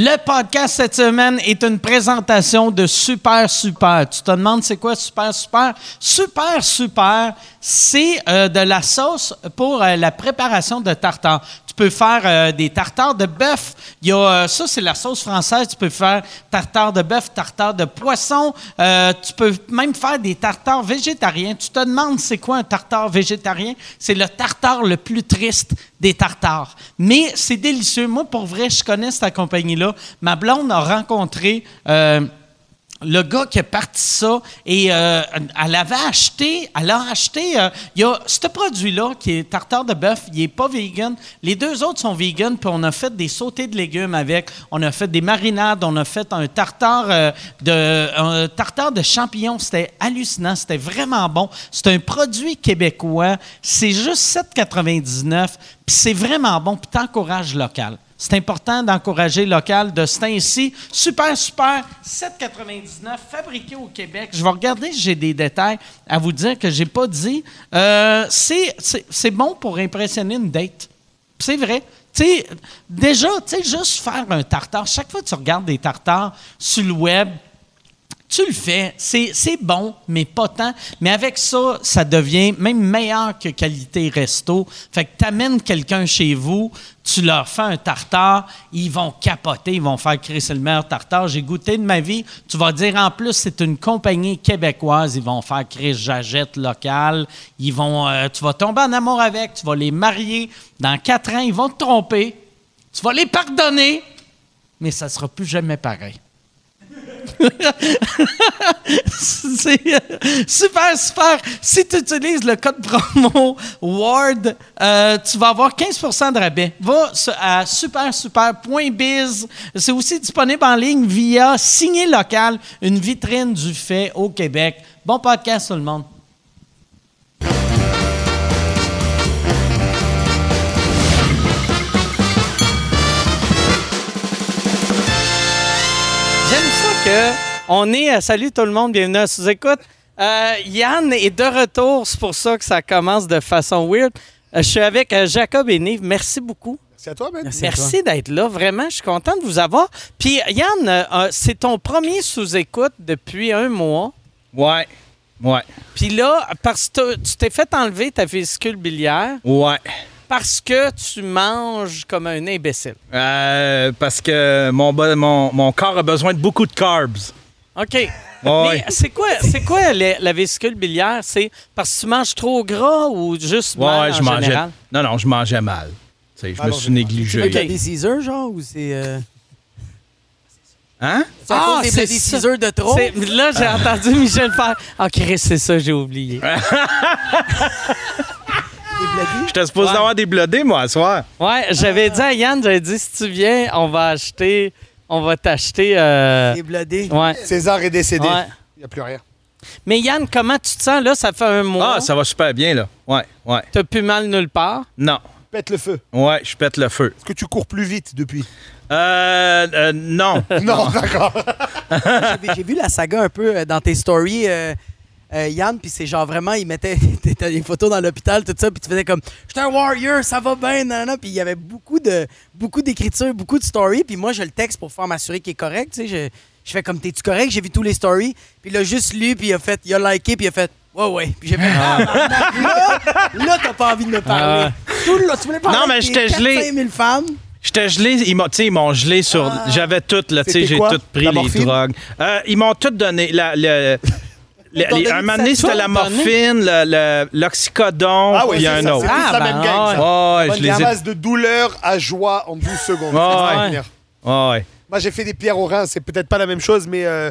Le podcast cette semaine est une présentation de Super Super. Tu te demandes c'est quoi Super Super? Super Super, c'est euh, de la sauce pour euh, la préparation de tartare. Tu peux faire euh, des tartares de bœuf. Y a, euh, ça, c'est la sauce française. Tu peux faire tartare de bœuf, tartare de poisson. Euh, tu peux même faire des tartares végétariens. Tu te demandes c'est quoi un tartare végétarien? C'est le tartare le plus triste des tartares. Mais c'est délicieux. Moi, pour vrai, je connais cette compagnie-là. Ma blonde a rencontré... le gars qui a parti ça et euh, elle avait acheté, elle a acheté, euh, il y a ce produit-là qui est tartare de bœuf, il est pas vegan. Les deux autres sont vegan, puis on a fait des sautés de légumes avec, on a fait des marinades, on a fait un tartare euh, de un tartare de champignons, c'était hallucinant, c'était vraiment bon. C'est un produit québécois, c'est juste 7,99, puis c'est vraiment bon, puis t'encourages local. C'est important d'encourager local de ce temps-ci. Super, super, 7,99, fabriqué au Québec. Je vais regarder si j'ai des détails à vous dire que j'ai pas dit. Euh, c'est, bon pour impressionner une date. C'est vrai. Tu sais, déjà, tu sais, juste faire un tartare. Chaque fois que tu regardes des tartares sur le web, tu le fais, c'est, bon, mais pas tant. Mais avec ça, ça devient même meilleur que qualité resto. Fait que tu amènes quelqu'un chez vous, tu leur fais un tartare, ils vont capoter, ils vont faire c'est le meilleur tartare. J'ai goûté de ma vie. Tu vas dire en plus, c'est une compagnie québécoise, ils vont faire Chris Jagette local. Ils vont, euh, tu vas tomber en amour avec, tu vas les marier. Dans quatre ans, ils vont te tromper. Tu vas les pardonner, mais ça sera plus jamais pareil. Euh, super, super. Si tu utilises le code promo WARD, euh, tu vas avoir 15% de rabais. Va à supersuper.biz. C'est aussi disponible en ligne via Signé Local, une vitrine du fait au Québec. Bon podcast, tout le monde. On est à Salut tout le monde, bienvenue à sous-écoute. Euh, Yann est de retour, c'est pour ça que ça commence de façon weird. Euh, je suis avec euh, Jacob et Nive. Merci beaucoup. C'est à toi, Ben. Merci d'être là. Vraiment, je suis content de vous avoir. Puis Yann, euh, euh, c'est ton premier sous-écoute depuis un mois. Ouais. Ouais. Puis là, parce que tu t'es fait enlever ta vésicule biliaire Ouais. parce que tu manges comme un imbécile. Euh, parce que mon, mon corps a besoin de beaucoup de carbs. OK. Ouais. Mais c'est quoi, c'est quoi la, la vésicule biliaire? C'est parce que tu manges trop gras ou juste mal Ouais, en je mangeais. général? Non, non, je mangeais mal. Tu sais, je Mal me suis négligé. Avec des Caesar, genre, ou c'est. euh, Hein? c'est à Ah, cause des, c'est des ça. Caesar de trop? C'est- Là, j'ai entendu Michel faire Ah, Chris, c'est ça, j'ai oublié. J'étais supposé Ouais. avoir des blodés, moi, ce soir. Ouais, j'avais dit à Yann, j'avais dit si tu viens, on va acheter, on va t'acheter. euh, Des bloodés. Ouais. César est décédé. Ouais. Il n'y a plus rien. Mais Yann, comment tu te sens? Là? Ça fait un mois. Ah, ça va super bien, là. Ouais, ouais. T'as plus mal nulle part? Non. Pète le feu. Ouais, je pète le feu. Est-ce que tu cours plus vite depuis? Euh, euh, non. Non, d'accord. J'ai- J'ai vu la saga un peu euh, dans tes stories, euh, euh, Yann, puis c'est genre vraiment, il mettait des photos dans l'hôpital, tout ça, puis tu faisais comme « J'étais un warrior, ça va bien, nanana. » Puis il y avait beaucoup de beaucoup d'écriture, beaucoup de stories, puis moi, je le texte pour faire m'assurer qu'il est correct, tu sais. Je, je fais comme « T'es-tu correct? » J'ai vu tous les stories, puis il a juste lu, puis il a fait, il a liké, puis il a fait « Ouais, ouais. » Puis j'ai fait ah, Là, là t'as pas envie de me parler. Tout le- tu voulais parler Non, mais j'étais tes gelé. 4-5 000 femmes. J'étais gelé, ils m'ont, ils m'ont gelé sur. Ah. J'avais tout, là, tu sais, j'ai tout pris, les drogues. Euh, ils m'ont tout donné. La, les- donné un moment donné, c'était la morphine, le- le- l'oxycodone, Ah oui, puis un ça. autre. Ah, la ben, même gang, ça. Ouais, ouais, je Une les ai. base de douleur à joie en 12 secondes. C'est ouais. Moi, j'ai fait des pierres aux reins. C'est peut-être pas la même chose, mais euh,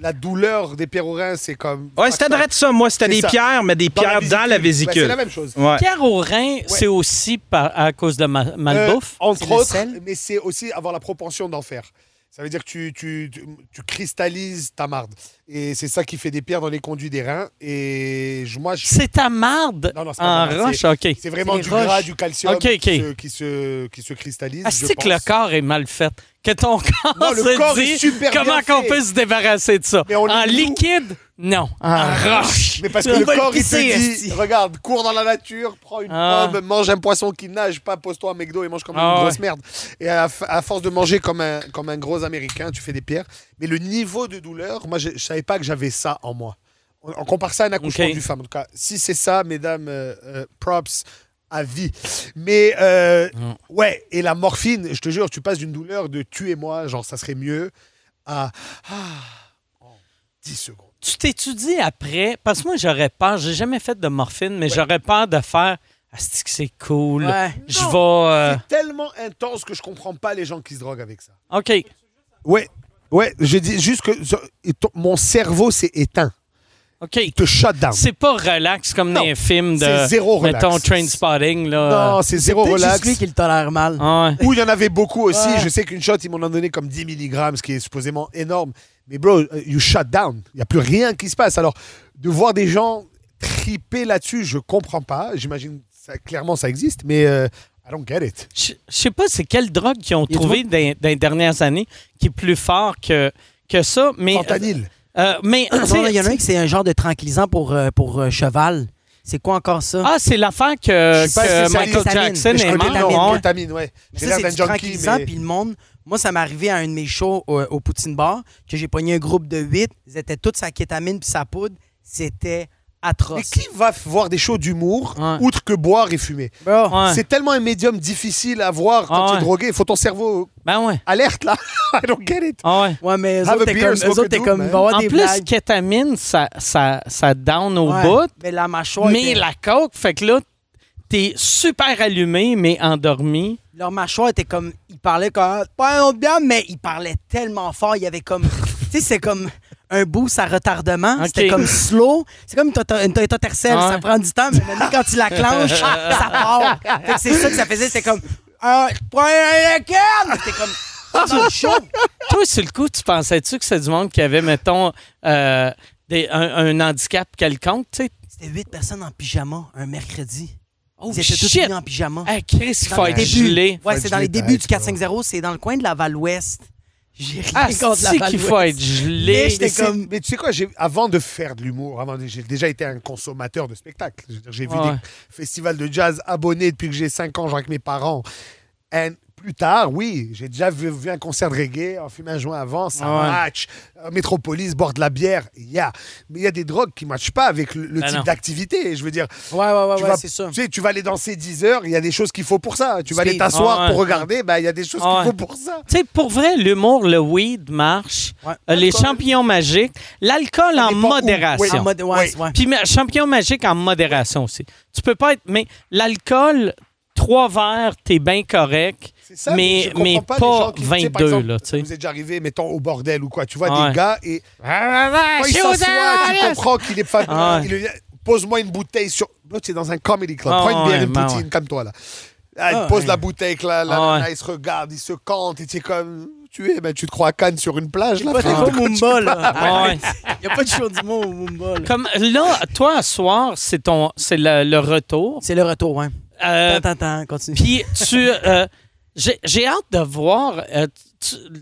la douleur des pierres aux reins, c'est comme. Ouais, c'était vrai de ça. Moi, c'était des ça. pierres, mais des Dans la pierres dans la vésicule. Vésicule. c'est la même chose. Ouais. Pierre au rein, c'est aussi par- à cause de ma- malbouffe? Euh, entre autres, mais c'est aussi avoir la propension d'en faire. Ça veut dire que tu, tu, tu, tu cristallises ta marde. Et c'est ça qui fait des pierres dans les conduits des reins. Et je- moi, je- C'est ta marde Non, non, en marde, roche, OK. c'est vraiment du roches. gras, du calcium. Qui, se, qui, se, qui se cristallise. Ah, c'est que le corps est mal fait? que ton corps Non, se corps dit est super comment qu'on peut se débarrasser de ça? En liquide, non. En roche. Mais parce que le corps, il te dit, regarde, cours dans la nature, prends une Ah. pomme, mange un poisson qui nage, pas pose-toi à McDo et mange comme Ah une ouais. grosse merde. Et à, force de manger comme un, comme un gros Américain, tu fais des pierres. Mais le niveau de douleur, moi, je savais pas que j'avais ça en moi. On, on compare ça à un accouchement Ok. du femme. En tout cas, si c'est ça, mesdames, euh, euh, props à vie. Mais euh, Mm. ouais, et la morphine, je te jure, tu passes d'une douleur de tuez-moi, genre ça serait mieux, à ah, en 10 secondes. Tu t'étudies après, parce que moi, j'aurais peur. J'ai jamais fait de morphine, mais j'aurais peur de faire. Que c'est cool? Ouais. Je vais. euh, C'est tellement intense que je comprends pas les gens qui se droguent avec ça. OK. Ouais, ouais, je dis juste que mon cerveau s'est éteint. OK. Il te shut down. C'est pas relax comme Non, dans les films de. c'est zéro relax. Mettons Train Spotting, là. Non, c'est zéro relax. juste lui qui le tolère mal. Ah ouais. Ou il y en avait beaucoup aussi. Ouais. Je sais qu'une shot, ils m'en ont donné comme 10 mg, ce qui est supposément énorme. Mais bro, euh, you shut down. Il n'y a plus rien qui se passe. Alors, de voir des gens triper là-dessus, je comprends pas. J'imagine ça, clairement ça existe, mais euh, I don't get it. Je je sais pas c'est quelle drogue qu'ils ont trouvé dans, dans les dernières années qui est plus fort que, que ça. Mais, Fentanyl. euh, mais sais, Non, Il y en a un qui c'est un genre de tranquillisant pour, euh, pour euh, cheval. C'est quoi encore ça? Ah, c'est l'affaire que, Je suis pas que. Michael. Jackson Mais je est mort. ouais. Mais J'ai ça, l'air c'est d'un du junkie, tranquillisant, mais... puis le monde... Moi, ça m'est arrivé à un de mes shows au, au Poutine Bar, que j'ai pogné un groupe de huit. Ils étaient tous sa kétamine puis sa poudre. C'était Mais atroce. qui va voir des shows d'humour Ouais. outre que boire et fumer? Ouais. C'est tellement un médium difficile à voir quand Ah tu es ouais. drogué. Il faut ton cerveau Ben ouais. alerte là. I don't get it. Ah ouais. Ouais, mais eux autres, t'es comme, comme, En des plus, blagues. kétamine, ça, ça, ça down au Ouais, bout. Mais la mâchoire, Mais était- la coke, fait que là, t'es super allumé, mais endormi. leur mâchoire était comme, ils parlaient comme, pas un autre bien, mais ils parlaient tellement fort, il y avait comme, tu sais, c'est comme un boost à retardement, c'était comme slow, c'est comme une Toyota- une Toyota Tercel, ça prend du temps, mais maintenant, quand tu la clenches, ça part. C'est ça que ça faisait, c'était comme, ah, prends un canne! C'était comme, dans le show. Toi, sur le coup, tu pensais-tu que c'est du monde qui avait, mettons, euh, des- un, un handicap quelconque, tu sais? C'était huit personnes en pyjama, un mercredi. Oh, Ils étaient tous shit! mis en pyjama. Hey, Chris, il Dans faut les être gelé. Ouais, c'est dans les débuts du bro. 450, c'est dans le coin de la Val-Ouest. J'ai rien Ah, contre la qu'il faut être gelé? Mais j'étais Mais, c'est- comme- mais tu sais quoi, j'ai- avant de faire de l'humour, avant de- j'ai déjà été un consommateur de spectacles. J'ai vu Ouais. des festivals de jazz abonnés depuis que j'ai 5 ans, genre avec mes parents. Et plus tard, oui, j'ai déjà vu, vu un concert de reggae, en fumé un joint avant, ça Ouais. match. Euh, Métropolis, boire de la bière, il y a. Mais il y a des drogues qui ne matchent pas avec le, le Ben type d'activité. Je veux dire, Ouais, ouais, ouais, tu, ouais, vas, c'est ça. tu sais, tu vas aller danser 10 heures, il y a des choses qu'il faut pour ça. Tu vas aller t'asseoir Ah ouais. pour regarder, ben, il y a des choses Ah qu'il ouais. faut pour ça. Tu sais, pour vrai, l'humour, le weed marche. Ouais. Euh, les champignons magiques. L'alcool en modération. Oui. En mode, ouais, Oui. ouais. Puis champignons magiques en modération aussi. Tu peux pas être. Mais l'alcool, trois verres, t'es bien correct. C'est ça, Mais- mais pas, pas les gens qui, tu sais, par 22, exemple, là. Vous êtes déjà arrivé, mettons, au bordel ou quoi. Tu vois Ouais. des gars et quand il s'assoit, tu comprends qu'il est fan. Ah ouais. il lui- Pose-moi une bouteille sur. Là, tu es dans un comedy club. Ah Prends une bière, ouais, une ben poutine, ouais. comme toi là. Ah, il Ah pose la bouteille, là, là, Ah là, il se regarde, il se cante, et tu es comme. Tu es, ben, tu te crois à Cannes sur une plage, là. Pas Mumba. Ah. Il n'y a pas de show du mot au Mumba, là. Comme là, toi, ce soir, c'est ton, c'est le, le retour? C'est le retour, ouais. Euh, Attends, attends, continue. Puis tu, euh, j'ai j'ai hâte de voir euh,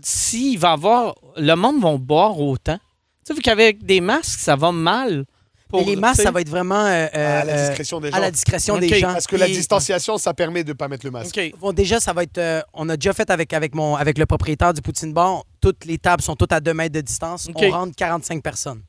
s'il va avoir, le monde va boire autant. Tu sais, vu qu'avec des masques, ça va mal. pour, Mais les masques, ça va être vraiment euh, euh, À la discrétion des gens. à la discrétion des gens. Parce que la distanciation, ça permet de ne pas mettre le masque. Bon, déjà, ça va être. euh, on a déjà fait avec, avec, mon, avec le propriétaire du Poutine Bar. Toutes les tables sont toutes à 2 mètres de distance. On rentre 45 personnes.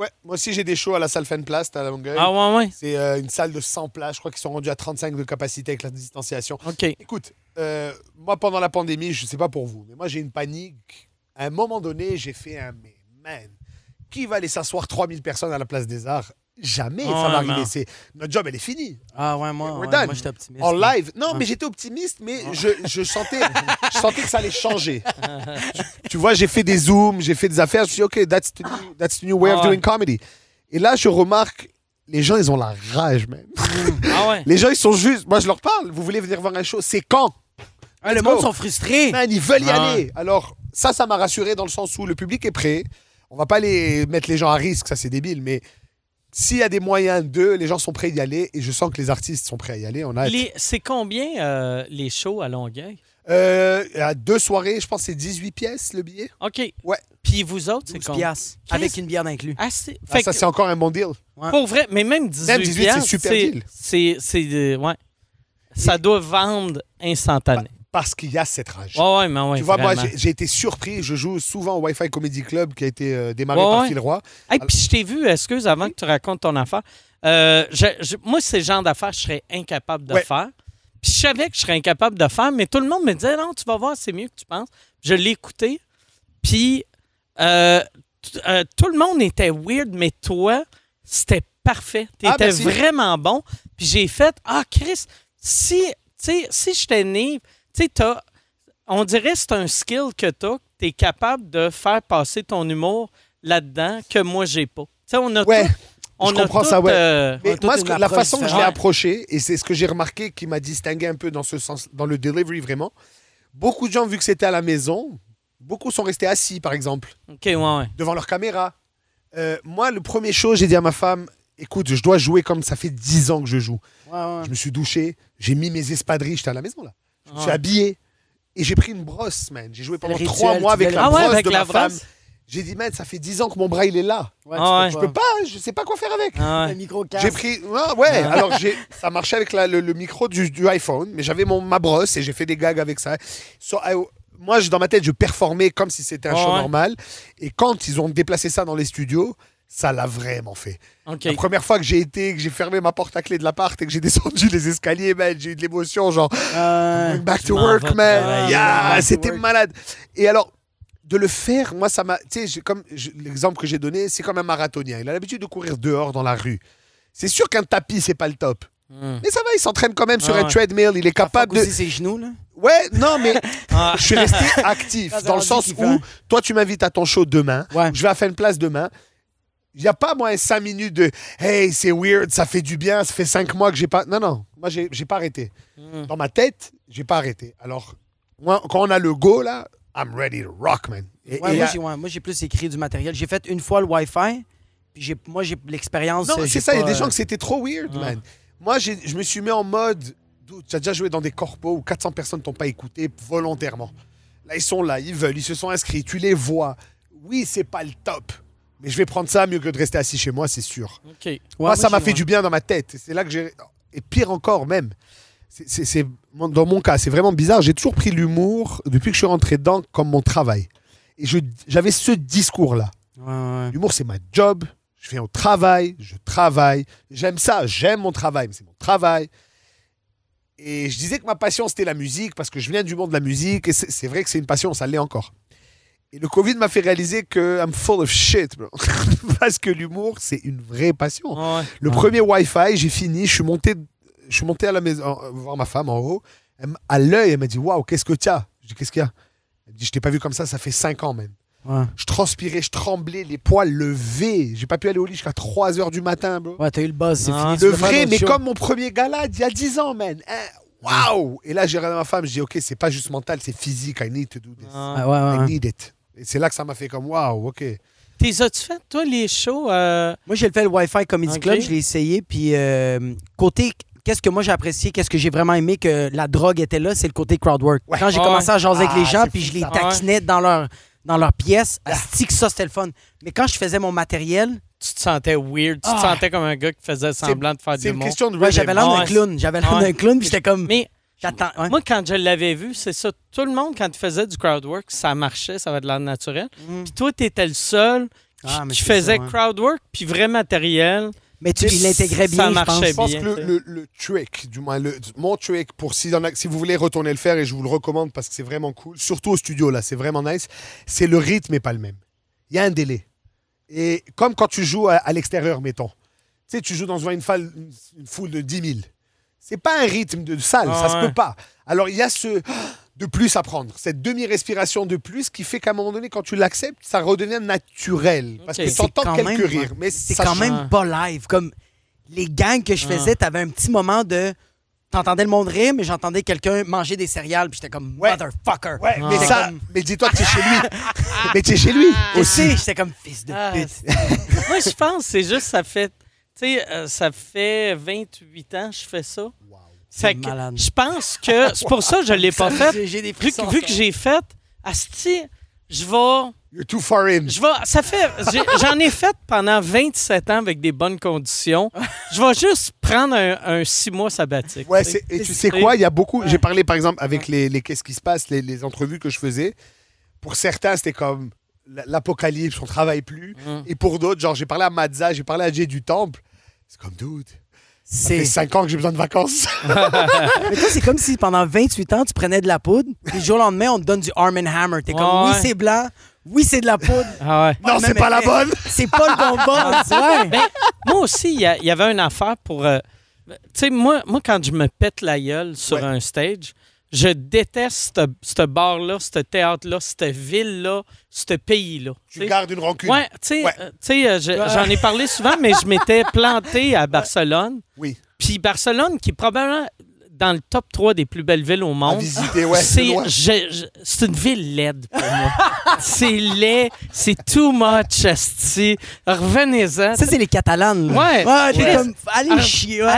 Ouais, moi aussi, j'ai des shows à la salle Place à Longueuil. Ah ouais, ouais. C'est euh, une salle de 100 places. Je crois qu'ils sont rendus à 35 de capacité avec la distanciation. OK. Écoute, euh, moi, pendant la pandémie, je ne sais pas pour vous, mais moi, j'ai une panique. À un moment donné, j'ai fait un mais man, qui va aller s'asseoir 3000 personnes à la place des arts Jamais Oh, ça va non. arriver. C'est- Notre job, elle est finie. Ah ouais, moi, We're ouais, done. moi j'étais optimiste. En live. Non, mais j'étais optimiste, mais je, je, sentais, je sentais que ça allait changer. tu, tu vois, j'ai fait des zooms, j'ai fait des affaires. Je me suis dit, OK, that's the new, that's the new way of Ah ouais. doing comedy. Et là, je remarque, les gens, ils ont la rage, man. Ah ouais. Les gens, ils sont juste. Moi, je leur parle. Vous voulez venir voir un show? C'est quand? Ah, le monde sont frustrés. Man, ils veulent y Ah. aller. Alors, ça, ça m'a rassuré dans le sens où le public est prêt. On va pas les mettre les gens à risque, ça c'est débile, mais s'il y a des moyens d'eux, les gens sont prêts d'y aller et je sens que les artistes sont prêts à y aller. On a. Les- C'est combien euh, les shows à Longueuil? Euh, à deux soirées, je pense que c'est 18 pièces le billet. OK. Ouais. Puis vous autres, c'est 12 combien? piastres, Chris. avec une bière inclus. Ah, c'est- Ah, ça, c'est encore un bon deal. Pour vrai, mais même 18, Même 18, c'est super c'est- deal. C'est, c'est, euh, ouais. Ça doit vendre instantané. Parce qu'il y a cette rage. ouais, ouais, mais ouais, tu vois, moi, vraiment. j'ai j'ai été surpris. Je joue souvent au Wi-Fi Comedy Club qui a été euh, démarré par ouais. Phil Roy. Hey, puis je t'ai vu, excuse, avant que tu racontes ton affaire. Euh, je- je- moi, c'est le genre d'affaires je serais incapable de faire. Puis je savais que je serais incapable de faire, mais tout le monde me disait non, tu vas voir, c'est mieux que tu penses. Je l'ai écouté, puis euh, tout le monde était weird, mais toi, c'était parfait. Tu Ah, étais merci. vraiment bon. Puis j'ai fait Ah, Chris, si, tu sais, si j'étais né, tu sais, t'as- on dirait que c'est un skill que tu as, que tu es capable de faire passer ton humour là-dedans que moi, j'ai pas. Tu sais, on a Ouais, tout- on je a comprends tout, ça, ouais. euh, Mais moi, que- la façon que je l'ai approché, et c'est ce que j'ai remarqué qui m'a distingué un peu dans ce sens, dans le delivery vraiment, beaucoup de gens, vu que c'était à la maison, beaucoup sont restés assis, par exemple, OK, ouais, ouais. devant leur caméra. Euh, moi, le premier show, j'ai dit à ma femme, écoute, je dois jouer comme ça fait 10 ans que je joue. Ouais, ouais. Je me suis douché, j'ai mis mes espadrilles, j'étais à la maison là. Je me suis Ouais. habillé et j'ai pris une brosse, man. J'ai joué pendant rituel, trois mois tu avec la Ah ouais, brosse avec de la ma femme. J'ai dit, man, ça fait 10 ans que mon bras il est là. Ouais, Ah Je peux peux pas, je sais pas quoi faire avec. Ah Le ouais. micro J'ai pris. Ah, ouais, alors ça marchait avec la- le, le micro du, du iPhone, mais j'avais mon, ma brosse et j'ai fait des gags avec ça. So, I- moi, dans ma tête, je performais comme si c'était un show ouais. normal. Et quand ils ont déplacé ça dans les studios, ça l'a vraiment fait. La première fois que j'ai été, que j'ai fermé ma porte à clé de l'appart et que j'ai descendu les escaliers, man, j'ai eu de l'émotion, genre, Euh, back je to work, man. Yeah, c'était malade. Et alors, de le faire, moi, ça m'a. Tu sais, comme l'exemple que j'ai donné, c'est comme un marathonien. Il a l'habitude de courir dehors dans la rue. C'est sûr qu'un tapis, c'est pas le top. Hmm. Mais ça va, il s'entraîne quand même sur Ah un ouais. treadmill. Il est capable de. ses genoux, là. Ouais, non, mais Ah. je suis resté actif Ça, dans le sens où toi, tu m'invites à ton show demain. Ouais. Je vais à faire une place demain. Il n'y a pas, moi, un 5 minutes de Hey, c'est weird, ça fait du bien, ça fait 5 mois que j'ai pas. Non, non, moi, j'ai j'ai pas arrêté. Hmm. Dans ma tête, j'ai pas arrêté. Alors, moi, quand on a le go, là, I'm ready to rock, man. Et- Ouais, et, moi, j'ai, ouais, moi, j'ai plus écrit du matériel. J'ai fait une fois le Wi-Fi, puis j'ai, moi, j'ai l'expérience. non, euh, c'est ça, il y a des gens que c'était trop weird, man. Moi, j'ai- je me suis mis en mode. Tu as déjà joué dans des corpos où 400 personnes t'ont pas écouté volontairement. Là, ils sont là, ils veulent, ils se sont inscrits, tu les vois. Oui, c'est pas le top. Mais je vais prendre ça mieux que de rester assis chez moi, c'est sûr. OK. ouais, moi, ça m'a fait du bien dans ma tête. C'est là que j'ai. Et pire encore, même. C'est- Dans mon cas, c'est vraiment bizarre. J'ai toujours pris l'humour, depuis que je suis rentré dedans, comme mon travail. Et j'avais ce discours-là. Ouais, ouais. L'humour, c'est ma job. Je viens au travail, je travaille. J'aime ça, j'aime mon travail, mais c'est mon travail. Et je disais que ma passion, c'était la musique, parce que je viens du monde de la musique, et c'est vrai que c'est une passion, ça l'est encore. Et le Covid m'a fait réaliser que I'm full of shit, bro. parce que l'humour, c'est une vraie passion. Ouais. Le premier Wi-Fi, j'ai fini, je suis monté, je suis monté à la maison, euh, voir ma femme en haut. Elle à l'œil, elle m'a dit Waouh, qu'est-ce que tu as Je dis Qu'est-ce qu'il y a? Elle me dit Je t'ai pas vu comme ça, ça fait 5 ans, même. Ouais. Je transpirais, je tremblais, les poils levés. J'ai pas pu aller au lit jusqu'à 3 heures du matin, bro. Ouais, t'as eu le buzz, c'est Ah. fini. Le vrai, mais comme mon premier gala d'il y a 10 ans, man. Hein, Waouh Et là, j'ai regardé ma femme, je dis Ok, c'est pas juste mental, c'est physique. I need to do this. Ah. Ah, ouais, ouais, I ouais. need it. Et c'est là que ça m'a fait comme Waouh, ok. T'es as-tu fait, toi, les shows? euh, Moi, j'ai fait le Wi-Fi Comedy. Club, je l'ai essayé. Puis, euh, côté, qu'est-ce que moi j'ai apprécié, qu'est-ce que j'ai vraiment aimé que la drogue était là, c'est le côté crowd work. Ouais. Quand j'ai commencé à jaser avec Ah, les gens, c'est puis je les taquinais dans leur, dans leur pièce, asti que ça, c'était le fun. Mais quand je faisais mon matériel, tu te sentais weird, tu te Ah. sentais comme un gars qui faisait semblant de faire C'est du une monde. question de ouais, j'avais l'air d'un clown. J'avais l'air d'un clown, puis j'étais comme. Mais. Ouais. moi, quand je l'avais vu, c'est ça. Tout le monde, quand il faisait du crowd work, ça marchait, ça avait de l'air naturel. Mm. Puis toi, t'étais le seul qui, Ah, qui faisait ça, ouais. crowd work, puis vrai matériel. Mais tu il l'intégrait Ça bien, je marchait pense. Je pense bien, que le, tu sais. le- le trick, du moins, le- mon trick, pour si, vous voulez retourner le faire, et je vous le recommande parce que c'est vraiment cool, surtout au studio, là, c'est vraiment nice, c'est le rythme n'est pas le même. Il y a un délai. Et comme quand tu joues à, à l'extérieur, mettons. Tu sais, tu joues dans une- une foule de 10 000. C'est pas un rythme de salle, Ah ça se peut pas. Alors, il y a ce de plus à prendre, cette demi-respiration de plus qui fait qu'à un moment donné, quand tu l'acceptes, ça redevient naturel. Parce Ok. que tu entends quelques même- rires. Mais C'est quand change. même pas live. Comme les gangs que je Ah. faisais, t'avais un petit moment de. T'entendais le monde rire, mais j'entendais quelqu'un manger des céréales, puis j'étais comme Ouais. motherfucker. Ouais, Ah. mais ça, comme- mais dis-toi que t'es chez lui. mais t'es chez lui aussi. j'étais comme fils de Ah, pute. Moi, je pense c'est juste, ça fait, tu sais, euh, ça fait 28 ans que je fais ça. Que je pense que c'est pour ça que je l'ai pas fait. J'ai- J'ai des Vu, que- vu que j'ai fait, asti, je vais. You're too far in. Je vais. Ça fait. j'ai- J'en ai fait pendant 27 ans avec des bonnes conditions. Je vais juste prendre un, un six mois sabbatique. Ouais, et tu sais quoi, il y a beaucoup. Ouais. J'ai parlé par exemple avec les, les qu'est-ce qui se passe, les, les entrevues que je faisais. Pour certains, c'était comme l'apocalypse, on travaille plus. Mm. Et pour d'autres, genre, j'ai parlé à Mazza, j'ai parlé à Jay du Temple. C'est comme, dude, ça fait C'est. 5 ans que j'ai besoin de vacances. Mais toi, c'est comme si pendant 28 ans, tu prenais de la poudre, puis le jour au lendemain, on te donne du Arm Hammer. T'es comme, Ouais, oui, ouais. c'est blanc, oui, c'est de la poudre. Ah ouais. non, Ouais, c'est pas la bonne. C'est pas le bonbon. tu vois. Ben, moi aussi, il y, avait une affaire pour. euh, tu sais, moi, moi, quand je me pète la gueule sur Ouais. un stage, je déteste ce- bar-là, ce théâtre-là, cette ville-là, ce pays-là. tu Tu sais. gardes une rancune. Ouais, tu sais, Ouais. euh, euh, je- j'en ai parlé souvent, mais je m'étais planté à Barcelone. Oui. Puis Barcelone, qui est probablement dans le top 3 des plus belles villes au monde. visiter, ouais. c'est c'est loin. je- je- c'est une ville laide pour moi. c'est laid, c'est too much, asti. Revenez-en. Ça, c'est les Catalanes. là. Ouais. Ouais, Ouais. comme, allez chier. ouais.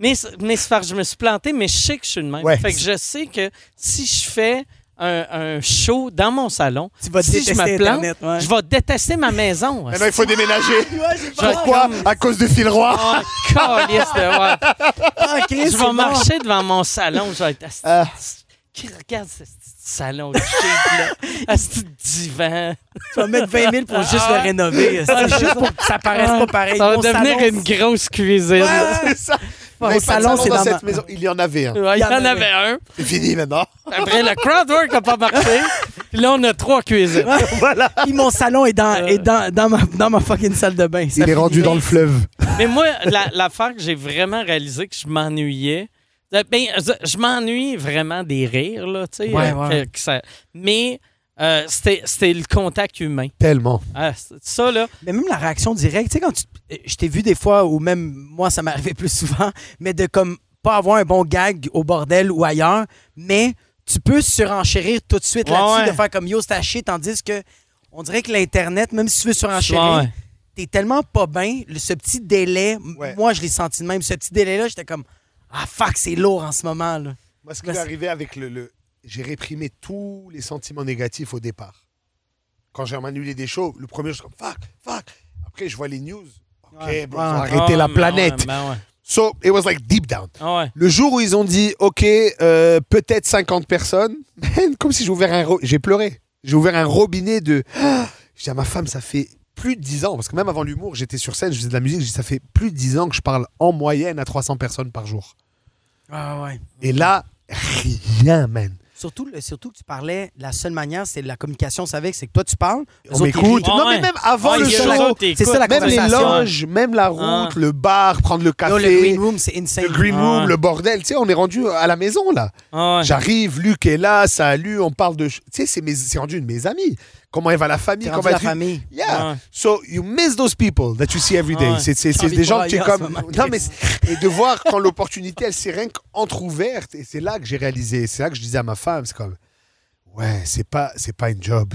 Mais, mais c'est parce que je me suis planté, mais je sais que je suis le même. Ouais. Fait que je sais que si je fais un, un show dans mon salon, Tu vas si je me plante, Internet. Ouais. je vais détester ma maison. Maintenant, il faut déménager. Ouais, Pourquoi À cause de Phil Roy. Oh, de ouais. Ah, Je c'est vais bon. marcher devant mon salon, je vais être. Qui regarde ce petit salon de cheap, là? Asti de divan? Tu vas mettre 20 000 pour juste Ah. le rénover. C'est juste pour que ça paraisse pas pareil. Ça va Mon devenir salon, une grosse cuisine. Ouais. C'est ça. Salon, c'est dans cette ma- maison. Il y en avait un. Ouais, il y en avait un. C'est fini maintenant. Après, le crowdwork n'a pas marché. Puis là, on a trois cuisines. voilà. Puis mon salon est dans, Euh. est dans, dans, ma, dans ma fucking salle de bain. Ça Il est rendu dans le fleuve. Mais moi, la- l'affaire que j'ai vraiment réalisé que je m'ennuyais, ben, je- m'ennuie vraiment des rires, là, tu sais. Ouais, euh, ouais. que- que ça- mais euh, c'était c'était le contact humain. Tellement. Ah, c'est- ça, là, Mais même la réaction directe, tu sais, quand tu. Je t'ai vu des fois, ou même moi, ça m'arrivait plus souvent, mais de comme pas avoir un bon gag au bordel ou ailleurs, mais tu peux surenchérir tout de suite Ouais, là-dessus, ouais. de faire comme yo, c'est à chier, tandis que on dirait que l'Internet, même si tu veux surenchérir, Ouais. t'es tellement pas bien, ce petit délai, moi je l'ai senti de même, ce petit délai-là, j'étais comme Ah fuck, c'est lourd en ce moment. là. Moi, ce qui m'est arrivé avec le, le- J'ai réprimé tous les sentiments négatifs au départ. Quand j'ai annulé des shows, le premier, je suis comme fuck, fuck. Après, je vois les news. OK, Ouais. bro, Ouais. ils ont arrêté la ben planète. ouais, ben ouais. So, it was like deep down. Ah ouais. Le jour où ils ont dit, OK, euh, peut-être 50 personnes, man, comme si j'ai ouvert un... ro- J'ai pleuré. J'ai ouvert un robinet de... Ah Je dis à ma femme, ça fait plus de 10 ans, parce que même avant l'humour, j'étais sur scène, je faisais de la musique, je dis, ça fait plus de 10 ans que je parle en moyenne à 300 personnes par jour. Ah ouais. Et là, rien, man. Surtout, surtout que tu parlais, la seule manière, c'est la communication, c'est avec, c'est que toi tu parles, On m'écoute. Ah Non, mais même avant Ah, le show, C'est ça, la même les loges, même la route, Ah. le bar, prendre le café, Yo, le green room, c'est insane. le green room, le bordel. Tu sais, on est rendu à la maison, là. Ah ouais. J'arrive, Luc est là, salut, on parle de... Tu sais, c'est rendu une de mes amies. Comment elle va la famille, comment la famille. Yeah. Ouais. So you miss those people that you see every day. Ouais. C'est c'est- des de gens que tu es comme. Non mais c'est- et de voir quand l'opportunité elle s'est rien qu'entrouverte et c'est là que j'ai réalisé. C'est là que je disais à ma femme, c'est comme ouais c'est pas c'est pas une job.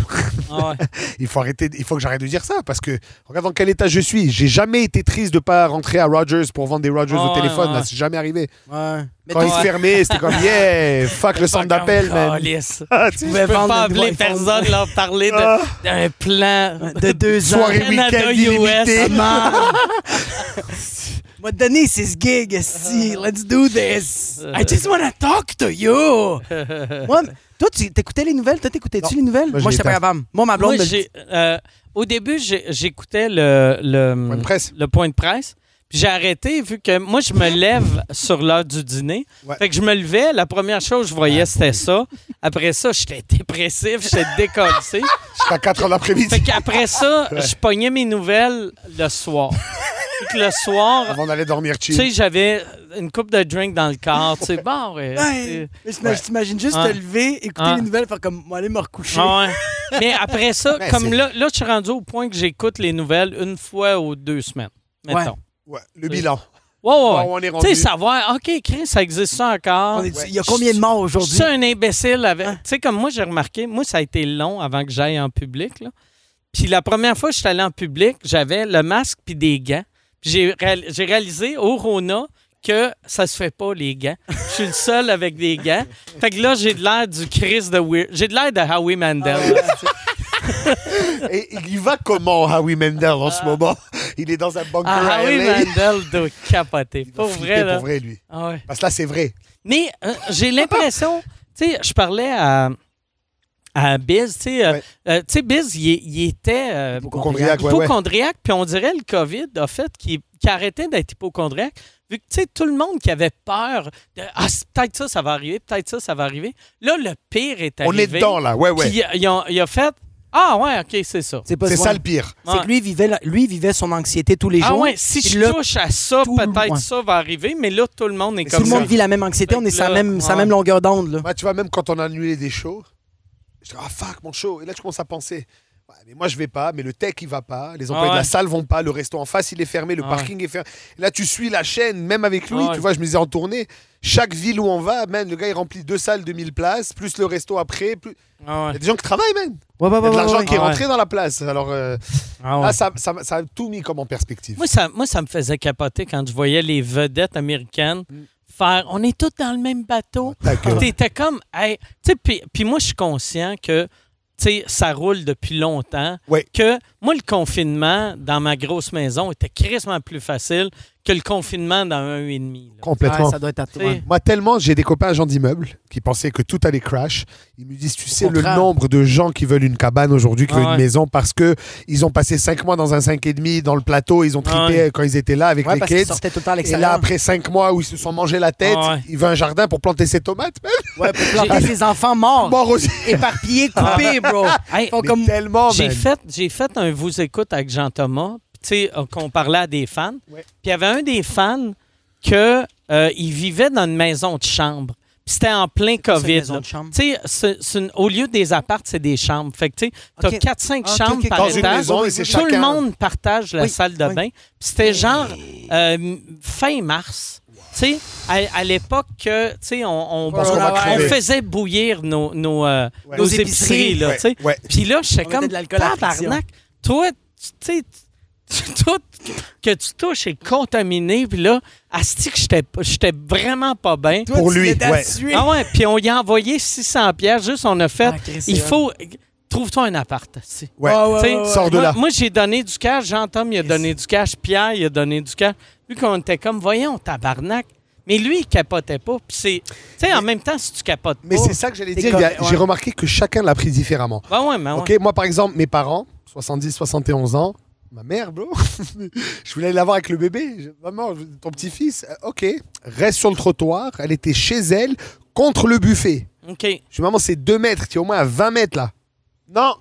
Ah ouais. il faut arrêter, il faut que j'arrête de dire ça parce que regarde dans quel état je suis. J'ai jamais été triste de pas rentrer à Rogers pour vendre des Rogers Ouais, au téléphone. ouais. C'est jamais arrivé. Ouais. Mais Quand toi, ils se ouais. fermaient, c'était comme yeah fuck le centre d'appel man. Calisse. Ah, tu pouvais pas le appeler personne, leur parler de- Ah. d'un plan. de deux ans. Soirée week-end. M'a donné six gigs, esti. Let's do this. I just wanna talk to you. Moi, toi, tu t'écoutais les nouvelles? Toi, t'écoutais-tu les nouvelles? Moi, j'étais pas capable. Moi, ma blonde Moi, me j'ai, euh, au début, j'écoutais le, le, Point de presse. le point de presse. Puis j'ai arrêté vu que moi, je me lève sur l'heure du dîner. Ouais. Fait que je me levais, la première chose que je voyais, c'était ça. Après ça, j'étais dépressif, j'étais décollé. Jusqu'à 4 heures l'après-midi. Fait qu'après ça, je pognais mes nouvelles le soir. Puis que le soir, Avant d'aller dormir tu sais, j'avais une coupe de drink dans le corps. Tu sais, bon, ouais. Ouais. Mais j'imagine- Ouais. T'imagines juste Ouais. te lever, écouter Ouais. les nouvelles, faire comme, moi, aller me recoucher. Ah ouais. Mais après ça, comme c'est- là, là, je suis rendu au point que j'écoute les nouvelles une fois ou deux semaines. Mettons. Ouais, le bilan. Ouais, ouais, Bon, ouais. on est Tu sais, savoir, OK, Chris, ça existe ça encore? On est- Ouais. Il y a combien de morts Je aujourd'hui? suis un imbécile avec. Tu sais, comme moi, j'ai remarqué, moi, ça a été long avant que j'aille en public. Là. Puis la première fois que je suis allé en public, j'avais le masque puis des gants. J'ai réal- j'ai réalisé au Rona que ça se fait pas, les gants. Je suis le seul avec des gants. Fait que là, j'ai de l'air du Chris de Weird. J'ai de l'air de Howie Mandel. Et il va comment, Howie Mandel, en ce moment? Il est dans un bunker Ah, Howie. Mandel doit capoter. Pour vrai, là. pour vrai, lui. Ah ouais. Parce que là, c'est vrai. Mais euh, j'ai l'impression, tu sais, je parlais à, à Biz, tu sais, euh, Ouais. euh, tu sais, Biz, il, il était euh, Hypochondriaque, ouais, ouais. hypochondriaque, puis on dirait le COVID a fait qu'il arrêtait d'être hypochondriaque, vu que, tu sais, tout le monde qui avait peur de « Ah, peut-être ça, ça va arriver, peut-être ça, ça va arriver », là, le pire est On arrivé. est dedans, là. Ouais, ouais. Puis il a, il a fait « Ah ouais, OK, c'est ça. C'est pas C'est ouais. ça le pire. C'est que lui il vivait, lui, vivait son anxiété tous les Ah jours. ouais, si je là, touche à ça, tout le- peut-être ça va arriver, mais là, tout le monde est Mais comme Tout le ça. monde vit la même anxiété, on est sur la même, même longueur d'onde. là. Moi, tu vois, même quand on a annulé des shows, je dis, ah fuck, mon show. Et là, tu commences à penser. Ouais, mais moi, je vais pas, mais le tech, il va pas. Les employés Ah de la salle vont pas. Le resto en face, il est fermé. Le Ah parking est fermé. Et là, tu suis la chaîne, même avec lui. Ah. Tu vois, je me disais en tournée, chaque ville où on va, man, le gars, il remplit deux salles de 1000 places, plus le resto après. Plus... Ah Il y a des gens qui travaillent, man. Il y a de l'argent qui est rentré dans la place. Alors, euh, là, ça, ça, ça a tout mis comme en perspective. Moi ça, moi, ça me faisait capoter quand je voyais les vedettes américaines Mm. Faire On est tous dans le même bateau. T'étais comme, hey, tu sais, puis- puis moi, je suis conscient que, sais, ça roule depuis longtemps. Que moi, le confinement dans ma grosse maison était crissement plus facile que le confinement dans un et demi. là. Complètement. Ouais, ça doit être à toi. Moi, tellement, j'ai des copains agents d'immeubles qui pensaient que tout allait crash. Ils me disent, tu sais, le contraire. nombre de gens qui veulent une cabane aujourd'hui, qui Ah veulent ouais. une maison parce que ils ont passé cinq mois dans un 5,5 dans le plateau, ils ont Ah trippé quand ils étaient là avec Ouais, les parce qu'ils kids. sortaient tout le temps à Et là, l'extérieur. après cinq mois où ils se sont mangé la tête, Ah ouais. il veut un jardin pour planter ses tomates. même. Ouais, pour planter ses enfants morts, Mort aussi. éparpillés, coupés, bro. hey, Faut Mais comme... tellement, J'ai man. fait, j'ai fait un vous écoute avec Jean Thomas, sais, euh, qu'on parlait à des fans. Ouais. Puis il y avait un des fans que euh, il vivait dans une maison de chambre. Puis c'était en plein COVID. sais, c'est- au lieu des appartes, c'est des chambres. Fait que tu sais, t'as Ok. 4-5 Ah, chambres par Dans une étage. maison, Tout le monde partage la Oui, salle de oui. bain. Puis c'était genre euh, fin mars. Tu sais, à, à l'époque sais, on, on, on faisait bouillir nos, nos, euh, Ouais. nos Nos épiceries, épiceries. là, Ouais, tu sais. ouais. Puis là, j'étais On mettait comme, de l'alcool à tabarnak, toi, tu sais, tout que tu touches est contaminé, puis là, asti que j'étais j'étais vraiment pas bien. Toi, Pour tu lui, ouais. Ah ouais, puis on y a envoyé 600 pièces, juste on a fait, Ah, il faut, trouve-toi un appart, asti. Ouais. Ouais, ouais, Tu sais, ouais, ouais. Sors de moi, là. moi, j'ai donné du cash, Jean-Tom, il a donné du cash, Pierre, il a donné du cash. Lui, qu'on était comme, voyons, tabarnak. Mais lui, il capotait pas. Puis c'est. Tu sais, en même temps, si tu capotes Mais pas. c'est ça que j'allais dire. ouais. J'ai remarqué que chacun l'a pris différemment. Ouais, ouais, mais ouais. Ok, moi par exemple, mes parents, 70, 71 ans, ma mère, bro, je voulais aller la voir avec le bébé. Maman, ton petit-fils, euh, ok, reste sur le trottoir. Elle était chez elle, contre le buffet. OK. Je dis, maman, c'est 2 mètres, tu es au moins à 20 mètres là. Non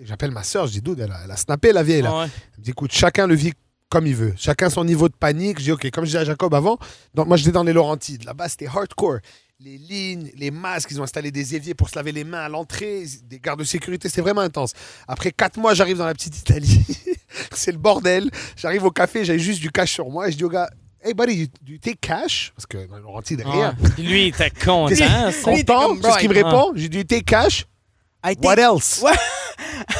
J'appelle ma soeur, je dis, dude, elle a, elle a snappé la vieille là. Ouais. Elle me dit, écoute, chacun le vit comme il veut. Chacun son niveau de panique. Je dis, ok, comme je disais à Jacob avant, donc moi j'étais dans les Laurentides. Là-bas, c'était hardcore. Les lignes, les masques, ils ont installé des éviers pour se laver les mains à l'entrée, des gardes de sécurité, c'était vraiment intense. Après quatre mois, j'arrive dans la petite Italie. c'est le bordel. J'arrive au café, j'avais juste du cash sur moi et je dis au gars, hey buddy, you, you take cash? Parce que. Ouais. Puis lui, il était content. Content, comme, c'est ce qu'il me répond. J'ai dit, you take cash? I What else?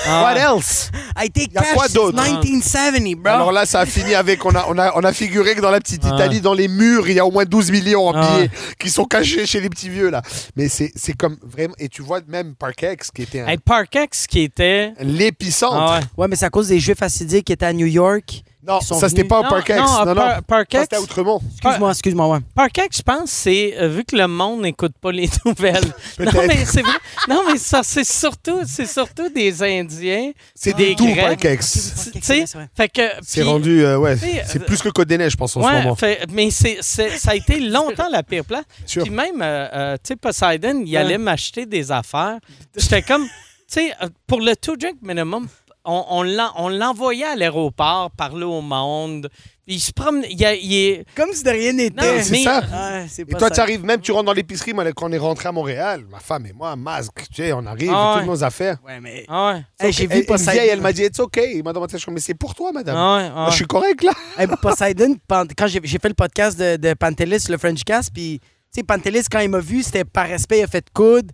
Ah. What else? I take Y a cash quoi since d'autre? 1970, bro. Alors là, ça a fini avec. On a, on a, on a figuré que dans la petite Ah. Italie, dans les murs, il y a au moins 12 millions en Ah. billets qui sont cachés chez les petits vieux, là. Mais c'est c'est comme vraiment. Et tu vois, même Parkex, qui était un- Hey, Parkex, qui était. l'épicentre. Ah ouais. Ouais, mais c'est à cause des Juifs assidiques qui étaient à New York. Non, ça, c'était pas Non, au Parkex. non, Non, non. Par- Parkex, c'était à Outremont. Excuse-moi, excuse-moi, ouais. Parkex, je pense, c'est euh, vu que le monde n'écoute pas les nouvelles. non, mais c'est vrai. Non, mais ça, c'est surtout, c'est surtout des Indiens. C'est des tout Grecs. Parkex. Tu sais, c'est vrai. fait que. C'est puis- rendu. euh, ouais, c'est euh, plus que Côte des Neiges, je pense, en ce Ouais, moment. fait- mais c'est, c'est- ça a été longtemps la pire place. Sûr. Puis même, euh, euh, tu sais, Poseidon, il allait m'acheter des affaires. J'étais comme, tu sais, euh, pour le two drink minimum, on, on, l'en- on l'envoyait à l'aéroport, parler au monde. Il se promène, il, y a- il est... Comme si de rien Non, n'était. c'est mais- ça. C'est Et toi, tu arrives, même tu rentres dans l'épicerie, moi, quand on est rentré à Montréal, ma femme et moi, masque, tu sais, on arrive, Ah toutes ouais. nos affaires. Ouais, mais. Ah ouais, Hey, j'ai vu Poseidon. vieille, elle m'a dit, it's okay. Il m'a demandé, mais c'est pour toi, madame. ah ouais, ah Moi, je suis correct, là. Hey, Poseidon, quand j'ai fait le podcast de, de Pantelis, le French Cast, puis, tu sais, Pantelis, quand il m'a vu, c'était par respect, il a fait coude.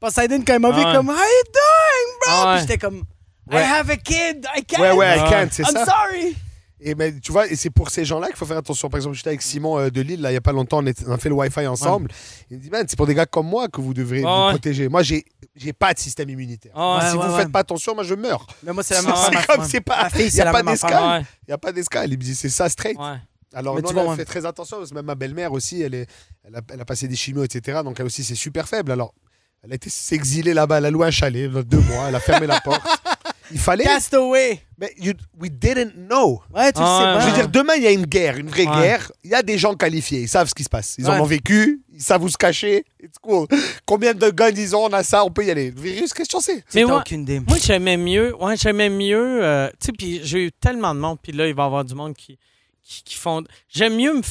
Poseidon, quand il m'a vu, comme, How you doing, bro? Ah ouais. Puis j'étais comme. I have a kid, I can't. Ouais, ouais, I Ah. can't, c'est I'm ça. sorry. Et ben, tu vois, et c'est pour ces gens-là qu'il faut faire attention. Par exemple, j'étais avec Simon euh, de Lille, là, il n'y a pas longtemps, on, est- on a fait le Wi-Fi ensemble. Il me dit, man, c'est pour des gars comme moi que vous devrez Ouais, vous ouais. protéger. Moi, j'ai j'ai pas de système immunitaire. Ouais. si Ouais, vous ouais, faites pas attention, moi, je meurs. Mais moi, c'est la C'est même affaire. ma- comme, ouais. c'est pas. Ma fille, Il n'y c'est a la pas même affaire. d'escale. Ouais, Il n'y a pas d'escale. Il me dit, c'est ça straight. ouais. Alors, Mais non, tu non, vois, elle ouais. fait très attention. Parce que même ma belle-mère aussi, elle, est, elle, a, elle a passé des chimios, etc. Donc, elle aussi, c'est super faible. Alors, elle a été s'exiler là-bas. Elle a loué un chalet, deux mois. Elle a fermé la porte. Il fallait. Castaway. Mais you- we didn't know. Ouais, tu le Ah, sais ouais. pas. Je veux dire, demain, il y a une guerre, une vraie Ouais. guerre. Il y a des gens qualifiés. Ils savent ce qui se passe. Ils en ont vécu. Ils savent où se cacher. It's cool. Combien de guns ils ont On a ça, on peut y aller. Le virus, qu'est-ce que tu sais Mais moi, aucune idée. moi j'aimais mieux. Ouais, j'aimais mieux. euh, tu sais, puis j'ai eu tellement de monde, puis là, il va y avoir du monde qui, qui, qui font. J'aime mieux me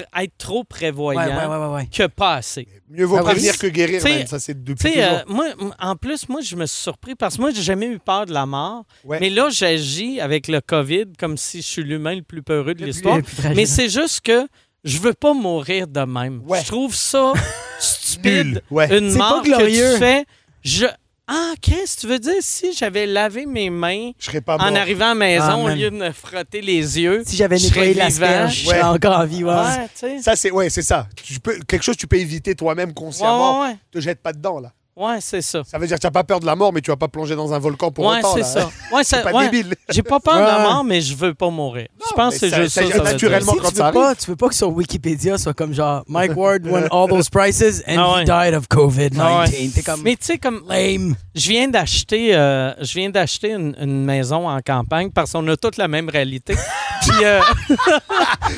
être trop prévoyant ouais, ouais, ouais, ouais. que pas assez. Mieux vaut Ah oui. prévenir que guérir, man. Ça, c'est depuis toujours. euh, moi, en plus, moi, je me suis surpris parce que moi, j'ai jamais eu peur de la mort. Ouais. Mais là, j'agis avec le COVID comme si je suis l'humain le plus peureux de l'histoire. Mais c'est juste que je veux pas mourir de même. Ouais. Je trouve ça stupide. Une C'est pas mort que glorieux. tu fais. Je... Ah, Chris, tu veux dire si j'avais lavé mes mains Je serais pas en mort. arrivant à la maison Ah, au lieu de me frotter les yeux? Si j'avais nettoyé l'asperge, je serais encore en vie. Ouais. Ouais. Ça, c'est ouais, c'est ça. Tu peux, quelque chose que tu peux éviter toi-même Ouais, consciemment. ouais, ouais. Te jette pas dedans, là. Ouais, c'est ça. Ça veut dire que tu n'as pas peur de la mort, mais tu vas pas plonger dans un volcan pour ouais, autant. c'est ça. Ouais, C'est ça- pas ouais. débile. J'ai pas peur de la mort, mais je veux pas mourir. je pense que c'est ça- juste ça ça. ça naturellement Si quand tu ça veux, pas, tu veux pas que sur Wikipédia soit comme genre Mike Ward won all those prizes and Ah he died of COVID-19. Ah comme Mais tu sais, comme lame. je viens d'acheter euh, je viens d'acheter une, une maison en campagne parce qu'on a toute la même réalité. Puis euh,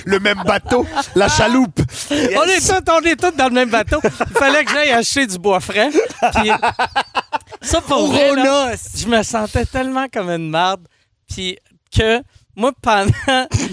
Le même bateau, la chaloupe. Yes. on est tous on est tous dans le même bateau. Il fallait que j'aille acheter du bois frais. Puis ça pour vrai, là, je me sentais tellement comme une merde. Puis que moi, pendant.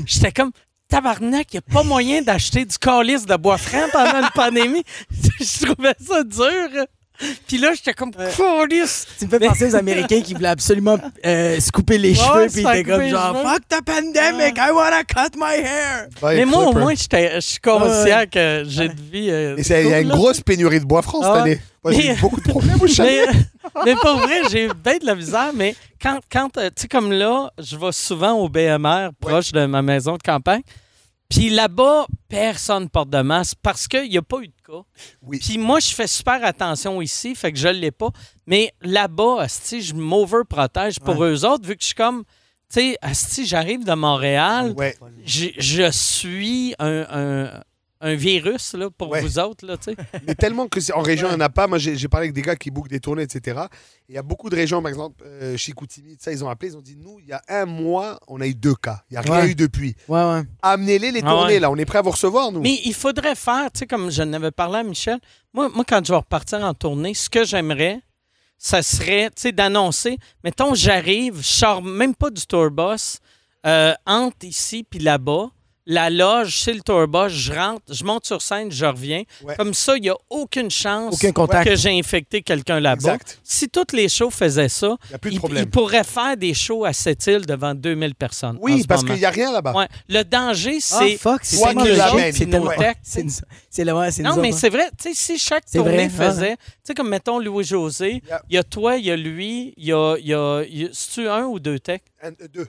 J'étais comme. Tabarnak, il n'y a pas moyen d'acheter du calice de bois franc pendant une pandémie. je trouvais ça dur. Puis là, j'étais comme calice. Tu me fais penser aux Américains qui voulaient absolument euh, se couper les cheveux, puis ils étaient comme genre cheveux. Fuck the pandemic, I wanna cut my hair. Ouais, Mais moi, au moins, j'étais- je suis conscient que j'ai de vie. euh, Et il y a une là. grosse pénurie de bois franc cette Ah. année. Moi, j'ai eu beaucoup de problèmes au chalet. mais, mais pour vrai, j'ai eu bien de la misère, mais quand, quand euh, tu sais, comme là, je vais souvent au BMR, proche de ma maison de campagne, puis là-bas, personne porte de masque parce qu'il n'y a pas eu de cas. Oui. Puis moi, je fais super attention ici, fait que je ne l'ai pas. Mais là-bas, je m'overprotège pour eux autres, vu que je suis comme, tu sais, j'arrive de Montréal, Ouais. je, je suis un, un- un virus là, pour Ouais. vous autres, là, tu sais. Mais tellement que c'est en région, il n'y en a pas. Moi, j'ai parlé avec des gars qui bookent des tournées, etc. Et Il y a beaucoup de régions, par exemple, euh, Chicoutimi, ça, ils ont appelé, ils ont dit Nous, il y a un mois, on a eu deux cas. Il n'y a rien Ouais. eu depuis. Ouais. Amenez-les, les Ah tournées, là. On est prêt à vous recevoir, nous. Mais il faudrait faire, tu sais, comme je n'avais parlé à Michel, moi, moi, quand je vais repartir en tournée, ce que j'aimerais, ça serait, tu sais, d'annoncer, mettons, j'arrive, je sors même pas du tourbus, euh, entre ici puis là-bas, la loge, c'est le tourbus, je rentre, je monte sur scène, je reviens. Ouais. Comme ça, il n'y a aucune chance Aucun contact. que j'ai infecté quelqu'un là-bas. Exact. Si toutes les shows faisaient ça, Il a ils, ils pourraient faire des shows à cette île devant 2000 personnes. en Oui, ce parce qu'il n'y a rien là-bas. Ouais. Le danger, Ah, c'est fuck, c'est c'est nos textes. c'est le ouais, Non, mais c'est vrai. Tu sais, si chaque tournée vrai, ah. faisait, tu sais, comme mettons Louis-José, il Yeah. y a toi, il y a lui, il y a. il y a- il y a- C'est-tu un ou deux techs? Un, deux.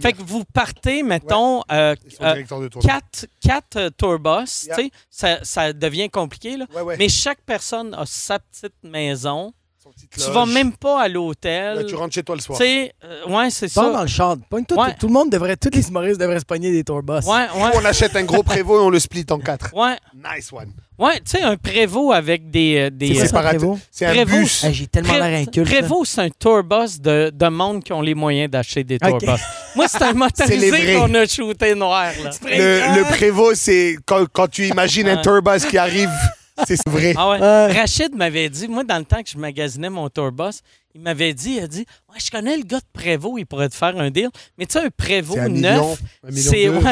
Fait que vous partez, mettons, euh, sont euh, tournée. quatre, quatre euh, tourbus, Yeah. ça, ça devient compliqué, là. Ouais, ouais. Mais chaque personne a sa petite maison. Tu vas même pas à Là, l'hôtel. tu rentres chez toi le Tu soir. sais, euh, ouais, c'est Pars dans ça. le. Pogne tout, Ouais. tout le monde devrait, tous les humoristes devraient se pogner des tourbus. Ouais, ouais. On achète un gros prévôt et on le split en quatre. Ouais, Nice one. ouais, tu sais, un prévôt avec des. euh, des C'est quoi euh, ça, Prévost? C'est un Prévost. bus. J'ai tellement l'air inculte. là. Prévost, c'est un tourbus de, de monde qui ont les moyens d'acheter des tourbus. Moi, c'est un motorisé qu'on a shooté noir. Là. Le, le prévôt, c'est quand, quand tu imagines un tourbus qui arrive, c'est vrai. Ah ouais. Ouais. Rachid m'avait dit, moi, dans le temps que je magasinais mon tourbus, il m'avait dit, il a dit, ouais, je connais le gars de Prévost, il pourrait te faire un deal. Mais tu sais, un Prévost un neuf, un c'est genre.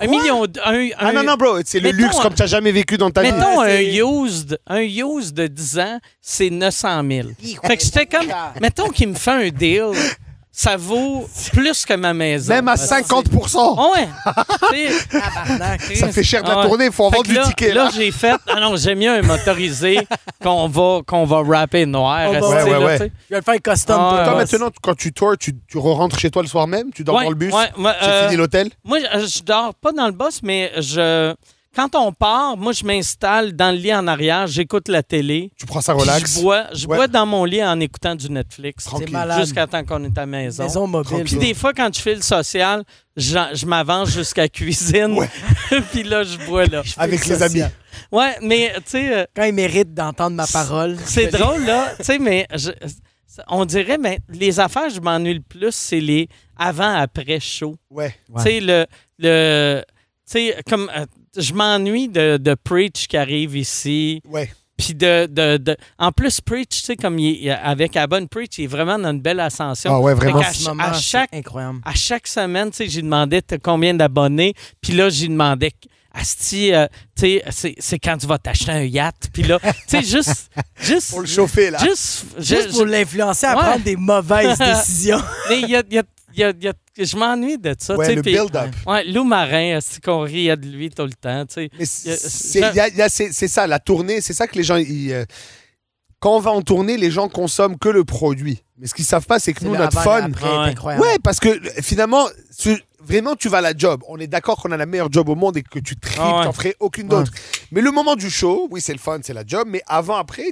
un million. Un, Ah un- non, non, bro, c'est le luxe un- comme tu n'as jamais vécu dans ta vie. Mettons un used, un used de 10 ans, c'est 900 000. Fait que j'étais comme, mettons qu'il me fait un deal ça vaut plus que ma maison. Même à Ah, 50%. c'est- Ouais. Tu. Ça fait cher de la ouais. tournée, il faut en Fait vendre que du là, ticket. Là, Là. j'ai fait. Ah non, j'aime mieux un motorisé qu'on va, qu'on va rapper noir. On va- Ouais, ouais, là, tu. Je vais le faire custom. Ah, pour Toi, maintenant, quand tu tours, tu, tu rentres chez toi le soir même? Tu dors Ouais, dans le bus? ouais, ouais, C'est euh, fini l'hôtel? Moi, je je dors pas dans le boss, mais je. Quand on part, moi, je m'installe dans le lit en arrière, j'écoute la télé. Tu prends ça relax? Je bois, je Ouais. bois dans mon lit en écoutant du Netflix. Tranquille. C'est malade. Jusqu'à temps qu'on est à la maison. Maison mobile. Puis des fois, quand je fais le social, je m'avance jusqu'à la cuisine. Ouais. puis là, je bois là. avec les amis. Ouais, mais tu sais, euh, Quand il mérite d'entendre ma parole. c'est drôle, là. Tu sais, mais je- on dirait, mais les affaires, je m'ennuie le plus, c'est les avant-après show. Ouais. Tu sais, le. le tu sais, comme. euh, je m'ennuie de, de Preach qui arrive ici. Ouais. Puis de, de, de- En plus, Preach, tu sais, comme il est- avec Abon Preach, il est vraiment dans une belle ascension. Ah ouais, vraiment. ce moment, à c'est chaque incroyable. à chaque semaine, tu sais, j'ai demandé combien d'abonnés. Puis là, j'ai demandé, Asti, euh, tu sais, c'est- quand tu vas t'acheter un yacht? Puis là, tu sais, juste, juste, Pour le chauffer, là. juste, Juste pour l'influencer à Ouais. prendre des mauvaises décisions. mais il y a, y y a- y a- je m'ennuie de ça. Ouais, le build-up. Ouais, Lou Marin, c'est qu'on riait de lui tout le temps, c'est ça, la tournée, c'est ça que les gens. ils, euh, quand on va en tournée, les gens consomment que le produit. Mais ce qu'ils savent pas, c'est que nous, notre fun. après, Ouais. Ouais, parce que finalement, tu- vraiment, tu vas à la job. On est d'accord qu'on a la meilleure job au monde et que tu tripes, Ah ouais. t'en ferais aucune d'autre. Mais le moment du show, oui, c'est le fun, c'est la job. Mais avant, après,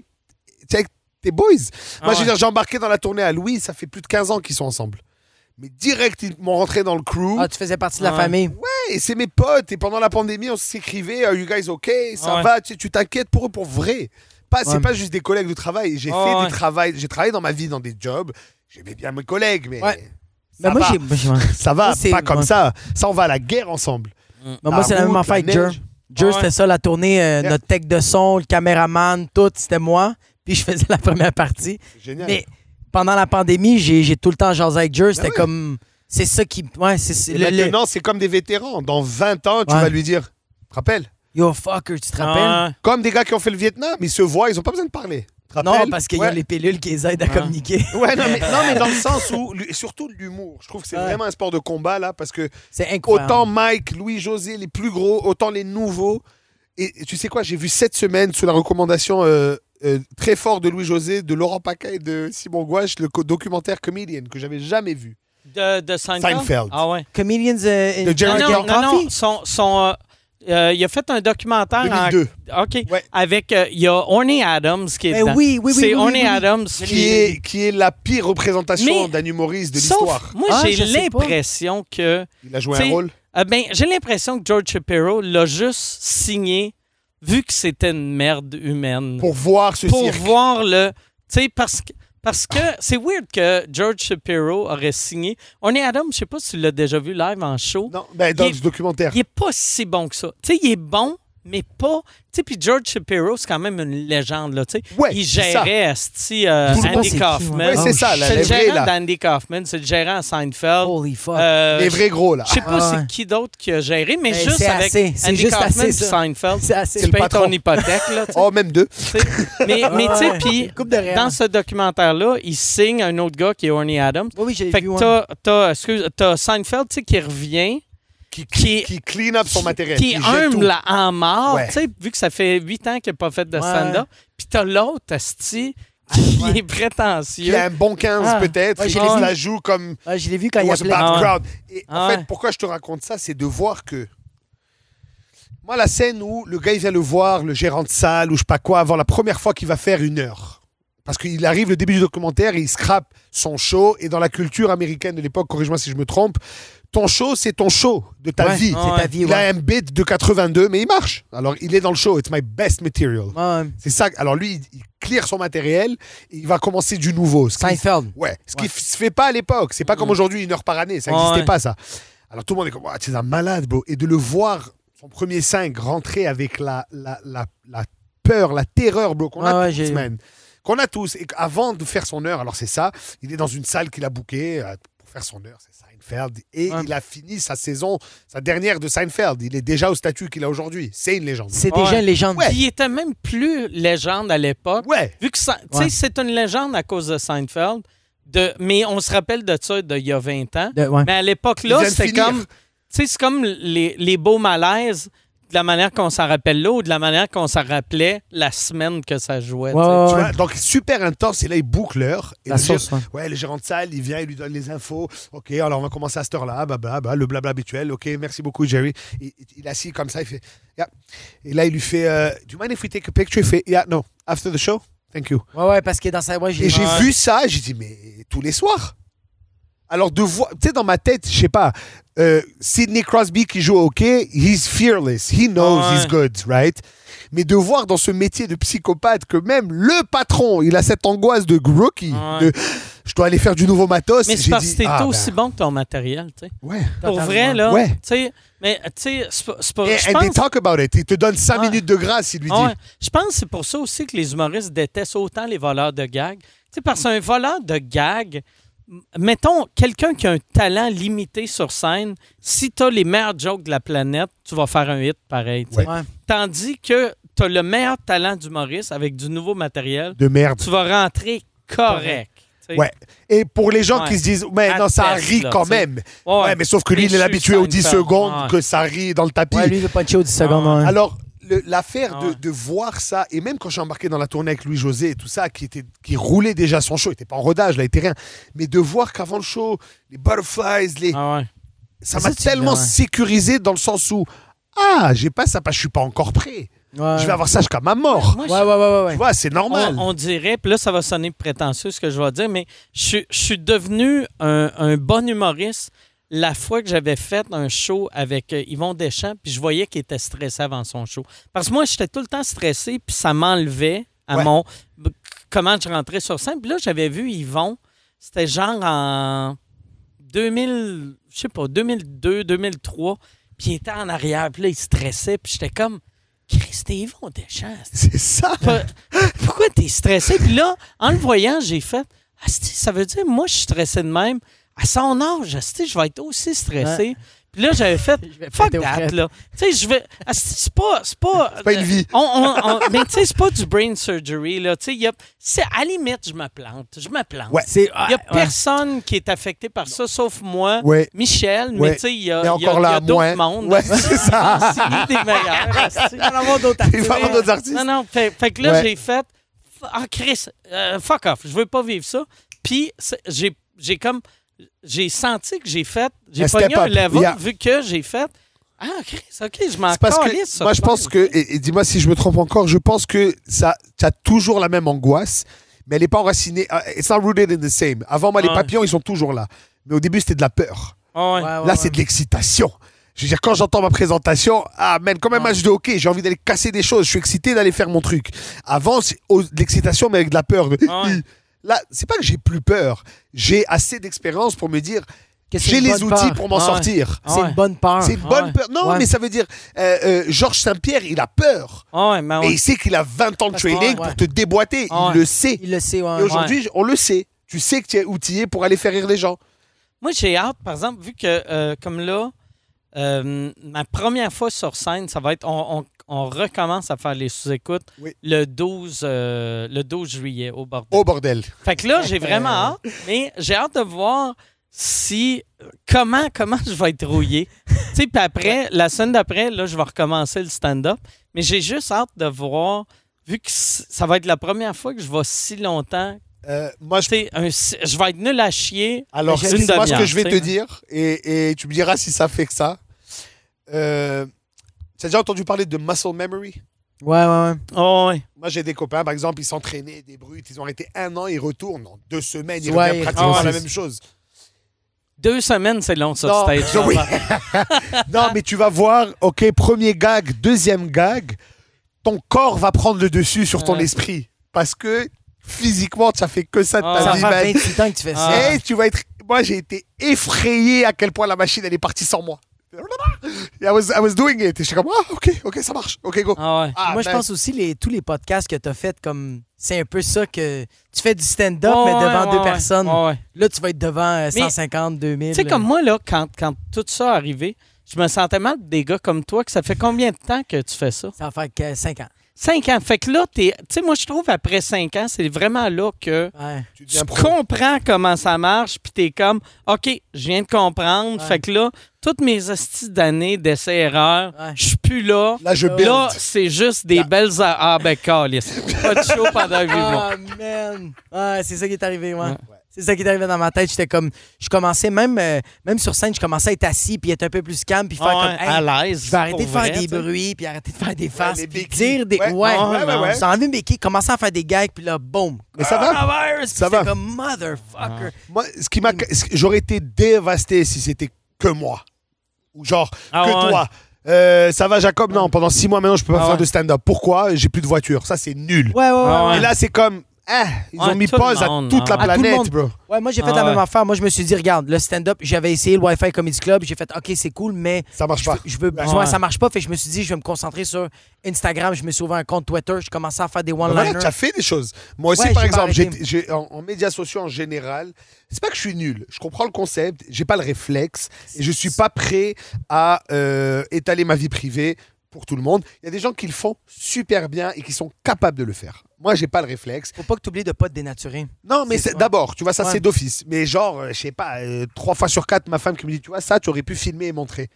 tu es avec tes boys. Moi, Ah je veux dire, j'ai embarqué dans la tournée à Louis, ça fait plus de 15 ans qu'ils sont ensemble. Mais direct, ils m'ont rentré dans le crew. Ah, tu faisais partie de la Ouais. famille. Et c'est mes potes. Et pendant la pandémie, on s'écrivait Are you guys okay? Ça Ouais. va? Tu t'inquiètes pour eux pour vrai. Pas, C'est Ouais. pas juste des collègues de travail. J'ai Ouais, fait ouais. du travail. J'ai travaillé dans ma vie dans des jobs. J'aimais bien mes collègues, mais. Ouais. Ça, Mais moi, va. j'ai. moi, j'ai- ça va, moi, c'est- pas comme ouais. ça. Ça, on va à la guerre ensemble. Mais moi, La c'est la même affaire avec Jer. neige. Jer, Ouais. c'était ça, la tournée. euh, Yeah. Notre tech de son, le caméraman, tout, c'était moi. Puis je faisais la première partie. C'est génial. Mais pendant la pandémie, j'ai tout le temps jasé avec Jer. C'était ouais. comme. C'est ça qui. Ouais, c'est. maintenant, c'est comme des vétérans. Dans 20 ans, tu Ouais. vas lui dire Tu te rappelles? Yo, fucker, tu te rappelles? Ah, Comme des gars qui ont fait le Vietnam, ils se voient, ils ont pas besoin de parler. Tu te Non, parce qu'il y a les pilules qui les aident à Ah. communiquer. Ouais, non mais, non, mais dans le sens où, et surtout de l'humour. Je trouve que c'est Ouais. vraiment un sport de combat, là, parce que C'est incroyable. Autant Mike, Louis-José, les plus gros, autant les nouveaux. Et tu sais quoi, j'ai vu cette semaine, sous la recommandation euh, euh, très fort de Louis-José, de Laurent Paca et de Simon Gouache, le documentaire Comedian, que j'avais jamais vu. de, de Seinfeld? Seinfeld. Ah ouais. Comedians in De Jerry non, Jones. non, non, Coffee? non, son, son, euh, euh, il a fait un documentaire 2002. en... OK. Ouais. Avec... euh, il y a Orny Adams qui est Ben dedans. oui, oui, oui, C'est oui, oui, Orny oui. Adams Qui est, qui est la pire représentation d'un humoriste de l'histoire. moi, Ah, j'ai l'impression que... Il a joué un rôle. euh, ben, j'ai l'impression que George Shapiro l'a juste signé vu que c'était une merde humaine. Pour voir ce Pour cirque. voir le... Tu sais, parce que... Parce que c'est weird que George Shapiro aurait signé. Orny Adams, je sais pas si tu l'as déjà vu live en show. Non, ben, dans Il est- ce documentaire. Il est pas si bon que ça. Tu sais, il est bon, mais pas. Tu sais, puis George Shapiro, c'est quand même une légende, là. Tu sais, Ouais, il gérait euh, Andy Kaufman. ouais? C'est ça, la, c'est le gérant d'Andy Kaufman, c'est le gérant à Seinfeld. Holy fuck. Euh, Les vrais gros, là. Je sais pas Ah, ouais. c'est qui d'autre qui a géré, mais juste avec assez. Andy juste Kaufman et. Seinfeld. C'est assez. Tu payes ton hypothèque, là. Oh, même deux. Mais, mais tu sais, puis dans ce documentaire-là, il signe un autre gars qui est Orny Adams. Oui, oui, j'ai Fait que t'as Seinfeld, tu sais, qui revient. Qui, Qui qui clean up son matériel. Qui est humble en mort, Ouais. tu sais, vu que ça fait huit ans qu'il n'a pas fait de Ouais. stand-up. Puis t'as l'autre, Asti, qui ouais. est prétentieux. Qui a un bon 15 Ah. peut-être. Ouais, qui vu. la joue comme Ouais, je l'ai vu quand il was a Ah ouais. crowd. Et en Ah fait, ouais. pourquoi je te raconte ça, c'est de voir que. Moi, la scène où le gars, il vient le voir, le gérant de salle ou je sais pas quoi, avant la première fois qu'il va faire une heure. Parce qu'il arrive le début du documentaire et il scrape son show. Et dans la culture américaine de l'époque, corrige-moi si je me trompe, ton show, c'est ton show de ta Ouais, vie. C'est ta vie, Il ouais. a un beat de 82, mais il marche. Alors, il est dans le show. It's my best material. Ouais. C'est ça. Alors, lui, il, clear son matériel et il va commencer du nouveau. Ce Seinfeld. Ouais, ce qui Ouais. se fait pas à l'époque. C'est pas comme aujourd'hui, une heure par année. Ça n'existait Ouais. pas, ça. Alors tout le monde est comme, Ah, tu es un malade, bro. Et de le voir, son premier 5, rentrer avec la, la, la, la peur, la terreur, bro, qu'on Ouais, a ouais. Qu'on a tous. Et avant de faire son heure, alors c'est ça, il est dans une salle qu'il a pour faire son heure, c'est Seinfeld. Et Ouais. il a fini sa saison, sa dernière de Seinfeld. Il est déjà au statut qu'il a aujourd'hui. C'est une légende. C'est Ouais. déjà une légende. Ouais. Il était même plus légende à l'époque. Ouais. Vu que c'est une légende à cause de Seinfeld. de, mais on se rappelle de ça d'il y a 20 ans. De- ouais. Mais à l'époque Il là, vient de c'était comme, tu sais, c'est comme les, les beaux malaises de la manière qu'on s'en rappelle là ou de la manière qu'on s'en rappelait la semaine que ça jouait. Ouais, tu sais? ouais, Tu ouais. vois, donc super intense et là il boucle l'heure. Et La le sauce, ouais. ouais, le gérant de salle, il vient, il lui donne les infos. Ok, alors on va commencer à cette heure-là, blabla, blabla, le blabla habituel. Ok, merci beaucoup Jerry. Il, il est assis comme ça, il fait. Yeah. Et là il lui fait. euh, Do you mind if we take a picture? Il fait. Yeah, no. After the show, thank you. Ouais, ouais, parce que dans sa. Ouais, j'ai Et j'ai vu ça, j'ai dit mais tous les soirs. Alors de voir, tu sais dans ma tête, je sais pas. euh, Sidney Crosby qui joue au hockey, he's fearless, he knows Ouais. he's good, right? Mais de voir dans ce métier de psychopathe que même le patron, il a cette angoisse de rookie, Ouais. de je dois aller faire du nouveau matos. Mais c'est parce dit, que t'es ah, aussi ben, bon que ton matériel, tu sais. Ouais. Pour Totalement. vrai, là. Ouais. Tu sais, mais tu sais, c'est pas- and they pense- talk about it. Il te donne 5 Ouais. minutes de grâce, il lui dit. Ouais. Je pense que c'est pour ça aussi que les humoristes détestent autant les voleurs de gags. Tu sais, parce qu'un voleur de gags, mettons, quelqu'un qui a un talent limité sur scène, si tu as les meilleurs jokes de la planète, tu vas faire un hit pareil. Ouais. Tandis que tu as le meilleur talent d'humoriste avec du nouveau matériel, De merde. tu vas rentrer correct. Ouais. Et pour les gens Ouais. qui se disent, mais non, ça rit là, quand même. Ouais, Ouais, mais sauf que lui, il est habitué aux chutes 10 Seinfeld. secondes Ouais. que ça rit dans le tapis. Ouais, lui, il veut puncher aux 10 secondes. ouais. Alors, l'affaire Ah de, ouais. de voir ça, et même quand j'ai embarqué dans la tournée avec Louis-José et tout ça, qui, était, qui roulait déjà son show, il n'était pas en rodage, là, il était rien, mais de voir qu'avant le show, les butterflies, les... Ah ouais. ça m'a tellement ouais. sécurisé dans le sens où, ah, j'ai pas ça parce que je suis pas encore prêt. Ouais. Je vais avoir ça jusqu'à ma mort. Moi, Ouais, ouais, ouais, ouais, ouais. Tu vois, c'est normal. On, on dirait, puis là, ça va sonner prétentieux ce que je vais dire, mais je, suis- je suis devenu un, un bon humoriste la fois que j'avais fait un show avec euh, Yvon Deschamps, puis je voyais qu'il était stressé avant son show. Parce que moi, j'étais tout le temps stressé, puis ça m'enlevait à Ouais. mon. comment je rentrais sur scène. Puis là, j'avais vu Yvon, c'était genre en 2000, je sais pas, 2002, 2003, puis il était en arrière, puis là, il stressait, puis j'étais comme. Christ, Yvon Deschamps, C'est ça. pourquoi t'es stressé? Puis là, en le voyant, j'ai fait, Asti, ça veut dire, moi, je suis stressé de même. À son âge, je vais être aussi stressé. Puis là, j'avais fait, fuck that, là. Tu sais, je vais, c'est pas, c'est pas... pas une vie. On, on- on- mais tu sais, c'est pas du brain surgery, là. Tu sais, il y a, c'est, à la limite, je me plante. Je me plante. Ouais. Il y a ouais. personne qui est affecté par ça, sauf moi, Ouais. Michel, mais tu sais, il y a, a- d'autres mondes. Ouais, c'est ça. C'est des meilleurs. Il va y en avoir d'autres Il va y avoir d'autres artistes. Non, non. Fait, fait que là, j'ai fait. Ah, Chris, euh, fuck off. Je veux pas vivre ça. Puis, j'ai comme. J'ai senti que j'ai fait. J'ai pogné un level Yeah. vu que j'ai fait. Ah, Chris, OK, je m'en C'est parce calisse, moi je pense que, et, et dis-moi si je me trompe encore, je pense que ça, tu as toujours la même angoisse, mais elle n'est pas enracinée. uh, It's not rooted in the same. Avant moi, les papillons, ils sont toujours là. Mais au début, c'était de la peur. Ah ouais. Ouais, ouais, là, ouais. c'est de l'excitation. Je veux dire, quand j'entends ma présentation, ah, man, comme un Ouais. match de hockey, j'ai envie d'aller casser des choses. Je suis excité d'aller faire mon truc. Avant, c'est de l'excitation, mais avec de la peur. Ah. Là, c'est pas que j'ai plus peur. J'ai assez d'expérience pour me dire, Que c'est j'ai les outils peur. pour m'en Ah ouais. sortir. C'est Ouais. une bonne peur. C'est une Ah bonne ouais. peur. Non, Ouais. mais ça veut dire, euh, euh, Georges Saint-Pierre, il a peur. Ah ouais, mais Et il sait qu'il a 20 ans de training ouais. pour te déboîter. Ah ouais. Il le sait. Il le sait, ouais. Et aujourd'hui, on le sait. Tu sais que tu es outillé pour aller faire rire les gens. Moi, j'ai hâte, par exemple, vu que, euh, comme là, euh, ma première fois sur scène, ça va être. On, on- on recommence à faire les sous-écoutes Oui. le, 12, euh, le 12 juillet au bordel. Oh bordel. Fait que là, j'ai vraiment hâte, mais j'ai hâte de voir si comment comment je vais être rouillé. tu sais, puis après, la semaine d'après, là, je vais recommencer le stand-up. Mais j'ai juste hâte de voir, vu que ça va être la première fois que je vais si longtemps. Euh, moi, je... Un je vais être nul à chier. Alors, c'est moi ce que je vais te dire, et, et tu me diras si ça fait que ça. Euh, tu as déjà entendu parler de muscle memory? Ouais, ouais, ouais. Oh, ouais. Moi, j'ai des copains, par exemple, ils s'entraînaient, des brutes, ils ont arrêté un an, ils retournent. En deux semaines, ils Ouais, reviennent pratiquement la même chose. Deux semaines, c'est long, ça, Non, stage. oui. non, mais tu vas voir, ok, premier gag, deuxième gag, ton corps va prendre le dessus sur ton Ouais. esprit. Parce que physiquement, tu as fait que ça de Ah. ta Ça vie, fait man. 28 ans que tu fais ça. Et tu vas être. Moi, j'ai été effrayé à quel point la machine, elle est partie sans moi. I was, I was doing it. Et j'étais comme, ah, ok, ok, ça marche. Ok, go. Ah ouais. Ah, Moi, je man. pense aussi les, tous les podcasts que tu as fait comme. C'est un peu ça que. Tu fais du stand-up, mais devant ouais, deux ouais, personnes. Là, tu vas être devant euh, Mais- 150, 2000. Tu sais, comme moi, là, quand, quand tout ça est arrivé, je me sentais mal des gars comme toi, que ça fait combien de temps que tu fais ça? Ça va faire 5 ans. Cinq ans. Fait que là, t'es- tu sais, moi, je trouve après cinq ans, c'est vraiment là que Ouais. Tu comprends comment ça marche, puis t'es comme, OK, je viens de comprendre. Ouais. Fait que là, toutes mes hosties d'années d'essais-erreurs, Ouais. je suis plus là. Là, je build. Là, c'est juste des belles... a- Ah, ben, calice. Pas de show pendant huit mois. Ah, man. Ouais, c'est ça qui est arrivé, ouais. Ouais. C'est ça qui est arrivé dans ma tête. J'étais comme. Je commençais, même, euh, même sur scène, je commençais à être assis, puis être un peu plus calme, puis faire Ouais, comme. Hey, à l'aise. je vais arrêter de faire vrai, des bruits, puis arrêter de faire des faces, les puis dire des. Ouais. Ouais, Ouais, ouais, ouais. J'ai enlevé mes béquilles, commencé à faire des gags, puis là, boum. Mais ça va. Coronavirus, Ça puis va. comme motherfucker. Moi, ce qui m'a, j'aurais été dévasté si c'était que moi. Ou genre, Ah que ouais. toi. Euh, ça va, Jacob? Non, pendant six mois maintenant, je peux pas Ah faire ouais. de stand-up. Pourquoi? J'ai plus de voiture. Ça, c'est nul. Ouais, ouais, ouais. Ah ouais. ouais. Et là, c'est comme, ah, ils Ouais, ont mis tout le pause à toute ah la le planète, bro. Ouais, moi, j'ai fait Ah la même affaire. Moi, je me suis dit, regarde, le stand-up, j'avais essayé le Wi-Fi Comedy Club. J'ai fait, OK, c'est cool, mais Ça marche je veux, pas. je veux- ça marche pas. Fait que je me suis dit, je vais me concentrer sur Instagram. Je me suis ouvert un compte Twitter. Je commençais à faire des Voilà, one-liners. tu as fait des choses. Moi aussi, Ouais, par exemple, en médias sociaux en général, c'est pas que je suis nul. Je comprends le concept, j'ai pas le réflexe et je suis pas prêt à euh, étaler ma vie privée pour tout le monde. Il y a des gens qui le font super bien et qui sont capables de le faire. Moi, j'ai pas le réflexe. Faut pas que tu oublies de pas te dénaturer. Non, mais C'est- d'abord, tu vois, ça Ouais. c'est d'office. Mais genre, euh, je sais pas, euh, trois fois sur quatre, ma femme qui me dit, tu vois, ça, tu aurais pu filmer et montrer.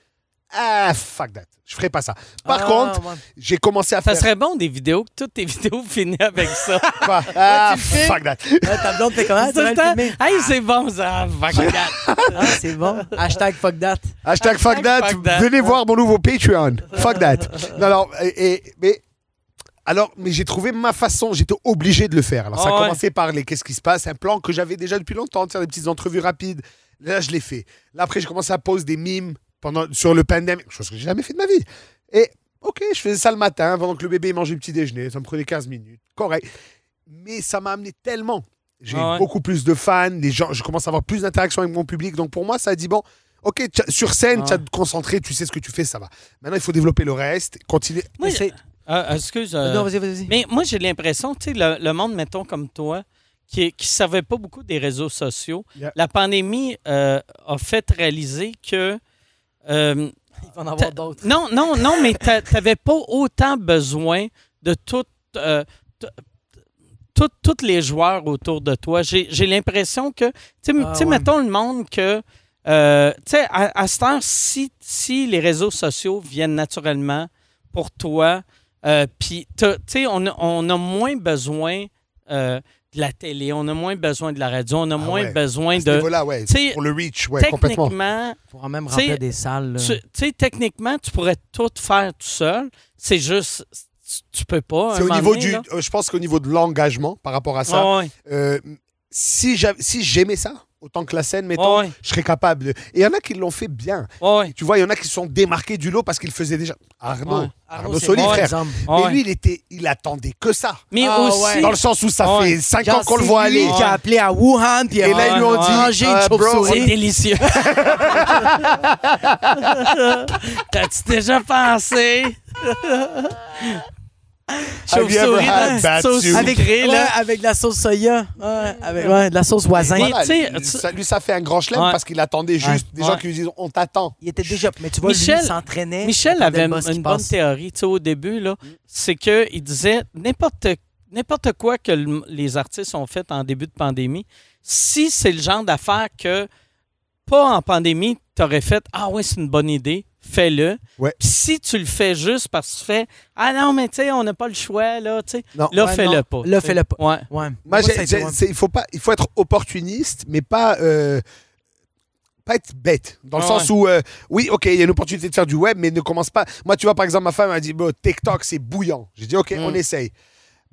Ah, fuck that. Je ferai pas ça. Par Ah, contre, ouais. j'ai commencé à Ça faire. serait bon des vidéos, que toutes tes vidéos finissent avec ça. Quoi? Ah, fuck that. Ouais, ta blonde fait comment? Tu Tout le vas le temps, filmer? Hey, c'est bon, ça. Fuck that. Ah, c'est bon. Hashtag fuck that. Hashtag fuck that. fuck that. Venez voir mon nouveau Patreon. Fuck that. Non, alors, et, et- mais, alors, mais j'ai trouvé ma façon. J'étais obligé de le faire. Alors, ça Ah a ouais. commencé par les qu'est-ce qui se passe, un plan que j'avais déjà depuis longtemps, de faire des petites entrevues rapides. Là, je l'ai fait. Là, après, j'ai commencé à poser des mimes pendant, sur le pandémie, chose que j'ai jamais fait de ma vie. Et, ok, je faisais ça le matin pendant que le bébé mangeait le petit déjeuner. Ça me prenait 15 minutes. Correct. Mais ça m'a amené tellement. J'ai Ah ouais. beaucoup plus de fans. Les gens, je commence à avoir plus d'interaction avec mon public. Donc, pour moi, ça a dit bon. Ok, sur scène, Ah tu as te concentrer, tu sais ce que tu fais, ça va. Maintenant, il faut développer le reste, continuer. Moi, euh, excuse. euh, Non, vas-y, vas-y. mais moi, j'ai l'impression, tu sais, le, le monde, mettons, comme toi, qui ne savait pas beaucoup des réseaux sociaux, Yeah. la pandémie euh, a fait réaliser que. euh, Il va en avoir d'autres. non, non, non, mais tu n'avais pas autant besoin de tout. euh, tout- les joueurs autour de toi. J'ai l'impression que, tu sais, Ah, ouais. mettons le monde que, euh, tu sais, à, à cette heure, si, si les réseaux sociaux viennent naturellement pour toi, euh, puis, tu sais, on, a- on a moins besoin euh, de la télé, on a moins besoin de la radio, on a moins ouais. besoin À ce de... niveau-là, ouais. Pour le reach, ouais, complètement. Techniquement, Pour même remplir des salles. tu sais, techniquement, tu pourrais tout faire tout seul. C'est juste, tu, tu peux pas. C'est un au niveau donné, du. euh, Je pense qu'au niveau de l'engagement par rapport à ça, Ah ouais, euh, si j'av- si j'aimais ça, autant que la scène, mettons, ouais, je serais capable. de- Et il y en a qui l'ont fait bien. ouais, Tu vois, il y en a qui se sont démarqués du lot parce qu'ils faisaient déjà. Arnaud, Ouais. Arnaud, Soli, frère. exemple. Mais ouais. lui, il, était, il attendait que ça. Mais Ah aussi. Dans le sens où ça Ouais. fait 5 Genre, ans qu'on le voit aller. qui a appelé à Wuhan, puis Et là, ils lui ont dit euh, bro, chauve-souris. c'est délicieux. T'as-tu déjà pensé? Have you ever had soup? avec, ouais, avec de la sauce soya. Ouais, avec ouais, de la sauce voisin. Voilà, lui, ça, lui, ça fait un grand chelem Ouais. parce qu'il attendait juste des gens Ouais. qui lui disent on t'attend. Il était déjà. Mais tu vois, Michel- lui, il s'entraînait. Michel avait une bonne théorie tu sais, au début. là. C'est qu'il disait n'importe n'importe quoi que le- les artistes ont fait en début de pandémie, si c'est le genre d'affaires que, pas en pandémie, tu aurais fait Ah ouais, c'est une bonne idée, fais-le. Ouais. Puis si tu le fais juste parce que tu fais Ah non, mais tu sais, on n'a pas le choix, là, tu sais, Non. là, Ouais, fais-le non. pas. Là, fais-le pas. Ouais. Ouais. Moi, a il faut pas, il faut être opportuniste, mais pas euh, pas être bête. Dans le Ah sens où, euh, oui, ok, il y a une opportunité de faire du web, mais ne commence pas. Moi, tu vois, par exemple, ma femme m'a dit, bon, TikTok, c'est bouillant. J'ai dit, ok, Mm. on essaye.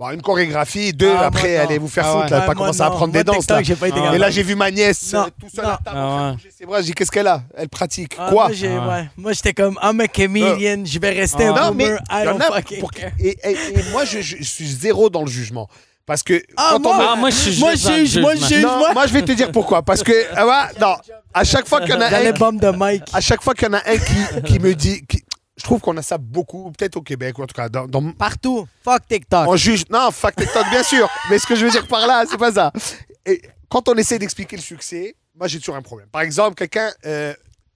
Bon, une chorégraphie, deux, Ah, après, allez vous faire Ah foutre, ouais. là, pas commencer à non. prendre Moi, des danses. Là. j'ai pas été Ah. Et capable. là, j'ai vu ma nièce Non, tout seul à table, Ah ouais. ses bras. J'ai dit, qu'est-ce qu'elle a? Elle pratique. Ah, Quoi? Moi, Ah. ouais. J'étais comme, I'm a comedian, je vais rester Ah. un Non, mais boomer, I il y en don't a fucking pour- care. et, et- et moi, je, je suis zéro dans le jugement. Parce que Ah, quand on moi, me- Ah, moi, je suis Moi, juge, moi, jugement. juge. Non, moi- moi, je vais te dire pourquoi. Parce que, ah non, à chaque fois qu'il y en a un, bombes de Mike. à chaque fois qu'il y en a un qui, qui me dit, qui- je trouve qu'on a ça beaucoup, peut-être au Québec, ou en tout cas, dans, dans- Partout. Fuck TikTok. on juge. Non, fuck TikTok, bien sûr. Mais ce que je veux dire par là, c'est pas ça. Et quand on essaie d'expliquer le succès, moi, j'ai toujours un problème. Par exemple, quelqu'un, euh,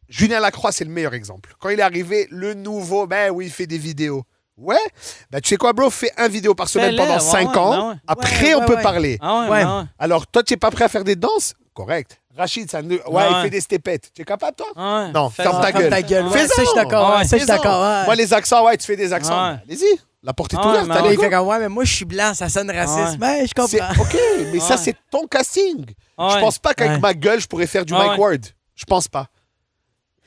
Julien Lacroix, c'est le meilleur exemple. Quand il est arrivé, le nouveau, ben oui, il fait des vidéos. Ouais. Ben, tu sais quoi, bro? Fais un vidéo par semaine pendant ouais, 5 ouais, ans. ouais. Après, Ouais, on ouais, peut ouais. parler. Ah ouais, Ouais. ouais. Alors, toi, tu n'es pas prêt à faire des danses? Correct. Rachid, ça ne... ouais, Ouais. il fait des stepettes. Tu es capable, toi? Ouais. Non, Fais ferme ta Ferme gueule. ta gueule. Fais-en. ça, je suis d'accord. Je suis. Moi, les accents, ouais, tu fais des accents. Allez-y. La porte est ouverte. Là, il fait comme, ouais, mais moi, je suis blanc, ça sonne raciste. Mais je C'est- comprends. OK, mais ça, c'est ton casting. Je pense pas qu'avec ma gueule, je pourrais faire du Mike. Ward. Je pense pas.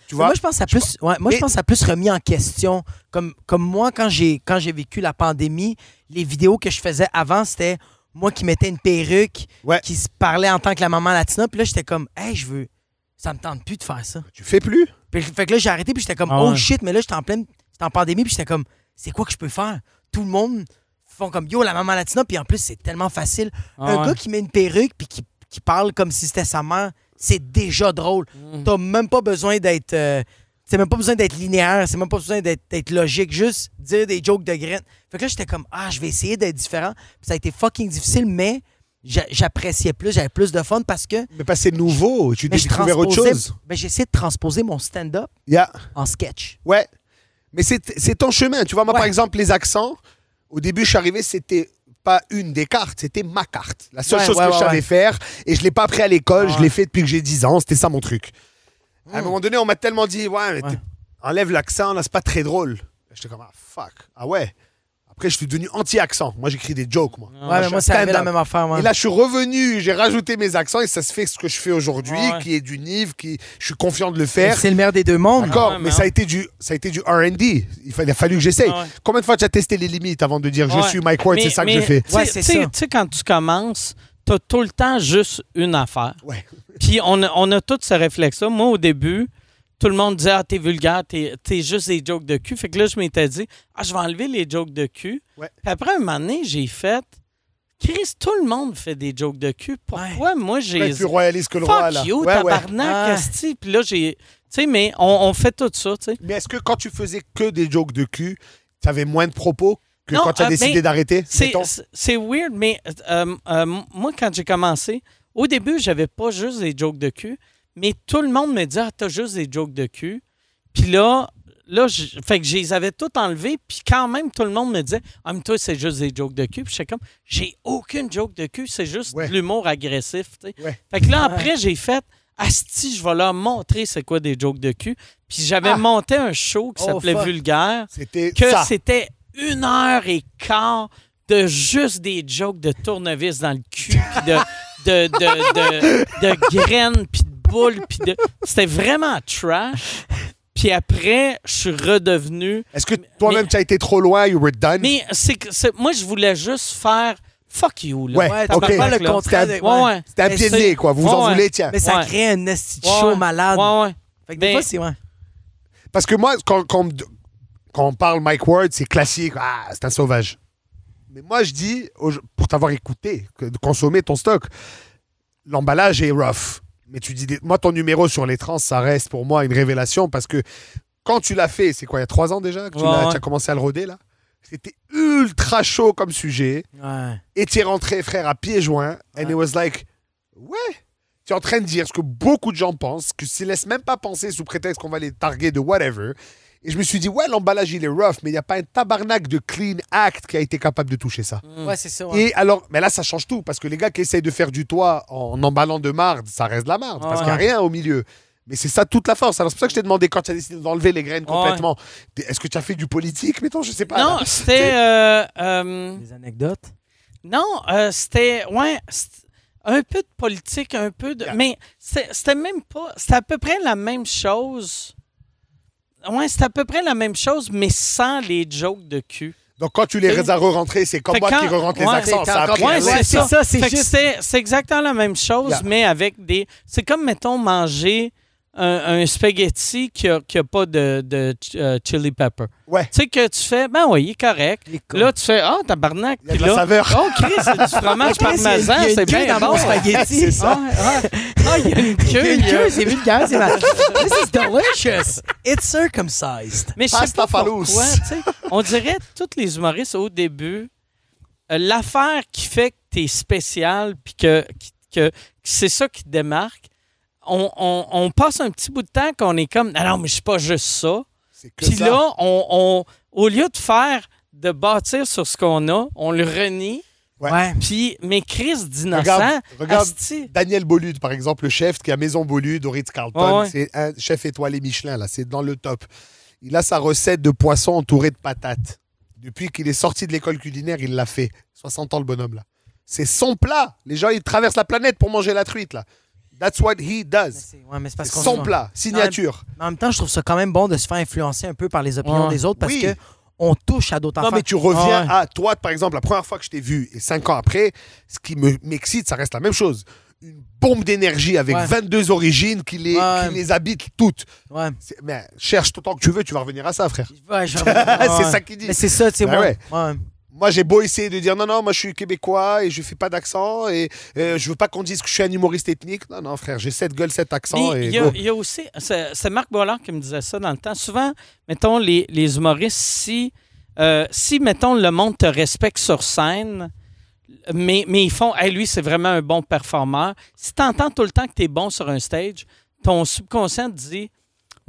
Tu vois? moi, je pense que ça a plus, ouais, moi, je pense que ça plus remis en question. Comme, comme moi, quand j'ai, quand j'ai vécu la pandémie, les vidéos que je faisais avant, c'était moi qui mettais une perruque, Ouais. qui se parlait en tant que la maman latina. Puis là, j'étais comme, hey, je veux. Ça me tente plus de faire ça. Tu fais plus? Puis, fait que là, j'ai arrêté, puis j'étais comme, Ah oh shit, mais là, j'étais en pleine. J'étais en pandémie, puis j'étais comme, c'est quoi que je peux faire? Tout le monde font comme, yo, la maman latina, puis en plus, c'est tellement facile. Ah Un ouais. gars qui met une perruque, puis qui, qui parle comme si c'était sa mère, c'est déjà drôle. Mm. T'as même pas besoin d'être. euh, c'est même pas besoin d'être linéaire, c'est même pas besoin d'être logique, juste dire des jokes de graines. Fait que là, j'étais comme, ah, je vais essayer d'être différent. Puis ça a été fucking difficile, mais j'a- j'appréciais plus, j'avais plus de fun parce que Mais pas c'est nouveau. Tu mais découvert autre chose. ben, j'ai essayé de transposer mon stand-up Yeah. en sketch. Ouais. Mais c'est ton chemin. Tu vois, moi, Ouais. par exemple, les accents, au début, je suis arrivé, c'était pas une des cartes, c'était ma carte. La seule Ouais, chose ouais, que je savais faire, et je l'ai pas appris à l'école, je l'ai fait depuis que j'ai 10 ans, c'était ça mon truc. À un moment donné, on m'a tellement dit, ouais, mais Ouais. t'es- enlève l'accent, là, c'est pas très drôle. J'étais comme, ah, fuck. Ah ouais. Après, je suis devenu anti-accent. Moi, j'écris des jokes, moi. Ouais, mais moi, c'est arrivé la même affaire, moi. Et là, je suis revenu, j'ai rajouté mes accents et ça se fait ce que je fais aujourd'hui, Ouais. qui est du Nive, qui je suis confiant de le faire. C'est le meilleur des deux mondes. D'accord, Ouais, mais ça a été du, ça a été du R&D. Il, fa- il a fallu que j'essaye. Ouais. Combien de fois tu as testé les limites avant de dire je Ouais. suis Mike Ward, Mais- c'est ça que mais, je fais? tu sais- Ouais, c'est tu sais- ça. Tu sais, quand tu commences, tu as tout le temps juste une affaire. Ouais. Puis on a, on a tous ce réflexe-là. Moi, au début, tout le monde disait Ah, t'es vulgaire, t'es t'es juste des jokes de cul. Fait que là, je m'étais dit Ah, je vais enlever les jokes de cul. Ouais. Puis après, un moment donné, j'ai fait Chris, tout le monde fait des jokes de cul. Pourquoi moi, j'ai. Ouais, plus royaliste que le roi, Fuck là. you, tabarnak, Ouais. esti. Puis là, j'ai. Tu sais, mais on, on fait tout ça, tu sais. Mais est-ce que quand tu faisais que des jokes de cul, tu avais moins de propos que Non, quand tu as euh, décidé mais d'arrêter C'est weird, mais euh, euh, moi, quand j'ai commencé, au début, j'avais pas juste des jokes de cul, mais tout le monde me disait Ah, t'as juste des jokes de cul. Puis là, là je, fait que je les avais tout enlevés, puis quand même, tout le monde me disait Ah, mais toi, c'est juste des jokes de cul. Puis j'étais comme J'ai aucune joke de cul, c'est juste Ouais. de l'humour agressif. Ouais. Fait que là, après, j'ai fait Asti, je vais leur montrer c'est quoi des jokes de cul. Puis j'avais Ah. monté un show qui Oh, s'appelait. Vulgaire C'était que c'était une heure et quart de juste des jokes de tournevis dans le cul, puis de, de, de, de, de graines, puis de boules, puis de... C'était vraiment trash. Puis après, je suis redevenu... Est-ce que toi-même, tu as été trop loin, you were done? Mais c'est que moi, je voulais juste faire « fuck you », là. Ouais, Ouais, ok. t'as pas le contraire. C'était Ouais, ouais. C'était un Mais pied de nez, quoi. Vous Ouais, en voulez, tiens. Mais ça Ouais. crée un esti de Ouais, show ouais. malade. Ouais, ouais. Fait que des Ben- fois, c'est. Ouais. Parce que moi, quand, quand on parle Mike Ward, c'est classique. Ah, c'est un sauvage. Mais moi, je dis, pour t'avoir écouté, que de consommer ton stock, l'emballage est rough. Mais tu dis, moi, ton numéro sur les trans, ça reste pour moi une révélation parce que quand tu l'as fait, c'est quoi, il y a trois ans déjà que tu, Ouais, ouais. as commencé à le roder, là? C'était ultra chaud comme sujet. Ouais. Et tu es rentré, frère, à pieds joints. And it was like, ouais. Tu es en train de dire ce que beaucoup de gens pensent, que s'ils laissent même pas penser sous prétexte qu'on va les targuer de whatever. Et je me suis dit, ouais, l'emballage, il est rough, mais il n'y a pas un tabarnak de clean act qui a été capable de toucher ça. Ouais, c'est ça. ouais. Et alors, mais là, ça change tout, parce que les gars qui essayent de faire du toit en emballant de marde, ça reste de la marde, parce Ouais. qu'il n'y a rien au milieu. Mais c'est ça toute la force. Alors, c'est pour ça que je t'ai demandé quand tu as décidé d'enlever les graines Ouais. complètement. Est-ce que tu as fait du politique, mettons Je sais pas. Non, c'était... euh, euh, Des anecdotes? Non, euh, c'était. Ouais, un peu de politique, un peu de. Yeah. Mais c'était c'était même pas. C'était à peu près la même chose. Ouais, c'était à peu près la même chose, mais sans les jokes de cul. Donc, quand tu les as re-rentrés, c'est comme moi quand- qui re-rentre les accents. c'est Ça a Ouais, c'est c'est ça. ça, c'est juste- c'est c'est exactement la même chose, Yeah. mais avec des. C'est comme, mettons, manger un, un spaghetti qui n'a pas de, de euh, chili pepper. Ouais. Tu sais que tu fais, ben oui, il est correct. Les cons. Là, tu fais, ah, tabarnak. Il y a de Puis la là, saveur. oh, Chris, c'est du fromage il a une- parmesan, il a une c'est bien bon. spaghetti. Ah, ah, ah, il y a une Il y a queue. une il y a- queue, c'est vulgaire, c'est mal. This is delicious. It's circumcised. Mais je sais pas pourquoi, tu sais, on dirait tous les humoristes au début, euh, l'affaire qui fait que tu es spécial puis que, qui- que, que c'est ça qui te démarque, on, on- on passe un petit bout de temps qu'on est comme, ah non, mais je suis pas juste ça. C'est que Puis là, on, on- au lieu de faire, de bâtir sur ce qu'on a, on le renie, Ouais. Puis, mais Chris d'innocent, Regarde. Daniel Bolude, par exemple, le chef qui a Maison Bolude au Ritz-Carlton, Ouais, ouais. c'est un chef étoilé Michelin, là, c'est dans le top. Il a sa recette de poisson entouré de patates. Depuis qu'il est sorti de l'école culinaire, il l'a fait. 60 ans, le bonhomme, là. C'est son plat. Les gens, ils traversent la planète pour manger la truite, là. That's what he does. c'est- ouais, mais c'est parce C'est qu'on son plat, signature. Mais en même temps, je trouve ça quand même bon de se faire influencer un peu par les opinions Ouais. des autres parce Oui. que on touche à d'autres Non, affaires. mais tu reviens Ouais. à toi, par exemple, la première fois que je t'ai vu et cinq ans après, ce qui me- m'excite, ça reste la même chose. Une bombe d'énergie avec Ouais. 22 origines qui les, Ouais. qui les habitent toutes. Ouais. C'est- Mais cherche autant que tu veux, tu vas revenir à ça, frère. Ouais, je- c'est ouais. ça qu'il dit. Mais c'est ça, tu sais, Ben moi. ouais. ouais. Moi, j'ai beau essayer de dire non, non, moi je suis québécois et je fais pas d'accent et euh, je veux pas qu'on dise que je suis un humoriste ethnique. Non, non, frère, j'ai cette gueule, cet accent. Et il y, a- y aussi, c'est c'est Marc Bollard qui me disait ça dans le temps. Souvent, mettons, les, les humoristes, si, euh, si, mettons, le monde te respecte sur scène, mais, mais ils font, hey, lui, c'est vraiment un bon performeur. Si tu entends tout le temps que tu es bon sur un stage, ton subconscient te dit,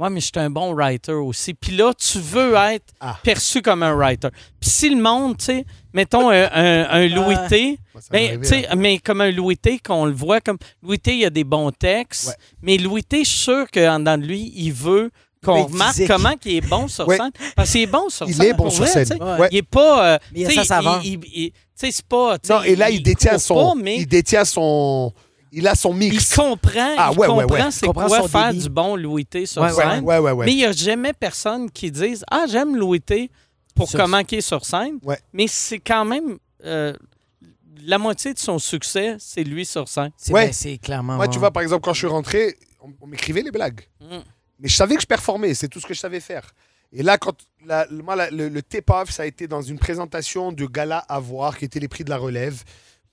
ouais, mais je suis un bon writer aussi. Puis là, tu veux être Ah. perçu comme un writer. Puis si le monde, tu sais, mettons un, un- un Louis. T, m'est ben, arrivé, tu sais, là. mais comme un Louis T, qu'on le voit comme. Louis T, il y a des bons textes, Ouais. mais Louis T, je suis sûr qu'en dedans de lui, il veut qu'on Il remarque physique. comment il est bon sur Ouais. scène. Parce qu'il est bon sur Il scène. est bon sur scène. Ouais. Il est pas. euh, Mais il a tu sais, ça savant. il- il- il- Tu sais, c'est pas. Non, et là, il, détient son. pas, mais Il détient son. Il a son il mix. comprend, Ah, il ouais, ouais, comprend ouais. c'est Comprend quoi son faire débit. du bon Louis T sur Ouais, ouais, scène. Ouais, ouais, ouais. Mais il n'y a jamais personne qui dise Ah, j'aime Louis T pour Sur- comment il est sur scène. Ouais. Mais c'est quand même. euh, la moitié de son succès, c'est lui sur scène. C'est Ouais. ben, c'est clairement. Moi, ouais. tu vois, par exemple, quand je suis rentré, on, on m'écrivait les blagues. Mm. Mais je savais que je performais, c'est tout ce que je savais faire. Et là, quand la- le- moi, la- le, le tip-off, ça a été dans une présentation de gala à voir, qui était les prix de la relève,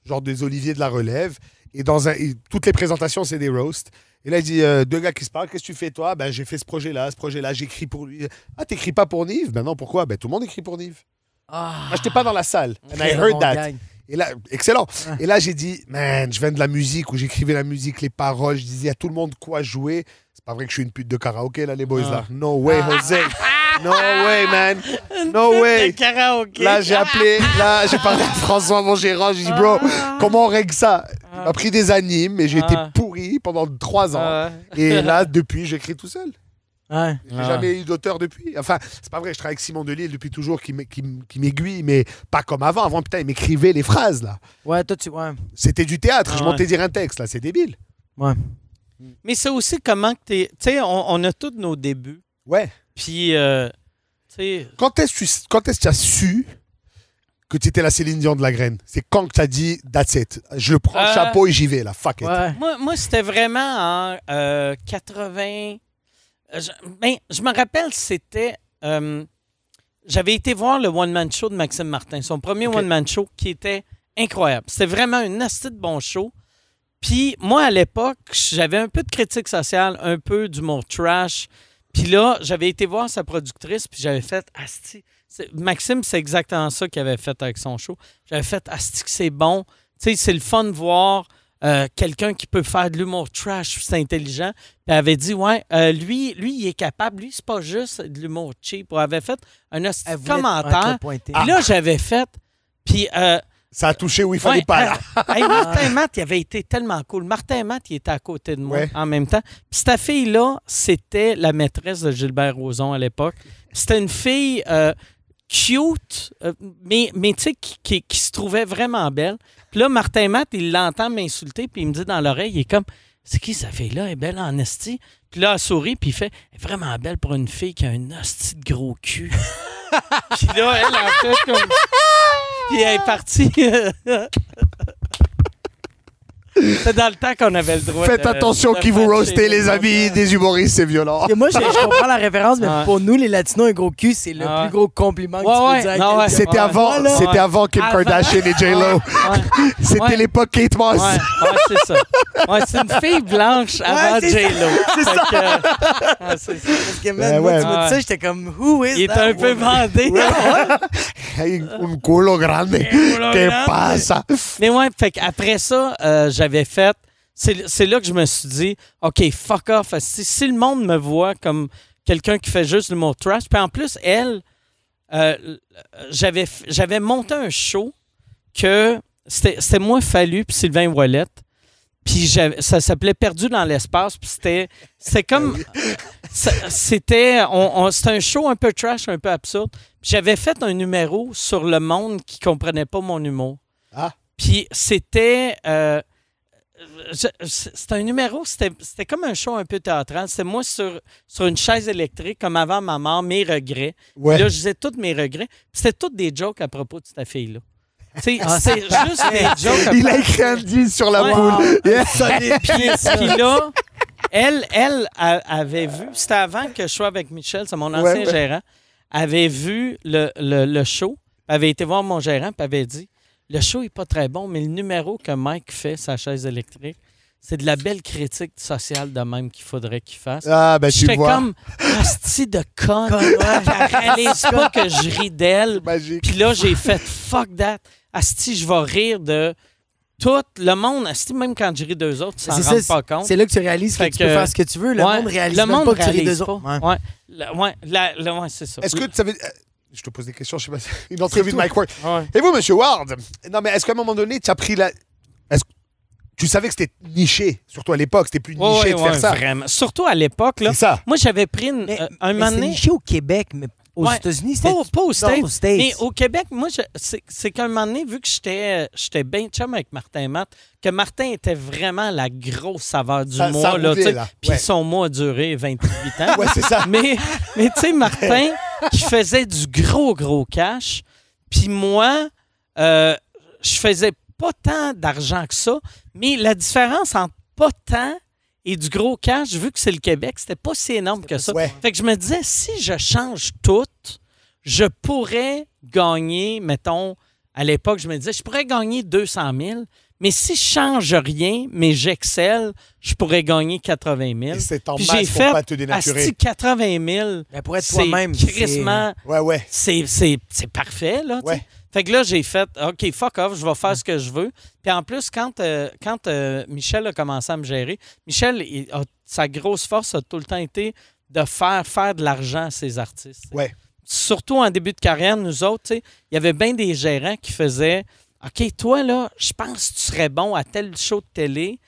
genre des Oliviers de la relève. Et dans un, et toutes les présentations, c'est des roasts. Et là, il dit euh, deux gars qui se parlent, qu'est-ce que tu fais toi? Ben, j'ai fait ce projet-là, ce projet-là, j'écris pour lui. Ah, t'écris pas pour Nive? Ben non, pourquoi? Ben tout le monde écrit pour Nive. Ah, Moi, j'étais pas dans la salle. And I heard that. Et là, excellent. Ouais. Et là, j'ai dit, man, je viens de la musique où j'écrivais la musique, les paroles, je disais à tout le monde quoi jouer. C'est pas vrai que je suis une pute de karaoké, là, les boys, Ah. là. No way, José. No way, man. No way. karaoké. Là, j'ai appelé, là, j'ai parlé à François, mon gérant, j'ai dit, bro, comment on règle ça? Il m'a pris des animes et j'ai été Ah. pourri pendant trois ans. Ah. Et là, depuis, j'écris tout seul. Ouais. J'ai Ah. jamais eu d'auteur depuis. Enfin, c'est pas vrai, je travaille avec Simon Delille depuis toujours qui m'aiguille, mais pas comme avant. Avant, putain, il m'écrivait les phrases, là. Ouais, toi, tu. Ouais. C'était du théâtre. Ah je ouais. montais dire un texte, là. C'est débile. Ouais. Mais c'est aussi comment que t'es. Tu sais, on, on a tous nos débuts. Ouais. Puis, euh, tu sais, Quand est-ce que tu as su que tu étais la Céline Dion de la graine? C'est quand que tu as dit that's it. Je prends le Euh, chapeau et j'y vais, là. Fuck it. Ouais. moi, moi c'était vraiment en euh, 80. euh, Je, ben, je me rappelle, c'était. J'avais été voir le one-man show de Maxime Martin, son premier one-man show qui était incroyable. C'était vraiment un asti de bon show. Puis moi, à l'époque, j'avais un peu de critique sociale, un peu d'humour trash. Puis là, j'avais été voir sa productrice, puis j'avais fait Asti. Maxime, c'est exactement ça qu'il avait fait avec son show. J'avais fait Asti, que c'est bon. Tu sais, c'est le fun de voir euh, quelqu'un qui peut faire de l'humour trash, c'est intelligent. Puis elle avait dit, ouais, euh, lui, lui, il est capable. Lui, c'est pas juste de l'humour cheap. Elle avait fait un commentaire. Puis là, j'avais fait. Puis. euh, Ça a touché où il fallait Ouais, pas. là. hey, Martin Matt, il avait été tellement cool. Martin Matt, il était à côté de moi Ouais. en même temps. Puis cette fille-là, c'était la maîtresse de Gilbert Rozon à l'époque. C'était une fille euh, cute, euh, mais, mais tu sais, qui, qui- qui se trouvait vraiment belle. Puis là, Martin Matt, il l'entend m'insulter, puis il me dit dans l'oreille, il est comme, c'est qui cette fille-là? Elle est belle en esti. Puis là, elle sourit, puis il fait, elle est vraiment belle pour une fille qui a un esti de gros cul. puis là, elle a fait comme... Puis elle est partie. C'est dans le temps qu'on avait le droit Faites de- attention de qui vous roastez, les amis. autres. Des humoristes, c'est violent. Et moi, je, je comprends la référence, mais pour nous, les Latinos, un gros cul, c'est le plus gros compliment que Ouais, tu peux ouais, dire ouais. C'était avant, c'était avant Kim. Kardashian et J-Lo. Ouais, C'était Ouais. l'époque Kate Moss. ouais, ouais, c'est ça. Ouais, c'est une fille blanche avant J-Lo. C'est ça. c'est ça. Parce que, man, Ben moi, ouais. tu dit Ouais. ça, j'étais comme, who is Il est that un peu bandé. Un culo grande. Que pasa? Mais ouais, fait qu'après ça, euh, j'avais fait. C'est c'est là que je me suis dit, OK, fuck off. Si, si le monde me voit comme quelqu'un qui fait juste l'humour trash, puis en plus, elle, euh, j'avais, monté un show que c'était, moi, Fallu, puis Sylvain Wallet. Puis ça s'appelait Perdu dans l'espace. Puis c'était, c'était comme. ça- C'était, on, un show un peu trash, un peu absurde. J'avais fait un numéro sur le monde qui comprenait pas mon humour. Ah. Puis c'était. euh, c'était un numéro, c'était, c'était comme un show un peu théâtral. C'était moi sur, sur une chaise électrique, comme avant ma mort, mes regrets. Ouais. Là, je disais tous mes regrets. C'était toutes des jokes à propos de cette fille-là. Ah, c'était juste des jokes. à Il a écrit un 10 sur la Ouais. boule. Yeah. puis, puis là, elle, elle a- avait vu, c'était avant que je sois avec Michel, c'est mon ancien Ouais, ouais. gérant, avait vu le, le, le show, avait été voir mon gérant, puis avait dit Le show est pas très bon, mais le numéro que Mike fait, sa chaise électrique, c'est de la belle critique sociale de même qu'il faudrait qu'il fasse. Ah, ben tu J'étais vois. comme Asti de conne. Elle réalise pas que je ris d'elle. Magique. Puis là, j'ai fait fuck that. Asti, je vais rire de tout le monde. Asti, même quand je ris d'eux autres, ils s'en pas compte. C'est là que tu réalises que tu peux faire ce que tu veux. Le Ouais, monde réalise le même monde pas que tu ris d'eux autres. Ouais. Ouais, ouais, c'est ça. Est-ce que tu savais. Je te pose des questions, je sais pas. Une entrevue de. Mike Ward. Ouais. Et vous, monsieur Ward Non, mais est-ce qu'à un moment donné, tu as pris la. Est-ce que tu savais que c'était niché, surtout à l'époque, c'était plus niché ouais, de faire ouais, ça? vraiment. Surtout à l'époque, là. C'est ça. Moi, j'avais pris une, Mais, euh, un mais moment niché au Québec, mais aux Ouais. États-Unis, c'était. Pas, pas aux States. aux States. Mais au Québec, moi, c'est qu'à un moment donné, vu que j'étais j'étais bien chum avec Martin et Matt, que Martin était vraiment la grosse saveur du Ça- mois. ça là. Puis Ouais. son mois a duré 28 ans. Ouais, c'est ça. Mais, mais tu sais, Martin, qui faisait du gros, gros cash, puis moi, euh, je faisais pas tant d'argent que ça, mais la différence entre pas tant et du gros cash, vu que c'est le Québec, c'était pas si énorme que ça. Ouais. Fait que je me disais, si je change tout, je pourrais gagner, mettons, à l'époque, je me disais, je pourrais gagner 200 000, mais si je change rien, mais j'excelle, je pourrais gagner 80 000. Et c'est masse j'ai pour fait, pas te dénaturer. asti, 80 000, Mais pour être c'est toi-même. c'est- crissement- Ouais, ouais. c'est, c'est, c'est parfait, là. Ouais. Fait que là, j'ai fait, OK, fuck off, je vais faire ce que je veux. Puis en plus, quand, euh, quand euh, Michel a commencé à me gérer, Michel, il a- sa grosse force a tout le temps été de faire faire de l'argent à ses artistes. Ouais. Surtout en début de carrière, nous autres, tu sais, il y avait bien des gérants qui faisaient OK, toi, là, je pense que tu serais bon à tel show de télé,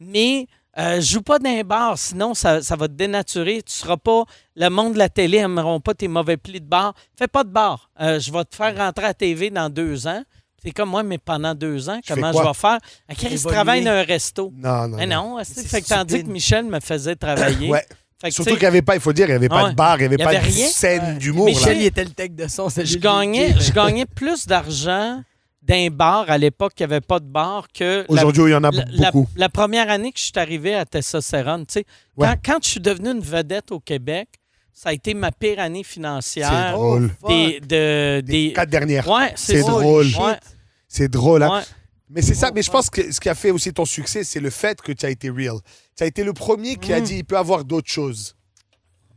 mais euh, joue pas dans un bar, sinon ça, ça va te dénaturer. Tu seras pas. Le monde de la télé n'aimeront pas tes mauvais plis de bar. Fais pas de bar. Euh, je vais te faire rentrer à TV dans deux ans. C'est comme moi, mais pendant deux ans, Je comment je vais faire? À quel Évoluer. travaille dans un resto? Non, non. Mais non. non, c'est- fait que tandis que Michel me faisait travailler. Ouais. Fait que, Surtout qu'il n'y avait pas, il faut dire, il n'y avait pas Ouais. de bar, il n'y avait pas de rien. scène d'humour. Michel, il était le tech de son. je gagnais, qui- je gagnais plus d'argent d'un bar à l'époque qu'il n'y avait pas de bar que Aujourd'hui, il y en a la, la- beaucoup. la première année que je suis arrivé à Testostérone. tu sais, Ouais. Quand, quand je suis devenu une vedette au Québec, ça a été ma pire année C'est financière. drôle. fuck. Des, de, des, quatre dernières. ouais, C'est drôle. Ouais, C'est drôle. hein. ouais. Mais c'est ça. Mais je pense que ce qui a fait aussi ton succès, c'est le fait que tu as été real. Tu as été le premier qui a Mm. dit il peut avoir d'autres choses.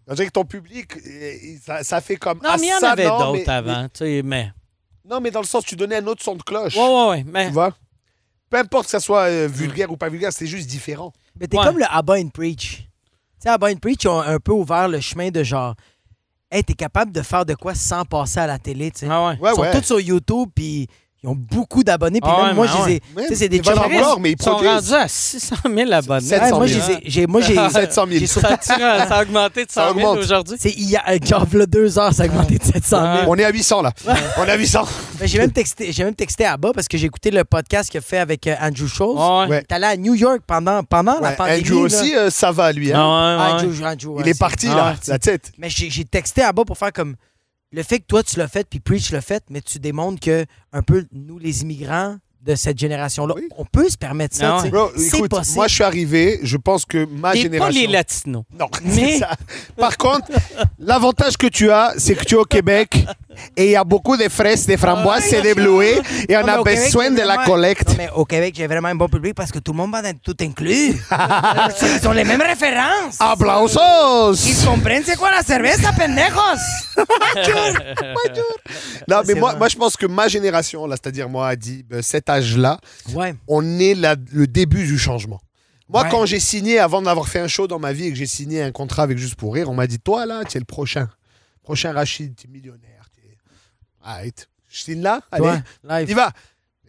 On dirait que ton public, euh, ça, ça fait comme. Non, ah, mais il y en ça, avait d'autres mais- avant. tu sais, Mais... non, mais dans le sens, tu donnais un autre son de cloche. Ouais, ouais, ouais. Mais... Tu vois? Peu importe que ça soit euh, vulgaire ou pas vulgaire, c'est juste différent. Mais t'es Ouais. comme le Abba and Preach. Tu sais, Abba and Preach, ils ont un peu ouvert le chemin de genre. Hey, t'es capable de faire de quoi sans passer à la télé, tu sais. Ah ouais. Ouais, ils sont ouais. tous sur YouTube, puis ils ont beaucoup d'abonnés. Puis Ah même ouais, moi, mais je les ai- ouais. Ouais, tu sais, c'est des ils valent chums- encore, mais ils Ils sont produisent. rendus à 600 000 abonnés. 700 Ouais, moi, 000. je les ai- j'ai- moi, j'ai. 700 000. j'ai sur- Ça, a tiré- ça a augmenté de 100 000 augmente. aujourd'hui. C'est hier, euh, genre, là, deux heures, ça a augmenté de 700 000. On est à 800 là. On est à 800. Mais j'ai même texté, j'ai même texté à bas parce que j'ai écouté le podcast qu'il a fait avec euh, Andrew Schultz. Ouais. Ouais. T'es allé à New York pendant, pendant la Ouais, pandémie. Andrew là. aussi, euh, ça va lui. hein. Ah ouais, Ah, ouais. Andrew, Andrew, Il est parti Ah là, ouais, la tête. Mais j'ai j'ai texté à bas pour faire comme le fait que toi tu l'as fait puis Preach l'a fait, mais tu démontres que un peu nous les immigrants de cette génération-là, Oui. on peut se permettre ça. Ah. Bro, C'est écoute, possible. moi je suis arrivé, je pense que ma Et pas génération. les latinos. Non, Mais- c'est ça. Par contre, l'avantage que tu as, c'est que tu es au Québec et il y a beaucoup de fraises, de framboises et de bleuets et on a Québec, besoin de la collecte. Non, mais au Québec, j'ai vraiment un bon public parce que tout le monde va dans tout inclus. Ils ont les mêmes références. Ah. Applausos! Ils comprennent c'est quoi la cerveza, pendejos. Non, mais c'est moi, moi, je pense que ma génération, là, c'est-à-dire moi, Adib, cet Ouais. on est la- le début du changement. Moi, Ouais. quand j'ai signé, avant d'avoir fait un show dans ma vie et que j'ai signé un contrat avec Juste pour Rire, on m'a dit Toi, là, tu es le prochain. Prochain Rachid, tu es millionnaire. Je signe là, allez, y live. va.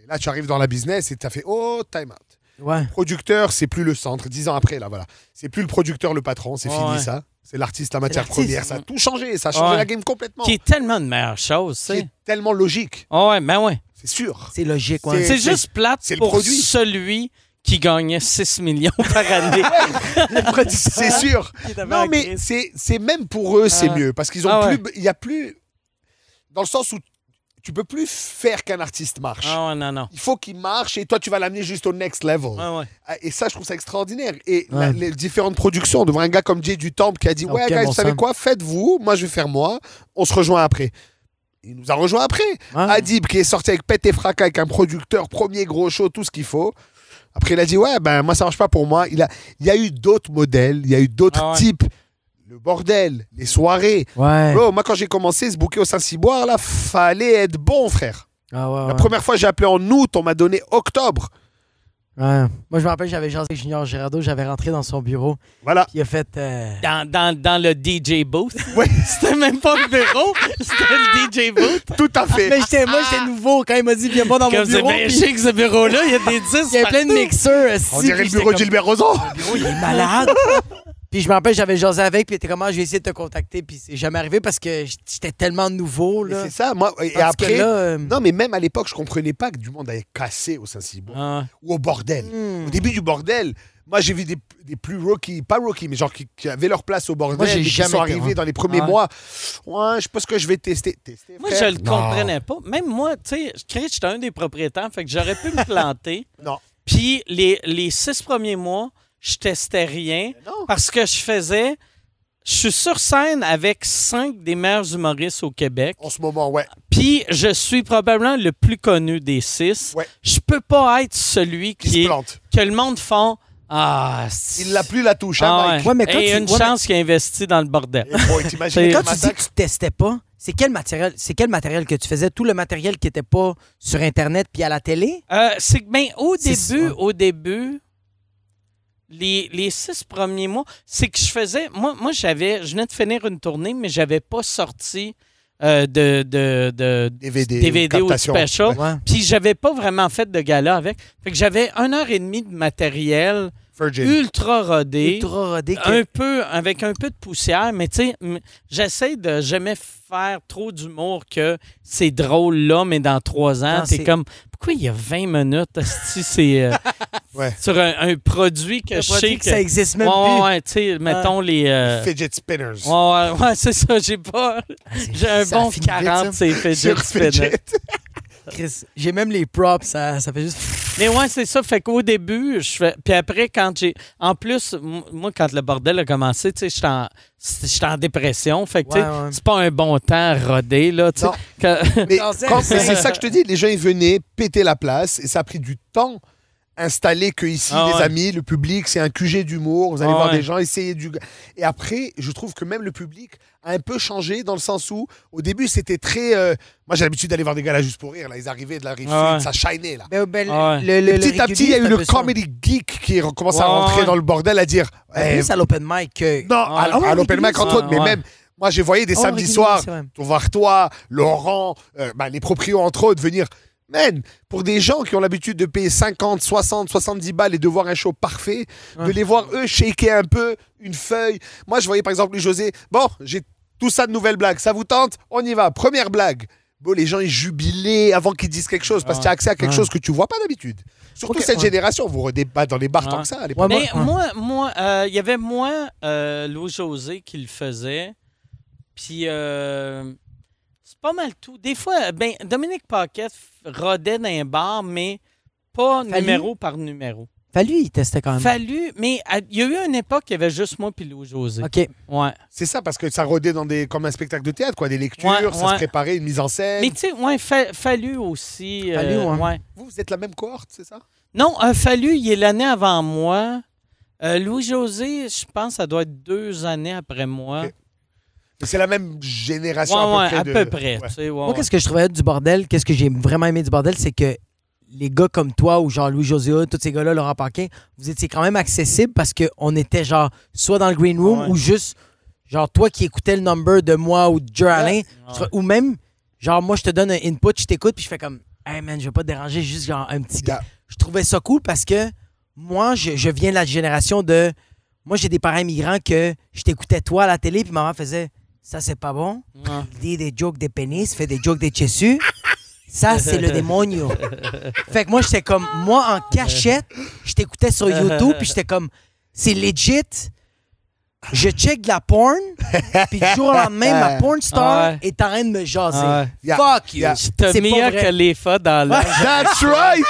Et là, tu arrives dans la business et tu as fait oh, time out. Ouais. Producteur, c'est plus le centre. Dix ans après, là, voilà. C'est plus le producteur, le patron, c'est Ouais, fini ouais. ça. C'est l'artiste, la matière première. Ça a tout changé. Ça a changé Ouais. la game complètement. Qui est tellement de meilleure chose, tu C'est tellement logique. Ah ouais, ben ouais. C'est sûr. C'est logique, ouais. C'est juste plate c'est le pour produit. celui qui gagnait 6 millions par année. C'est sûr. Non, mais c'est c'est même pour eux, c'est Ah. mieux. Parce qu'ils ont Ah ouais. plus. Il y a plus. Dans le sens où tu peux plus faire qu'un artiste marche. Ah ouais, non, non. Il faut qu'il marche et toi, tu vas l'amener juste au next level. Ouais. Ah, Et ça, je trouve ça extraordinaire. Et la- les différentes productions, de voir un gars comme Jay du Temple qui a dit Ouais, aucun gars, bon vous savez quoi? Faites-vous, moi je vais faire moi, on se rejoint après. Il nous a rejoint après. Ouais. Adib qui est sorti avec Pet et Fracas, avec un producteur, premier gros show, tout ce qu'il faut. Après, il a dit Ouais, ben moi ça marche pas pour moi. Il, a, il y a eu d'autres modèles, il y a eu d'autres Ah ouais. types. Le bordel, les soirées. Ouais. Bro, moi quand j'ai commencé ce bouquet au Saint-Cyboire, là, fallait être bon, frère. Ah La première fois, j'ai appelé en août, on m'a donné octobre. Ouais. Moi, je me rappelle, j'avais Jean Junior Girardeau, j'avais rentré dans son bureau, Voilà. puis il a fait. euh, Dans, dans, dans le DJ booth? Ouais. C'était même pas le bureau, c'était le DJ booth. Tout à fait. Mais j'étais, moi, j'étais nouveau quand il m'a dit viens pas dans mon Comme c'est bureau. bien puis chic ce bureau-là, il y a des disques. Il y avait plein de mixeurs. euh, On dirait le bureau de comme, Gilbert Rozon. Le bureau, il est malade. puis je me rappelle, j'avais jasé avec, puis il était comment je vais essayer de te contacter, puis c'est jamais arrivé parce que j'étais tellement nouveau. Là. C'est ça, moi. Et Tandis après. là, euh, Non, mais même à l'époque, je comprenais pas que du monde allait casser au Saint-Cyboire Ah, ou au bordel. hmm. Au début du bordel, moi j'ai vu des, des plus rookies, pas rookies, mais genre qui, qui avaient leur place au bordel, Moi, j'ai mais qui jamais sont été, arrivés ouais. dans les premiers Ouais. mois. Ouais, je pense que je vais tester. tester Moi, frère. je le comprenais pas. Même moi, tu sais, Chris, j'étais un des propriétaires, fait que j'aurais pu me planter. Non. Puis les, les six premiers mois, je testais rien Non. parce que je faisais. Je suis sur scène avec cinq des meilleurs humoristes au Québec. En ce moment, ouais. Puis je suis probablement le plus connu des six. Ouais. Je peux pas être celui Qui qui se est plante. que le monde font ah c'est- Il n'a plus la touche, hein, Ah Mike. ouais. Ouais, mais quand Et tu- une ouais, chance qu'il a investi dans le bordel. Et bon, t'imagines Et le Quand tu dis que tu testais pas, c'est quel matériel, c'est quel matériel que tu faisais? Tout le matériel qui était pas sur Internet puis à la télé? Euh, c'est que, ben, au début, au début, les, les six premiers mois, c'est que je faisais. Moi, moi j'avais. Je venais de finir une tournée, mais j'avais pas sorti euh, de, de, de DVD, DVD ou de captation. special. Ouais. Puis j'avais pas vraiment fait de gala avec. Fait que j'avais une heure et demie de matériel Virgin. ultra rodé. Ultra rodé. Un peu, avec un peu de poussière, mais tu sais, j'essaie de jamais faire trop d'humour que c'est drôle là, mais dans trois ans, t'es c'est- comme, pourquoi il y a 20 minutes, esti, c'est euh, Ouais. sur un, un produit que un je produit sais que que... ça existe même ouais, plus. ouais, tu sais, mettons les... euh, Fidget spinners. Ouais, ouais, ouais, c'est ça, j'ai pas... J'ai un bon finit vite, 40, ça. c'est fidget Sur spinner. Fidget. Chris, J'ai même les props, ça, ça fait juste. Mais ouais, c'est ça. Fait qu'au début, je fais. Puis après, quand j'ai. En plus, moi, quand le bordel a commencé, tu sais, j'étais en... dépression. Fait que, tu sais, Ouais, ouais. c'est pas un bon temps rodé, là, tu sais. Non. que- Mais Non, c'est- quand- mais c'est ça que je te dis, les gens ils venaient péter la place et ça a pris du temps installer que ici Ah les ouais. amis, le public, c'est un QG d'humour, vous allez Ah voir ouais. des gens essayer du et après, je trouve que même le public a un peu changé dans le sens où au début c'était très euh, moi j'ai l'habitude d'aller voir des gars là juste pour rire là, ils arrivaient de la rive Ah sud, ouais. ça shinait là. Ben, Ouais. le, le- Et le petit à petit, il y a eu le comedy geek qui commence à rentrer ouais. dans le bordel à dire eh, Plus à l'open mic non, à, Ah ouais, à l'open mic entre autres, mais même moi j'ai voyé des Oh, samedis soirs pour voir toi, Laurent, euh, ben, les proprios entre autres venir. Man, pour des gens qui ont l'habitude de payer 50, 60, 70 balles et de voir un show parfait, de les voir eux shaker un peu une feuille. Moi, je voyais par exemple José, bon, j'ai tout ça de nouvelles blagues, ça vous tente? On y va, première blague. Bon, les gens ils jubilaient avant qu'ils disent quelque chose parce que tu as accès à quelque Ouais. chose que tu vois pas d'habitude. Surtout cette ouais. génération, vous pas dans les bars tant que ça à l'époque. Ouais, Mais moi- euh, il y avait moi, euh, Louis-José, qui le faisait. Puis, euh, pas mal tout. Des fois, ben, Dominique Paquet rodait dans un bar, mais pas Fallu? numéro par numéro. Fallu, il testait quand même. Fallu, mais à- il y a eu une époque, il y avait juste moi puis Louis-José. OK. Ouais. C'est ça, parce que ça rodait dans des, comme un spectacle de théâtre, quoi, des lectures, Ouais, ça ouais. se préparait, une mise en scène. Mais tu sais, ouais, fa- Fallu aussi. euh, Fallu, ouais. ouais. Vous, vous êtes la même cohorte, c'est ça? Non, un Fallu, il est l'année avant moi. Euh, Louis-José, je pense, ça doit être deux années après moi. Ok. C'est la même génération Ouais, à peu ouais, près. à de- peu près. Ouais. tu sais, ouais, Moi, ouais. qu'est-ce que je trouvais du bordel, qu'est-ce que j'ai vraiment aimé du bordel, c'est que les gars comme toi ou genre Louis José tous ces gars-là, Laurent Paquin, vous étiez quand même accessibles parce qu'on était genre soit dans le green room Ouais. ou juste genre toi qui écoutais le number de moi ou de Joe Alain, je ou même genre, moi, je te donne un input, je t'écoute, puis je fais comme, hey man, je vais pas te déranger, juste genre un petit. Yeah. Je trouvais ça cool parce que moi, je, je viens de la génération de. Moi, j'ai des parents immigrants que je t'écoutais toi à la télé, puis maman faisait, ça, c'est pas bon. Ouais. Il dit des jokes des pénis, fait des jokes des chessus. Ça, c'est le démonio. Fait que moi, j'étais comme, moi, en cachette, je t'écoutais sur YouTube, puis j'étais comme, c'est legit. Je check de la porn, puis du jour au lendemain, ma porn star Ouais. est en train de me jaser. Ouais. Yeah. Fuck you. Yeah. C'est vrai. que les fois dans l'âge. That's right!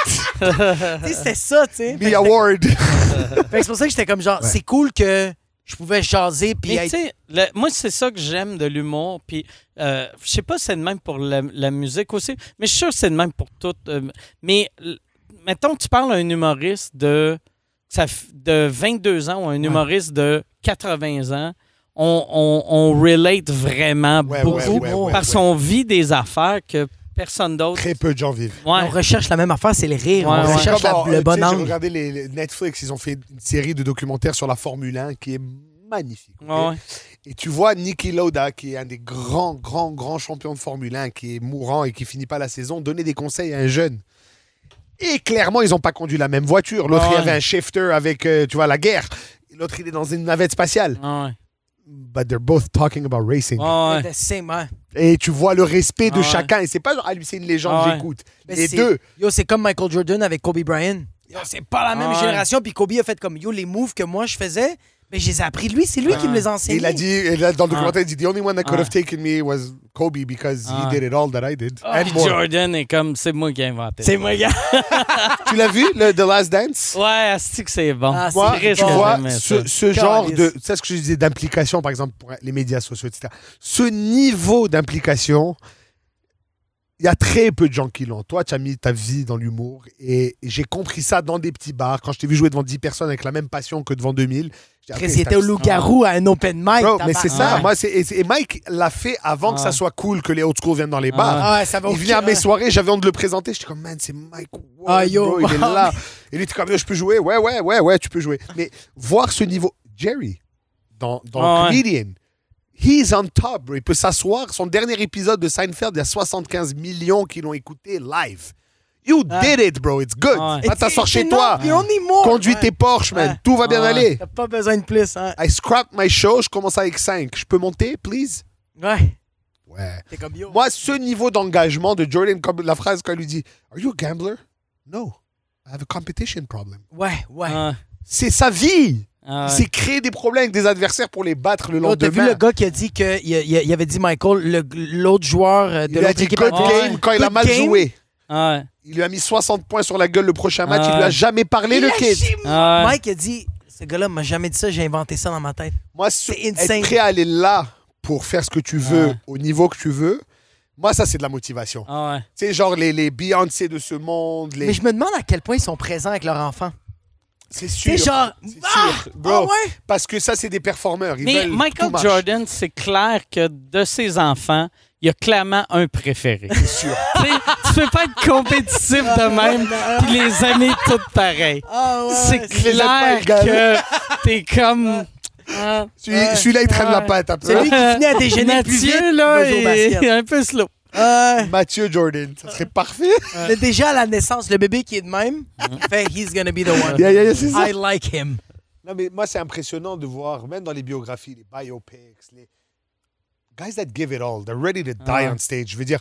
Tu sais, C'était ça, tu sais. Fait Me que- award. fait que c'est pour ça que j'étais comme genre, c'est cool que je pouvais jaser, puis être- le- moi, c'est ça que j'aime de l'humour. Puis, euh, je sais pas si c'est de même pour la, la musique aussi, mais je suis sûr que c'est de même pour tout. euh, mais, mettons, tu parles à un humoriste de, ça, de 22 ans ou un humoriste de 80 ans, on, on, on relate vraiment Ouais, beaucoup ouais, parce qu'on vit des affaires que personne d'autre. Très peu de gens vivent. Ouais. on recherche la même affaire, c'est le rire. Ouais, on ouais. recherche la- le bon sais, J'ai angle. regardé les, les Netflix, ils ont fait une série de documentaires sur la Formule 1 qui est magnifique. Et tu vois Niki Lauda, qui est un des grands, grands, grands champions de Formule 1, qui est mourant et qui finit pas la saison, donner des conseils à un jeune. Et clairement, ils n'ont pas conduit la même voiture. L'autre, il y avait un shifter avec, euh, tu vois, la guerre. L'autre, il est dans une navette spatiale. Ouais, But they're both talking about racing. ouais. Ouais. The same, ouais. Et tu vois le respect de Ouais. chacun. Et c'est pas genre, ah, lui, c'est une légende, Ouais. j'écoute. Les c'est- deux. Yo, c'est comme Michael Jordan avec Kobe Bryant. Yo, c'est pas la même Ouais. génération. Puis Kobe a fait comme yo, les moves que moi je faisais, mais je les ai appris de lui. C'est lui qui me les a enseignés. il a dit, et là, dans le Ah. documentaire, il dit The only one that could Ah. have taken me was Kobe because Ah. he did it all that I did. Ah, And puis more. Jordan est comme, c'est moi qui ai inventé. C'est moi, gars. Tu l'as vu, le The Last Dance? Ouais, c'est que c'est bon. Ah, c'est Moi, Triste tu que vois, j'aimais ce, ça. ce genre de. Tu sais ce que je disais d'implication, par exemple, pour les médias sociaux, etc. Ce niveau d'implication, il y a très peu de gens qui l'ont. Toi, tu as mis ta vie dans l'humour et j'ai compris ça dans des petits bars. Quand je t'ai vu jouer devant 10 personnes avec la même passion que devant 2000, j'ai dit, Après, ok, c'était au loup-garou à un open mic. Bro, mais c'est ça. tabarnak. Moi, c'est, et, Mike l'a fait avant que ça Ouais. soit cool que les old school viennent dans les bars. Ah ouais, ça va Il venait à mes soirées, j'avais honte de le présenter. J'étais comme, man, c'est Mike Ward, Ah, yo, bro, il est wow. là. Et lui, était comme, je peux jouer? Ouais, ouais, ouais, ouais, tu peux jouer. Mais voir ce niveau. Jerry, dans, dans Ah, ouais. Comedian, he's on top, bro. Il peut s'asseoir. Son dernier épisode de Seinfeld, il y a 75 millions qui l'ont écouté live. You Ah. did it, bro. It's good. Ouais. Va t'asseoir chez toi. more. Conduis Ouais. tes Porsche, man. Ouais. Tout va bien aller. T'as pas besoin de plus, hein. I scrap my show. Je commence avec 5. Je peux monter, please? Ouais. Ouais. T'es comme yo. Moi, ce niveau d'engagement de Jordan, comme la phrase quand il lui dit Are you a gambler? No. I have a competition problem. Ouais, ouais. Ah, C'est sa vie. Ah, C'est créer des problèmes avec des adversaires pour les battre le Yo, T'as vu lendemain. le gars qui a dit que il, avait dit Michael, le- l'autre joueur euh, de il a l'autre dit équipe. good game quand il a Good mal game? joué. ah, Il lui a mis 60 points sur la gueule le prochain match. Ah. Il lui a jamais parlé, Il le kid. ah, Mike a dit, ce gars-là m'a jamais dit ça, j'ai inventé ça dans ma tête. Moi, ce- C'est insane. être prêt à aller là pour faire ce que tu veux, Ouais. au niveau que tu veux, moi, ça, c'est de la motivation. ah, ouais. Tu sais, genre les, les Beyoncé de ce monde. Les... Mais je me demande à quel point ils sont présents avec leur enfant. C'est sûr. C'est genre, ah, sûr. Bro, ah ouais? Parce que ça, c'est des performeurs. Ils Mais Michael. Jordan, c'est clair que de ses enfants, il y a clairement un préféré. C'est sûr. Tu sais, tu peux pas être compétitif de même puis les aimer toutes pareilles. Ah ouais. c'est clair que t'es comme... Ah, Celui- Celui-là, il traîne la patte un peu. C'est lui qui finit à déjeuner plus vite. Mathieu, là, il est un peu slow. Ouais. Mathieu Jordan, ça serait parfait. Mais déjà à la naissance, le bébé qui est de même, fait he's gonna be the one. Yeah, yeah, yeah, c'est ça. I like him. Non, mais moi, c'est impressionnant de voir, même dans les biographies, les biopics, les guys that give it all, they're ready to die on stage. Je veux dire,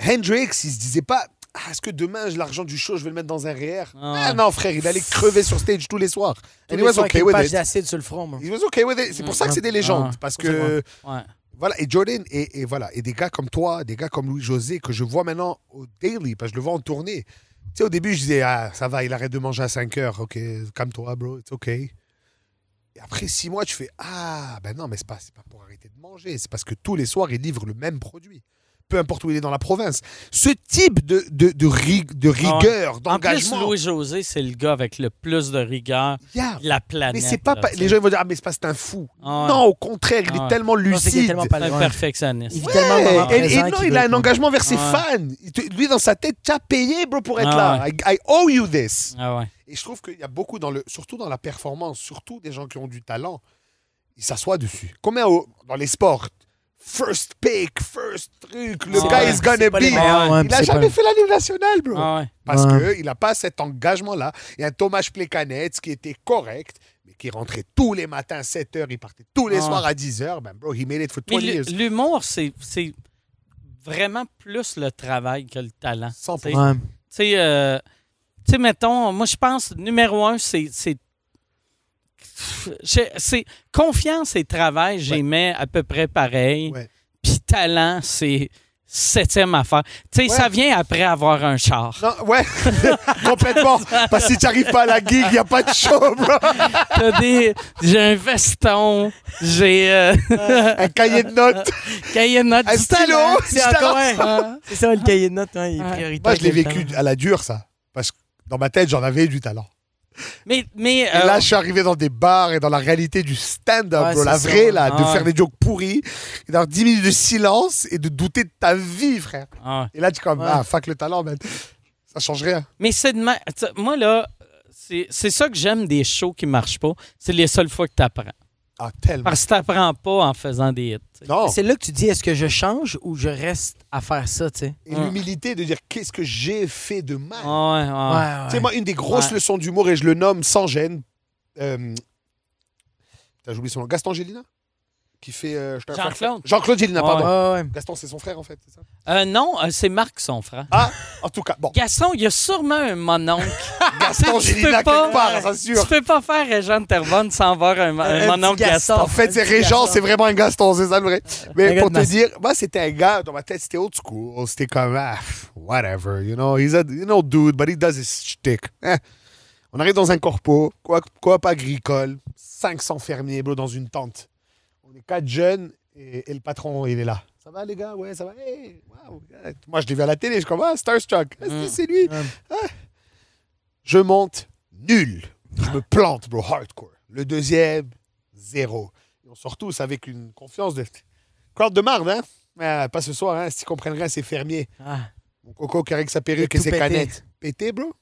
Hendrix, il se disait pas, ah, est-ce que demain, l'argent du show, je vais le mettre dans un REER Ah. Ah non, frère, il allait crever sur stage tous les soirs. And les he was okay with page it. d'acide sur le front, moi. He was okay with it. C'est pour ça que c'est des légendes. Ah. Parce que, Ouais. Voilà, et Jordan, et, voilà, et des gars comme toi, des gars comme Louis-José, que je vois maintenant au daily, parce que je le vois en tournée. Tu sais, au début, je disais, ah, ça va, il arrête de manger à 5 heures. Ok, calme-toi, bro, it's ok. Et après six mois, tu fais, ah, ben non, mais c'est pas, pas pour arrêter de manger, c'est parce que tous les soirs, il livre le même produit. Peu importe où il est dans la province. Ce type de, de, de, rig- de rigueur, En plus, d'engagement. Louis-José, c'est le gars avec le plus de rigueur Yeah. de la planète. Mais c'est pas, là, les gens vont dire, ah, mais c'est pas, c'est un fou. Ah ouais. Non, au contraire, il est ouais. tellement Non, c'est qu'il est lucide. tellement pas C'est un perfectionniste. Il vit tellement Ouais, et- et présent non, il a un engagement vers ses Ouais. fans. Il lui, dans sa tête, tu as payé, bro, pour être là. I, I owe you this. Ah ouais. Et je trouve qu'il y a beaucoup, dans le, surtout dans la performance, surtout des gens qui ont du talent, ils s'assoient dessus. Combien au- dans les sports first pick, first truc, le gars is gonna be. ouais, il puis a c'est jamais pas- fait la Ligue nationale, bro. Ah ouais. Parce Ouais. qu'il n'a pas cet engagement-là. Il y a un Thomas Plekanec qui était correct, mais qui rentrait tous les matins à 7 h, il partait tous les Ouais. soirs à 10 h. Ben, bro, he made it for Mais 20 l'hu- years. l'humour, c'est c'est vraiment plus le travail que le talent. 100%. Tu sais. Ouais. Tu sais, euh, tu sais, mettons, moi, je pense, numéro un, c'est. C'est- confiance et travail, j'y Ouais. mets à peu près pareil. Ouais. Puis talent, c'est septième affaire. Tu sais, Ouais. ça vient après avoir un char. Non, ouais, complètement. Parce que si tu n'arrives pas à la gig, il n'y a pas de show, bro. T'as des- J'ai un veston, j'ai euh, Un cahier de notes, cahier de notes, un stylo. C'est encore. C'est ça, le cahier de notes, hein, il est Ouais. prioritaire. Moi, je l'ai vécu à la dure, ça. Parce que dans ma tête, j'en avais du talent. Mais, mais Et euh, là, je suis arrivé dans des bars et dans la réalité du stand-up, Ouais, bro. La vraie, là, de Ah ouais. faire des jokes pourris, et d'avoir 10 minutes de silence et de douter de ta vie, frère. ah. Et là, tu es comme, Ouais. ah, fuck le talent, man. Ça change rien. Mais c'est de ma- Moi, là, c'est c'est ça que j'aime des shows qui marchent pas. C'est les seules fois que tu apprends. Ah, tellement. Parce que tu n'apprends pas en faisant des hits. Non. C'est là que tu dis est-ce que je change ou je reste à faire ça, tu sais? Et l'humilité de dire, qu'est-ce que j'ai fait de mal? Ah ouais, ouais. Ouais, Tu sais, moi, une des grosses Ouais. leçons d'humour, et je le nomme sans gêne, euh, j'ai oublié son nom. Gaston Gélina Qui fait. euh, Jean-Claude. Jean-Claude Gélina, Ouais. pardon. Ouais, ouais. Gaston, c'est son frère, en fait, c'est ça? Euh, non, euh, c'est Marc, son frère. Ah, en tout cas, bon. Gaston, il y a sûrement un mononcle. Gaston Gélina, pas- quelque part, ça sûr. tu peux pas faire Régent de Terrebonne sans avoir un, un Un mononcle Gaston. Gaston. En fait, c'est Régent, Gaston. c'est vraiment un Gaston, c'est ça le vrai. Mais pour te dire, moi, c'était un gars, dans ma tête, c'était old school. C'était comme, ah, whatever, you know. He's a, you know, dude, but he does his shtick. Eh. On arrive dans un corpo, coop, coop agricole, 500 fermiers, bro, dans une tente. On est quatre jeunes et, et le patron, il est là. Ça va, les gars? Ouais, ça va. Hey, wow. Moi, je l'ai vu à la télé, je suis comme, ah, Starstruck. Ah, c'est- c'est lui. Ah. Je monte, nul. Je me plante, bro, hardcore. Le deuxième, zéro. Et on sort tous avec une confiance de. Crowd de marde, hein? Mais pas ce soir, hein? Si comprennent rien, c'est fermier. Ah, Mon coco qui avec sa perruque et ses pété. canettes. Pété, bro?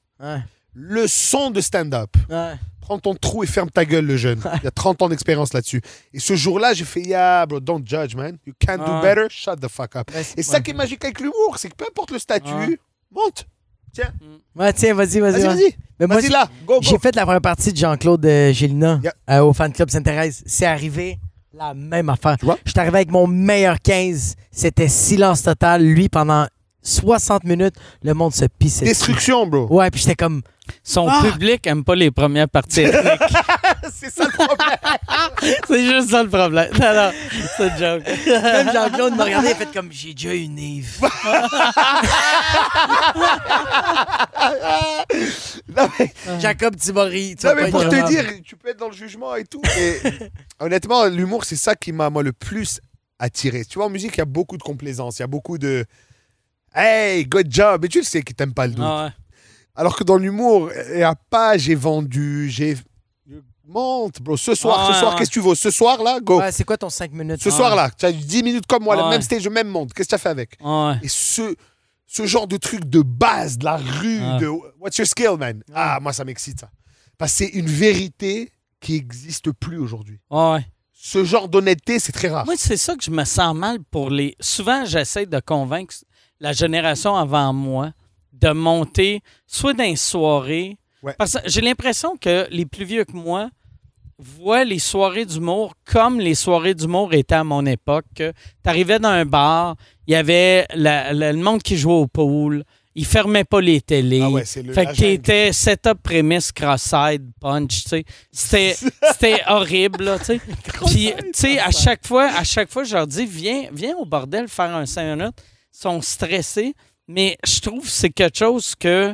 Ouais, Le son de stand-up. ouais. Prends ton trou et ferme ta gueule, le jeune. Il y a 30 ans d'expérience là-dessus. Et ce jour-là, j'ai fait, yeah, bro, don't judge, man. You can't do better, shut the fuck up. Ouais, Et ça qui est magique avec l'humour, c'est que peu importe le statut, monte. Tiens, Ouais, tiens, vas-y, vas-y. vas-y, vas-y. Mais moi, Vas-y là, go, J'ai go. fait la première partie de Jean-Claude euh, Gélina Yeah. euh, au fan club Sainte-Thérèse. C'est arrivé la même affaire. Je suis arrivé avec mon meilleur 15. C'était silence total. Lui, pendant 60 minutes, le monde se pissait. dessus. Destruction, bro. Ouais, puis j'étais comme. Son Ah! public aime pas les premières parties ethniques. c'est ça le problème. c'est juste ça le problème. Non, non, c'est une joke. Même Jean-Claude m'a regardé et fait comme J'ai déjà une Yves. non, mais, Jacob Tibori. tu non, vas mais pas pour te dire, tu peux être dans le jugement et tout. Et honnêtement, l'humour, c'est ça qui m'a, moi, le plus attiré. Tu vois, en musique, il y a beaucoup de complaisance. Il y a beaucoup de. Hey, good job. Et tu le sais qu'ils t'aiment pas le doute. Ah ouais. Alors que dans l'humour, il n'y a pas j'ai vendu, j'ai. Monte, bro. Ce soir, ce soir, ouais. qu'est-ce que tu veux Ce soir, là, go. Ouais, c'est quoi ton 5 minutes? Ce soir-là, tu as 10 minutes comme moi, le Ouais. même stage, le même monde. Qu'est-ce que tu as fait avec? Ouais. Et ce, ce genre de truc de base, de la rue, de what's your skill, man? Ah, moi, ça m'excite, ça. Parce que c'est une vérité qui n'existe plus aujourd'hui. Ouais. Ce genre d'honnêteté, c'est très rare. Moi, c'est ça que je me sens mal pour les. Souvent, j'essaie de convaincre la génération avant moi de monter soit dans les soirées. Ouais. Parce que j'ai l'impression que les plus vieux que moi voient les soirées d'humour comme les soirées d'humour étaient à mon époque. Tu arrivais dans un bar, il y avait la- la- le monde qui jouait au pool, ils fermaient pas les télés. Ah ouais, le. Fait que t'étais setup, prémisse, cross-side, punch, tu sais. C'était, c'était horrible, là, tu sais. Puis, tu sais, à chaque fois, à chaque fois, je leur dis, viens, viens au bordel faire un 5 minutes. Sont stressés, mais je trouve que c'est quelque chose que,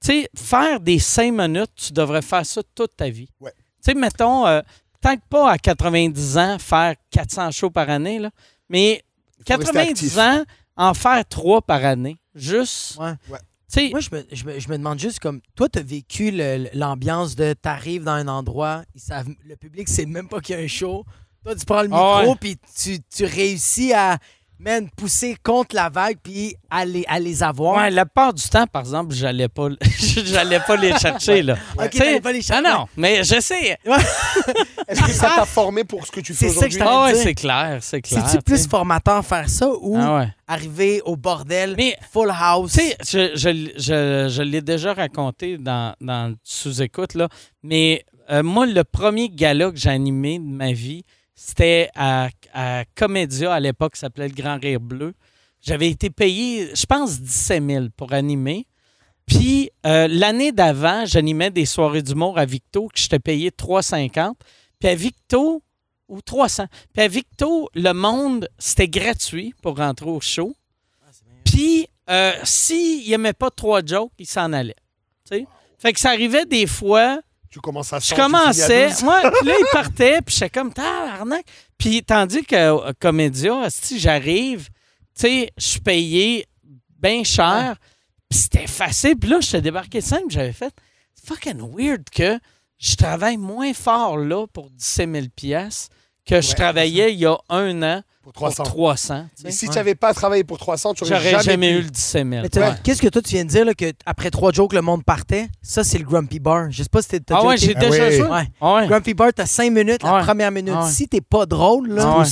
tu sais, faire des 5 minutes, tu devrais faire ça toute ta vie. Ouais. Tu sais, mettons, euh, peut-être pas à 90 ans faire 400 shows par année, là, mais faut rester 90 actif. ans, en faire 3 par année. Juste, Ouais. tu sais, Moi, je me, je me- je me demande juste comme toi, tu as vécu l'ambiance de t'arrives dans un endroit, ils savent, le public sait même pas qu'il y a un show. Toi, tu prends le Ah micro ouais. puis tu, tu réussis à man, pousser contre la vague puis à les, à les avoir. Ouais, la part du temps, par exemple, j'allais pas, j'allais pas les chercher là. Ok, t'allais pas les chercher. Ah non, mais je sais. Est-ce que ça t'a formé pour ce que tu fais C'est ça que je aujourd'hui? t'en- Ah ouais, c'est clair, c'est clair. C'est-tu plus formateur faire ça ou Ah ouais. arriver au bordel, Mais- full house? Tu sais, je, je, je, je l'ai déjà raconté dans, dans le sous-écoute, là, mais euh, moi, le premier gala que j'ai animé de ma vie, c'était à, à Comédia, à l'époque, ça s'appelait le Grand Rire Bleu. J'avais été payé, je pense, 17 000 pour animer. Puis euh, l'année d'avant, j'animais des soirées d'humour à Victo, que j'étais payé 3,50. Puis à Victo, ou 300. Puis à Victo, le monde, c'était gratuit pour rentrer au show. Puis, euh, s'il n'aimait pas trois jokes, il s'en allait. Fait que ça arrivait des fois, Tu commences à je 100, tu finis à commençais, 12. moi, là, il partait, puis j'étais comme, tabarnak. Puis, tandis que euh, Comédia, si j'arrive, tu sais, je suis payé bien cher, puis c'était facile. Puis là, je t'ai débarqué puis j'avais fait, c'est fucking weird que je travaille moins fort là pour 17 000 piastres que je travaillais il y a un an Pour pour 300. 300. tu sais. Mais si tu n'avais pas travaillé pour 300, tu aurais J'aurais jamais, jamais, eu le 17 000. Mais t'as- Ouais. Qu'est-ce que toi, tu viens de dire, là, que après trois jokes, le monde partait? Ça, c'est le Grumpy Bar. Je sais pas si t'as t'as Ah déjà ouais, j'ai Ah déjà. Ouais. Ah ouais. Grumpy Bar, t'as cinq minutes, la première minute. Ouais. Si t'es pas drôle, là, Ah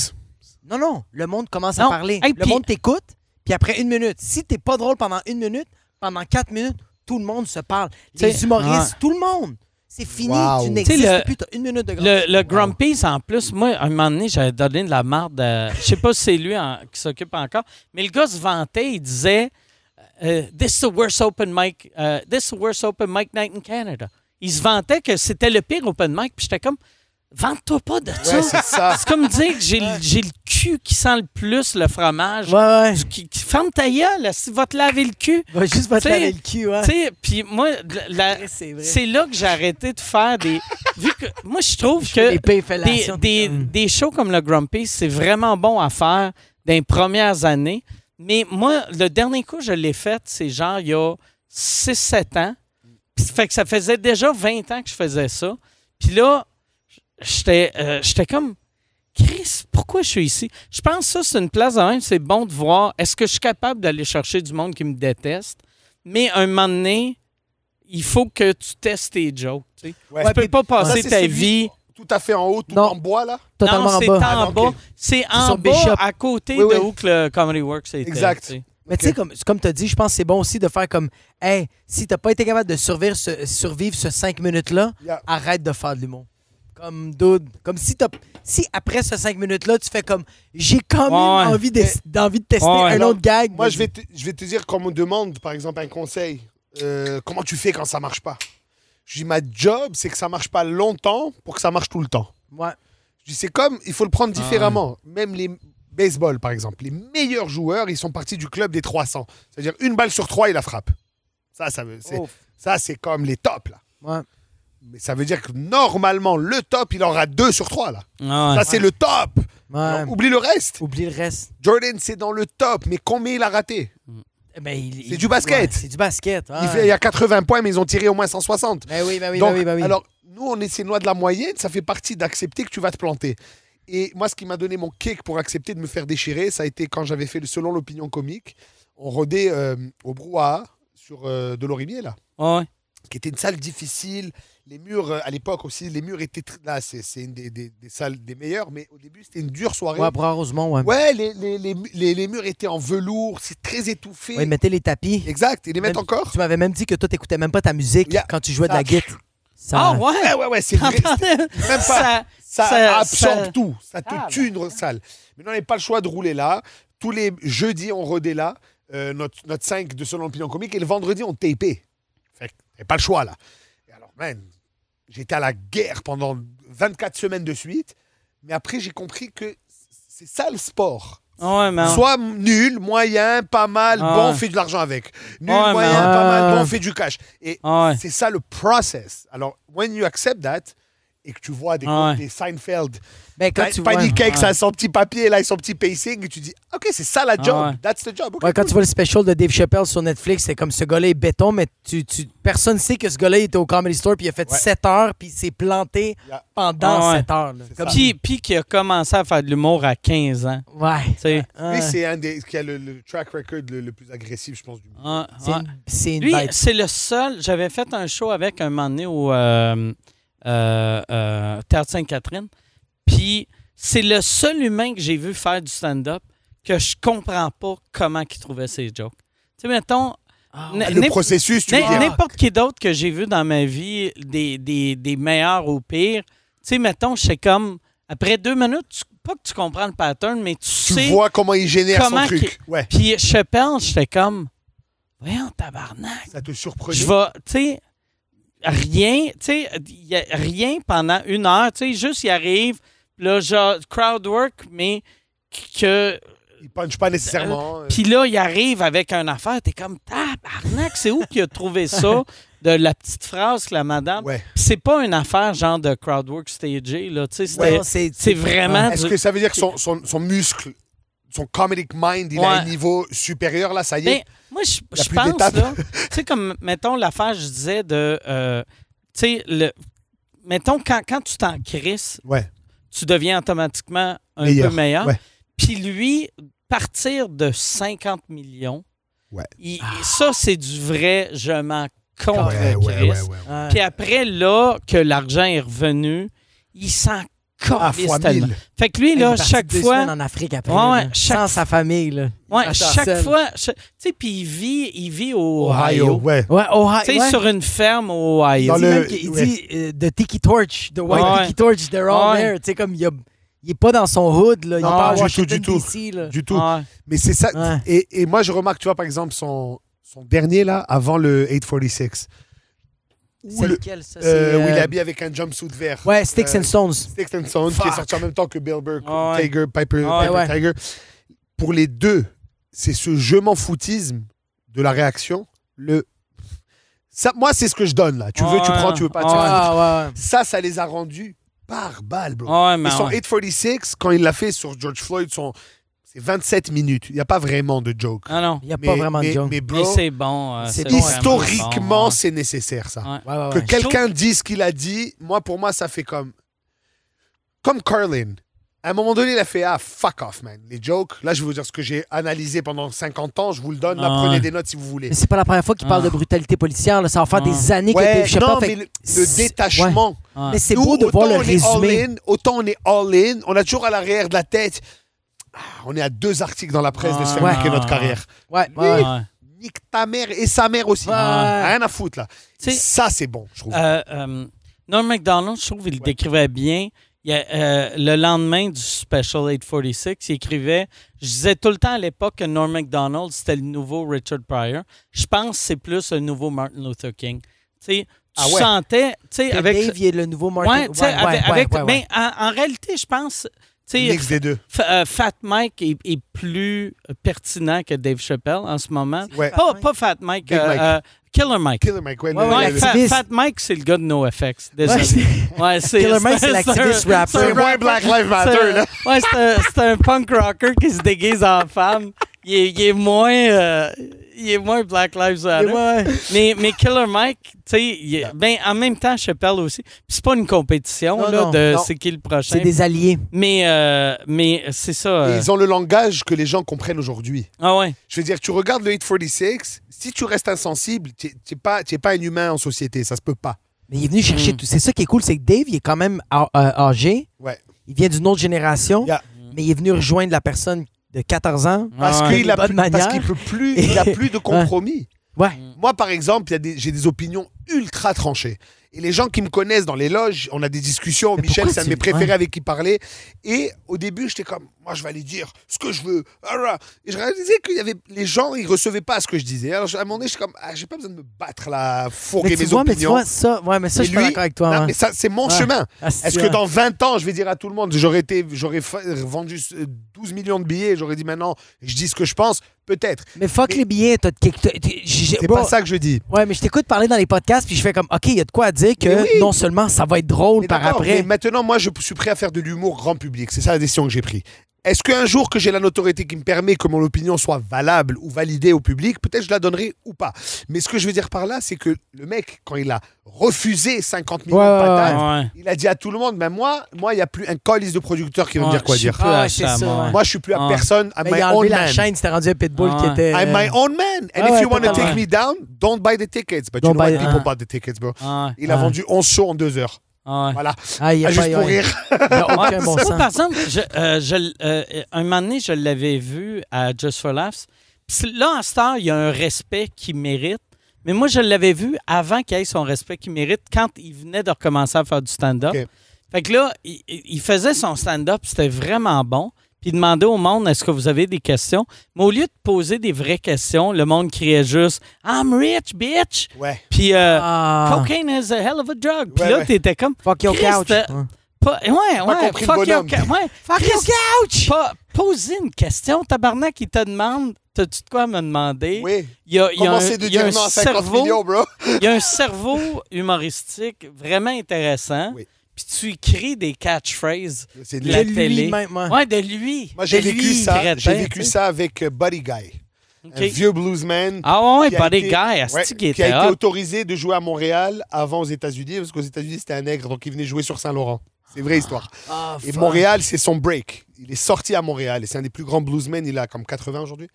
non, non, le monde commence à parler. Hey, le puis- monde t'écoute, puis après une minute. Si t'es pas drôle pendant une minute, pendant quatre minutes, tout le monde se parle. Les humoristes, tout le monde. C'est fini, Wow. tu n'existes le- plus, t'as une minute de Le, grâce. le Grumpy's, en plus, moi, à un moment donné, j'avais donné de la marde. Je sais pas si c'est lui en- qui s'occupe encore, mais le gars se vantait, il disait euh, This is the worst open mic, euh, this is the worst open mic night in Canada. Il se vantait que c'était le pire open mic, puis j'étais comme Vante-toi pas de ça. Ouais, c'est ça. C'est comme dire que j'ai le- cul qui sent le plus le fromage. Ouais, ouais. Qui, qui- ferme ta gueule, si va te laver le cul. Va juste pas te laver le cul, ouais. Tu sais, puis moi, C'est là que j'ai arrêté de faire des. Vu que moi, je trouve que des des, des, Hum. des shows comme le Grumpy, c'est vraiment bon à faire dans les premières années. Mais moi, le dernier coup, je l'ai fait, c'est genre il y a 6-7 ans. Puis ça fait que ça faisait déjà 20 ans que je faisais ça. Puis là, j'étais euh, j'étais comme. Chris, pourquoi je suis ici? Je pense que ça, c'est une place de même. C'est bon de voir est-ce que je suis capable d'aller chercher du monde qui me déteste? Mais un moment donné, il faut que tu testes tes jokes. Tu sais. Ouais. tu peux pas passer ta vie. Tout à fait en haut, tout Non. en bois, là. Totalement non, en c'est bas. en Ah, bas. C'est en bas, Bishop. à côté Oui, de où que le Comedy Works était. Exact. tu sais. Mais tu sais, comme, comme tu as dit, je pense que c'est bon aussi de faire comme Hey, si t'as pas été capable de survivre ce, survivre ce cinq minutes-là, Yeah. arrête de faire de l'humour. Comme dude. Comme si t'as. Si après ce cinq minutes-là, tu fais comme j'ai quand même Ouais. envie, de, d'envie de tester Ouais. un autre gag. Moi, je vais, te, je vais te dire, quand on me demande, par exemple, un conseil, euh, comment tu fais quand ça marche pas? Je dis, ma job, c'est que ça marche pas longtemps pour que ça marche tout le temps. Ouais. Je dis, c'est comme, il faut le prendre Ah différemment. Même les baseball, par exemple, les meilleurs joueurs, ils sont partis du club des 300. C'est-à-dire, une balle sur trois, ils la frappent. Ça, ça, veut- c'est, Oh. ça, c'est comme les tops, là. Ouais. Mais ça veut dire que normalement, le top, il aura deux sur trois, là. Ah ouais. Ça, c'est le top. Ouais. Oublie le reste. Oublie le reste. Jordan, c'est dans le top, mais combien il a raté? Eh Ben, il- C'est il- du basket. ouais, c'est du basket. ouais. il, fait- il y a 80 points, mais ils ont tiré au moins 160. Ben oui, ben oui, Donc, ben oui, ben oui. alors, nous, on est ces lois de la moyenne, ça fait partie d'accepter que tu vas te planter. Et moi, ce qui m'a donné mon kick pour accepter de me faire déchirer, ça a été quand j'avais fait le Selon l'opinion comique. On rodait euh, au brouhaha sur euh, de l'Orimier, là, Ouais. qui était une salle difficile. Les murs, euh, à l'époque aussi, les murs étaient. Là, c'est une des, des- des salles des meilleures, mais au début, c'était une dure soirée. ouais, pour Rosemont, ouais. Ouais, les, les, les, les- les murs étaient en velours, c'est très étouffé. Ouais, mettez les tapis. Exact, et les mettre Même- encore. Tu m'avais même dit que toi, t'écoutais même pas ta musique Yeah. quand tu jouais de la guitare. Ça- Ah ouais? Ouais, ouais, ouais, c'est vrai. Même pas. Ça, Ça, ça- absorbe ça- tout. Ça te Ah, tue une salle. Mais on n'avait pas le choix de rouler là. Tous les jeudis, on rodait là. euh, notre, notre 5 de Selon l'opinion comique. Et le vendredi, on tapait. Fait que pas le choix là. Et alors, man, j'étais à la guerre pendant 24 semaines de suite. Mais après, j'ai compris que c'est ça le sport. Ouais, mais. Soit nul, moyen, pas mal, Ah bon, on fait de l'argent avec. Nul, Ouais, mais- moyen, pas mal, Ah. bon, on fait du cash. Et Ah c'est ça le process. Alors, when you accept that, et que tu vois des, Ah ouais. des Seinfeld, Ben, quand tu vois, Cake, ouais. son petit papier là, et son petit pacing, et tu dis, ok, c'est ça la job, Ah ouais. that's the job. ok, Ouais, quand cool. tu vois le special de Dave Chappelle sur Netflix, c'est comme ce gars-là est béton, mais tu, tu, personne sait que ce gars-là était au Comedy Store puis il a fait Ouais. 7 heures puis il s'est planté Yeah. pendant Ah ouais. 7 heures. Comme-. Puis, puis qui a commencé à faire de l'humour à 15 ans. Ouais. Ouais. Lui, c'est un des qui a le, le track record le, le plus agressif, je pense, du monde. Ouais, C'est ouais. une, c'est une Lui, c'est le seul. J'avais fait un show avec un moment donné euh, euh, euh, Théâtre Sainte-Catherine. Puis c'est le seul humain que j'ai vu faire du stand-up que je comprends pas comment il trouvait ses jokes. Tu sais, mettons, Ah, Le processus, tu n'importe qui d'autre que j'ai vu dans ma vie, des, des, des meilleurs ou pires, tu sais, mettons, je sais comme, après deux minutes, tu- pas que tu comprends le pattern, mais tu, Tu sais. vois comment il génère comment son truc. Ouais, Puis Chappelle, j'étais comme, voyons, tabarnak. ça te surprenait. Je vais, tu sais, rien, tu sais, il y a rien pendant une heure, tu sais, juste il arrive, là, genre, crowd work, mais que. Il punch pas nécessairement. euh, Puis là, il arrive avec une affaire, t'es comme, tabarnak, c'est où qu'il a trouvé ça, de la petite phrase que la madame? Ouais. C'est pas une affaire genre de crowd work stagé, là, tu sais, c'est c'est vraiment. Est-ce du- que ça veut dire que son, son, son muscle, son comedic mind, il a un niveau supérieur là, ça y est Ben, moi, je, pense, là, tu sais, comme, mettons, l'affaire, je disais de, euh, tu sais, le, mettons, quand, quand tu t'en crisses, Ouais. tu deviens automatiquement un Meilleur, peu meilleur. ouais. Puis lui, partir de 50 millions, Ouais. il- ça, c'est du vrai, je m'en contre. Puis après, là, que l'argent est revenu, il s'en Ah, fois tellement. mille. Fait que lui, Il est là, chaque fois... en Afrique après, Ouais, chaque- sans sa famille là. Ouais, Il chaque seul. fois... Tu sais, puis il vit, il vit au Ohio, Ohio. ouais. Ouais, Ohio. Tu sais, ouais. sur une ferme au Ohio. Dans Il dit, le- ouais. dit euh, The Tiki Torch, The White Ouais. Tiki Torch, they're all Ouais. there. Tu sais, comme il, a, il est pas dans son hood, là. Il est Non, pas du tout, du tout. DC, là. Du tout. Ouais. Mais c'est ça. Ouais. Et, et moi, je remarque, tu vois, par exemple, son, son dernier là, avant le 846. C'est le- lequel, ça? euh, où il euh, habillé avec un jumpsuit vert. Ouais, Sticks Euh, and Stones. Sticks and Stones, qui est sorti en même temps que Bill Burr, Ah ouais. Tiger, Piper, Ah Piper ouais. Tiger. Pour les deux, c'est ce je m'en foutisme de la réaction. Le... Ça, moi, c'est ce que je donne là. Tu veux, tu prends, tu veux pas. tu. Ah. Ça, ça les a rendus par balle, bro. Et son ouais. 846, quand il l'a fait sur George Floyd, son... c'est 27 minutes. Il n'y a pas vraiment de joke. Ah non. Il n'y a mais, pas vraiment mais, de joke. Mais c'est bon. euh, C'est c'est bon, vraiment historiquement, bon, c'est nécessaire ça. ouais. Ouais, ouais, Que quelqu'un dise ce qu'il a dit, moi, pour moi, ça fait comme. Comme Carlin. À un moment donné, il a fait Ah, fuck off, man. Les jokes. Là, je vais vous dire ce que j'ai analysé pendant 50 ans. Je vous le donne. Là, Ah prenez ouais. des notes si vous voulez. Mais c'est pas la première fois qu'il parle Ah. de brutalité policière. Là. Ça va faire Ah. des années que Ouais, Dave Chappelle non, fait- le, le C'est- détachement. Ouais. Mais c'est Nous, beau de voir autant le on est résumé. all-in, autant on est all-in. On a toujours à l'arrière de la tête. Ah, on est à deux articles dans la presse de se faire Ouais. niquer notre carrière. Ouais. Nique ta mère et sa mère aussi. Ouais. Rien à foutre, là. Ça, c'est bon, je trouve. Euh, euh, Norm MacDonald, je trouve le décrivait bien. Il y a, euh, le lendemain du Special 846, il écrivait Je disais tout le temps à l'époque que Norm MacDonald, c'était le nouveau Richard Pryor. Je pense que c'est plus un nouveau Martin Luther King. Tu sais, tu Ah ouais? sentais, avec. Dave, il est le nouveau Martin. Sais, ouais, avec. ouais, avec- ouais, ouais. ben, en, en réalité, je pense. Mix des deux. F- euh, Fat Mike est, est plus pertinent que Dave Chappelle en ce moment. Ouais. Pas, pas Fat Mike, Big euh, Mike. euh, Killer Mike. Killer Mike, ouais. Ouais. Fat Mike, c'est le gars de NoFX. Ouais, Killer Mike, c'est un- l'activiste rapper. C'est moins Black Lives Matter, c'est un- là. Ouais, c'est un, punk rocker qui se déguise en femme. Il est, il est moins, euh, il est moins Black Lives Matter. Ouais. Mais, mais Killer Mike, tu sais, ben, en même temps, Chappelle aussi. Puis c'est pas une compétition Non, là, non, de c'est qui le prochain. C'est des alliés. Mais, euh, mais c'est ça. Euh, ils ont le langage que les gens comprennent aujourd'hui. Ah ouais. Je veux dire, tu regardes le 846, si tu restes insensible, tu n'es pas, t'es pas un humain en société, ça se peut pas. Mais il est venu chercher Mm. tout. C'est ça qui est cool, c'est que Dave, il est quand même euh, âgé. Ouais. Il vient d'une autre génération. Yeah. Mais il est venu rejoindre la personne de 14 ans. Parce qu'il a De bonne plus- parce qu'il peut plus, il a plus de compromis. Ouais. Moi, par exemple, il y a des- j'ai des opinions ultra tranchées. Et les gens qui me connaissent dans les loges, on a des discussions. Mais Michel, c'est un de mes préférés ouais. avec qui parler. Et au début, j'étais comme, moi, je vais aller dire ce que je veux. Ah. Et je réalisais qu'il y avait les gens, ils recevaient pas ce que je disais. Alors, à un moment donné, j'étais comme, ah, j'ai pas besoin de me battre là, fourguer mes vois, mais tu opinions. vois, ça, ouais, mais ça, Et je suis d'accord avec toi. Non, ouais. mais ça, c'est mon Ouais. chemin. Ah, Est-ce que dans 20 ans, je vais dire à tout le monde, j'aurais été, j'aurais vendu euh, 12 millions de billets, j'aurais dit maintenant, je dis ce que je pense peut-être. Mais fuck Mais- les billets. C'est pas ça que je dis. Ouais, mais je t'écoute parler dans les podcasts, puis je fais comme, OK, il y a de quoi à dire que oui. non seulement ça va être drôle Mais par après. Mais maintenant, moi, je suis prêt à faire de l'humour grand public. C'est ça la décision que j'ai prise. Est-ce qu'un jour que j'ai la notoriété qui me permet que mon opinion soit valable ou validée au public, peut-être je la donnerai ou pas. Mais ce que je veux dire par là, c'est que le mec, quand il a refusé 50 millions Ouais, de patates, Ouais. il a dit à tout le monde, mais moi, moi, il n'y a plus un colis de producteurs qui va me Ouais, dire quoi dire. Ah, à ça, moi. Moi, je suis plus à Ah. personne. I'm Mais my il a own man. chaîne, c'était rendu un pitbull Ah qui ouais. était. I'm euh, my own man. And Ah if you want to take me down, don't buy the tickets. But Don't you know what? buy- People Ah. bought the tickets, bro. Il a Ah. vendu 11 shows en deux heures. Ouais. Voilà. Ah, y a Ah, pas juste pour ouais. rire. Y a aucun bon Moi, par exemple, je, euh, je- euh, un moment donné, je l'avais vu à Just for Laughs. Puis là, en star, il y a un respect qu'il mérite. Mais moi, je l'avais vu avant qu'il ait son respect qu'il mérite, quand il venait de recommencer à faire du stand-up. OK. Fait que là, il, il faisait son stand-up, c'était vraiment bon. Puis il demandait au monde est-ce que vous avez des questions? Mais au lieu de poser des vraies questions, le monde criait juste I'm rich, bitch. Ouais. Puis euh, Ah. cocaine is a hell of a drug. Puis Ouais, là, ouais. t'étais comme Fuck your Christ, couch. euh, Ouais. pas, ouais, fuck your ouais. Fuck your couch! pas poser une question, tabarnak, il te demande T'as-tu de quoi me demander? Oui. Il y a, il y a un, Commencez de il y a dire un non à 50 cerveau, millions, bro. il y a un cerveau humoristique vraiment intéressant. Oui. Puis tu écris des catchphrases de de la lui, télé. même, ouais. Ouais, de lui. Moi, j'ai vécu ça. J'ai vécu ça avec euh, Buddy Guy, OK. un vieux bluesman. Ah ouais, Buddy été- Guy, ouais, qui qui a était été hot. autorisé de jouer à Montréal avant aux États-Unis, parce qu'aux États-Unis, c'était un nègre, donc il venait jouer sur Saint-Laurent. C'est une vraie histoire. Ah, Et. Montréal, c'est son break. Il est sorti à Montréal et c'est un des plus grands bluesmen. Il a comme 80 aujourd'hui.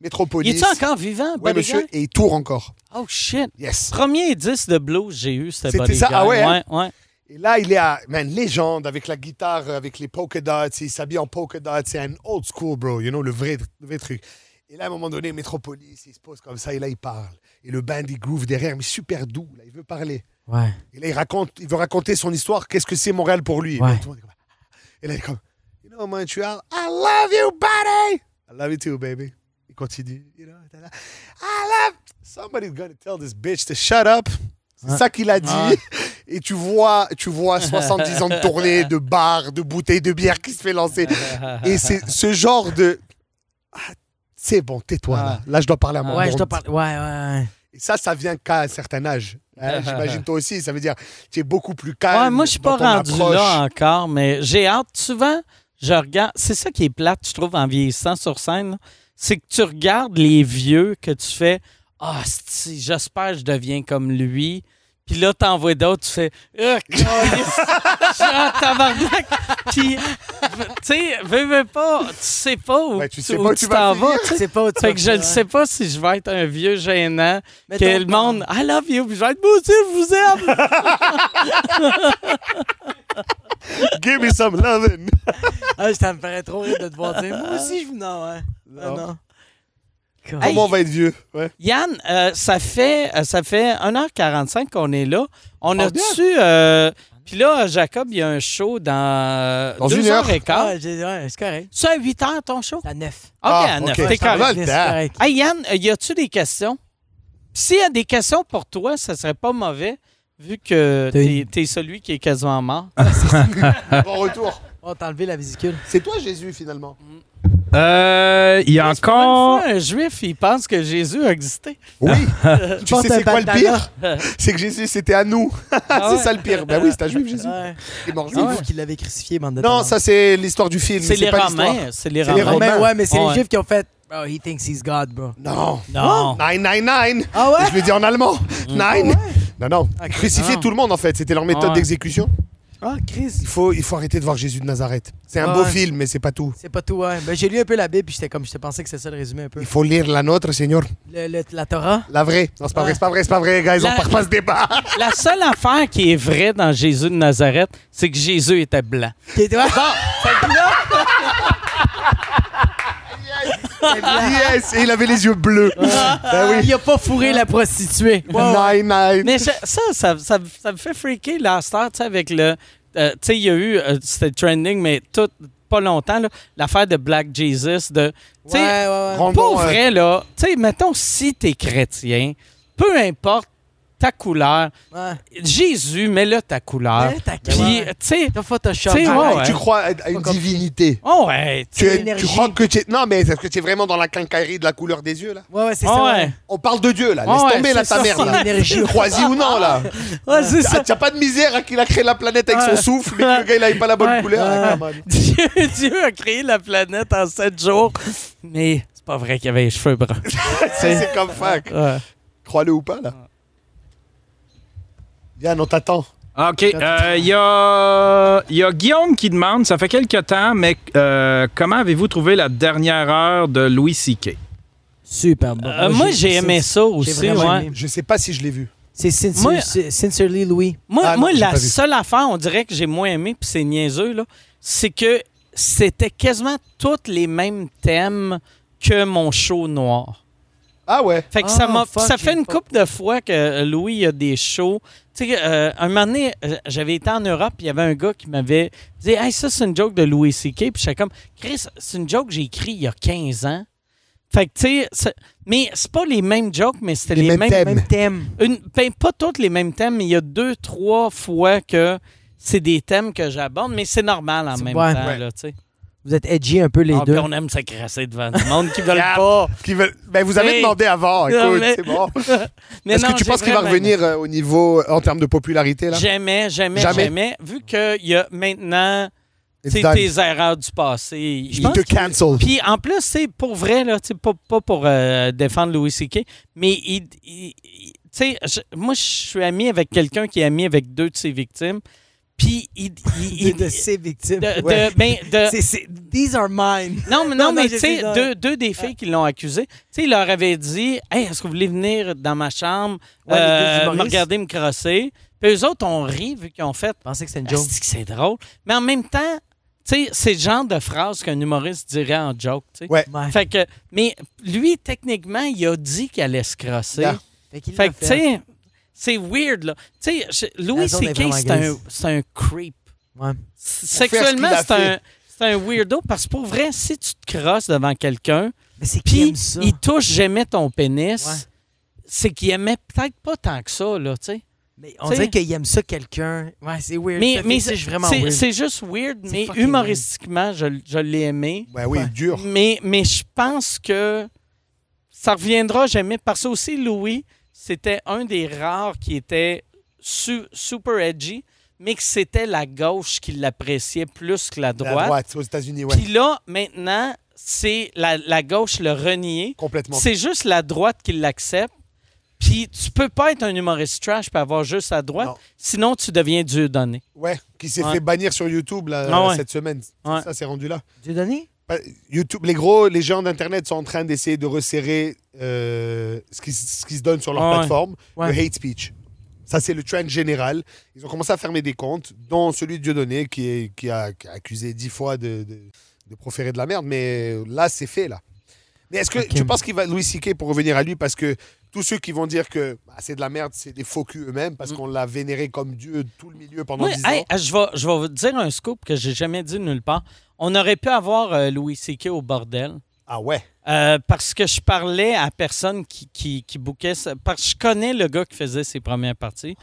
Il Métropolis. est encore vivant, Oui, monsieur. Et il tourne encore. Oh shit. Yes. Premier 10 de blues j'ai eu, c'était C'était Buddy ça? Guy. Ah ouais, hein? ouais, ouais. Et là, il est à, man, légende avec la guitare, euh, avec les polka dots. Il s'habille en polka dots. C'est un old school, bro. You know, le vrai, le vrai truc. Et là, à un moment donné, Métropolis, il se pose comme ça et là, il parle. Et le band, il groove derrière, mais super doux. Là, il veut parler. Ouais. Et là, il raconte, il veut raconter son histoire. Qu'est-ce que c'est Montréal pour lui? Et, là, Ouais. et là, il est comme, you know, Montreal, I love you, buddy. I love you too, baby. Il continue. You know, I love. Somebody's gonna tell this bitch to shut up. C'est Ouais. ça qu'il a dit. Et tu vois, tu vois 70 ans de tournée, de bars, de bouteilles de bière qui se fait lancer. Et c'est ce genre de. Ah, c'est bon, tais-toi là. Là, je dois parler à mon Ouais, je dois parler. Ouais, ouais, ouais. Et ça, ça vient qu'à un certain âge. Hein, J'imagine toi aussi. Ça veut dire tu es beaucoup plus calme. Ouais, moi, je suis pas rendu approche. là encore, mais j'ai hâte. Souvent, je regarde. C'est ça qui est plate, je trouve, en vieillissant sur scène. C'est que tu regardes les vieux que tu fais Ah, si, j'espère que je deviens comme lui. Puis là, t'en vois d'autres, tu fais Ah. Genre, tabarnak. Puis, tu sais, veux, veux pas, tu sais pas où, Ouais, tu sais où pas où tu tu vas t'en vas. tu sais. Pas où tu Fait vas que je ne sais pas si je vais être un vieux gênant, Mais que le monde I love you, puis je vais être moi aussi, je vous aime. Give me some loving. Ah, ça me ferait trop rire de te voir dire. Moi aussi, je. Non, ouais. Ah, Non. non. Comment on va être vieux? Ouais. Yann, euh, ça fait euh, ça fait 1h45 qu'on est là. On Oh, a-tu... euh, Puis là, Jacob, il y a un show dans, Dans deux une heure? heures et quart. Ouais, c'est correct. C'est à 8 heures, ton show? OK, à 9. Ah, à 9. ok. T'es correct. Hey, Yann, euh, y a-tu des questions? S'il y a des questions pour toi, ça serait pas mauvais, vu que t'es es celui qui est quasiment mort. Bon retour. On t'a enlevé la vésicule. C'est toi, Jésus, finalement. Euh, il y a pour encore. une fois, un juif, il pense que Jésus a existé. Oui. tu porte sais, un c'est quoi le bandana. pire? C'est que Jésus, c'était à nous. Ah c'est ouais? ça le pire. Ben oui, c'est un juif, Jésus. Ouais. Il est mort C'est juif. vous qui l'avez crucifié, bande de Non, ça, c'est l'histoire du film. C'est les pas l'histoire. Romains. C'est les C'est les Romains. Ouais, mais c'est Ouais. les Juifs qui ont fait. Oh, he thinks he's God, bro. Non. Non. 999. Ah ouais? Je l'ai dit en allemand. Nine. Non, non. Crucifier Non. tout le monde, en fait. C'était leur méthode Ouais. d'exécution. Ah, Chris. Il faut, il faut arrêter de voir Jésus de Nazareth. C'est un Ouais. beau film, mais c'est pas tout. C'est pas tout, ouais. Ben, j'ai lu un peu la Bible, puis j'étais comme, je te pensais que c'est ça le résumé un peu. Il faut lire la nôtre, Seigneur. Le, le- la Torah. La vraie. Non, c'est pas vrai, c'est pas vrai, c'est pas vrai, guys. La- On part pas ce débat. La seule affaire qui est vraie dans Jésus de Nazareth, c'est que Jésus était blanc. Qui était- ouais. Yes! Et il avait les yeux bleus. ben oui. Il a pas fourré la prostituée. Nine, nine. Mais je- ça, ça, ça, ça me fait freaker la star, tu sais, avec le. euh, tu sais, il y a eu. euh, C'était trending, mais tout. Pas longtemps, là, l'affaire de Black Jesus. De, tu sais, Ouais, ouais, ouais. Rendons, Pour euh, vrai, là, tu sais, mettons, si t'es chrétien, peu importe ta couleur. Ouais. Jésus, mets-le ta couleur. Mets-le ta Puis, couleur. tu sais, T'as Photoshop. Tu sais, ouais, Ah, ouais. Tu crois à une divinité. oh ouais, tu Tu, crois que tu es... Non, mais est-ce que tu es vraiment dans la quincaillerie de la couleur des yeux, là? Ouais, ouais, c'est Oh, ça. ouais. ouais. On parle de Dieu, là. Laisse ouais, tomber, là, ta ça. mère, C'est là. Crois-y ou non, là? Ouais, c'est Ah, ça. T'as pas de misère à qu'il a créé la planète avec son souffle, mais que le gars, il avait pas la bonne couleur. On. Dieu, Dieu a créé la planète en sept jours, mais c'est pas vrai qu'il avait les cheveux bruns. C'est comme. Ouais. Crois-le ou pas, là. Yann, on t'attend. OK. euh, Il y, a, il y a Guillaume qui demande, ça fait quelques temps, mais euh, comment avez-vous trouvé la dernière heure de Louis C.K.? Super bon. Euh, moi, j'ai aimé ça aussi. vraiment ouais. aimé. Je sais pas si je l'ai vu. C'est Sincerely Louis. Moi, Ah non, moi j'ai la seule affaire, on dirait que j'ai moins aimé, puis c'est niaiseux, là, c'est que c'était quasiment tous les mêmes thèmes que mon show noir. Ah ouais. Fait que Ah, ça m'a, fuck, ça fait une couple de fois que euh, Louis a des shows. Tu sais, euh, un moment donné, euh, j'avais été en Europe, puis il y avait un gars qui m'avait dit Hey, ça, c'est une joke de Louis C.K. Puis j'étais comme Chris, c'est une joke que j'ai écrite il y a 15 ans. Fait que, tu sais, mais c'est pas les mêmes jokes, mais c'était Les les, mêmes mêmes. thèmes. Même thème. Une, ben, pas tous les mêmes thèmes, mais il y a deux, trois fois que c'est des thèmes que j'aborde, mais c'est normal en C'est- même ouais. temps. Ouais. Là, tu sais. Vous êtes edgy un peu les Ah, deux. puis on aime se crasser devant du monde qui veulent pas. Qui veulent- Ben, vous avez Hey. demandé avant, Non, écoute, mais- c'est bon. Mais Est-ce non, que tu j'ai penses qu'il va vraiment revenir euh, au niveau, euh, en termes de popularité, là? Jamais, jamais, Jamais. jamais. Vu qu'il y a maintenant It's c'est done. tes erreurs du passé. Il te cancel. Puis en plus, c'est pour vrai, là, tu sais, pas, pas pour euh, défendre Louis C.K., mais il, il- il- tu sais, je- moi, je suis ami avec quelqu'un qui est ami avec deux de ses victimes. Puis il. il- il- de ses victimes. de- de- ben, de- C'est- c'est- These are mine. non, mais, non, mais tu sais, deux, deux des filles qui l'ont accusé, tu sais, il leur avait dit Hey, est-ce que vous voulez venir dans ma chambre, Ouais, euh, me regarder me crosser Puis eux autres ont ri vu qu'ils ont fait pensais que c'était une joke. C'est drôle? Mais en même temps, tu sais, c'est le genre de phrase qu'un humoriste dirait en joke, tu sais. Ouais. Ouais. Fait que, mais lui, techniquement, il a dit qu'il allait se crosser. Yeah. Fait qu'il Fait que, tu sais, c'est weird, là. Tu sais, Louis C.K., c'est un, un creep. Ouais. Sexuellement, c'est un, c'est un weirdo parce que pour vrai, si tu te crosses devant quelqu'un, puis il touche jamais ton pénis, Ouais. c'est qu'il aimait peut-être pas tant que ça, là, tu sais. Mais on T'sais- dirait qu'il aime ça quelqu'un. Ouais, c'est weird. Mais, mais c'est vraiment c'est weird. c'est juste weird, mais humoristiquement, je, je l'ai aimé. Ouais, oui, Ouais. dur. Mais, mais je pense que ça reviendra jamais. Parce que aussi, Louis, c'était un des rares qui était su- super edgy, mais que c'était la gauche qui l'appréciait plus que la La droite. droite, aux États-Unis, ouais. Puis là, maintenant, c'est la, la gauche le renier. Complètement. C'est juste la droite qui l'accepte. Puis tu peux pas être un humoriste trash pour avoir juste la droite, Non. sinon tu deviens Dieu donné. Ouais, qui s'est Ouais. fait bannir sur YouTube là, Ah ouais. cette semaine. Ouais. Ça, c'est rendu là. Dieu donné? YouTube, les gros, les gens d'Internet sont en train d'essayer de resserrer euh, ce, qui, ce qui se donne sur leur Ah plateforme, Ouais. le hate speech. Ça, c'est le trend général. Ils ont commencé à fermer des comptes, dont celui de Dieudonné, qui, est, qui, a, qui a accusé dix fois de, de, de proférer de la merde. Mais là, c'est fait, là. Mais est-ce que tu penses qu'il va, Louis C.K., pour revenir à lui, parce que tous ceux qui vont dire que bah, c'est de la merde, c'est des faux culs eux-mêmes, parce Mm. qu'on l'a vénéré comme Dieu tout le milieu pendant Oui, dix hey, ans. je, vais, je vais vous dire un scoop que j'ai jamais dit nulle part. On aurait pu avoir euh, Louis C.K. au bordel. Ah ouais? euh, parce que je parlais à personne qui, qui, ça. Parce que je connais le gars qui faisait ses premières parties.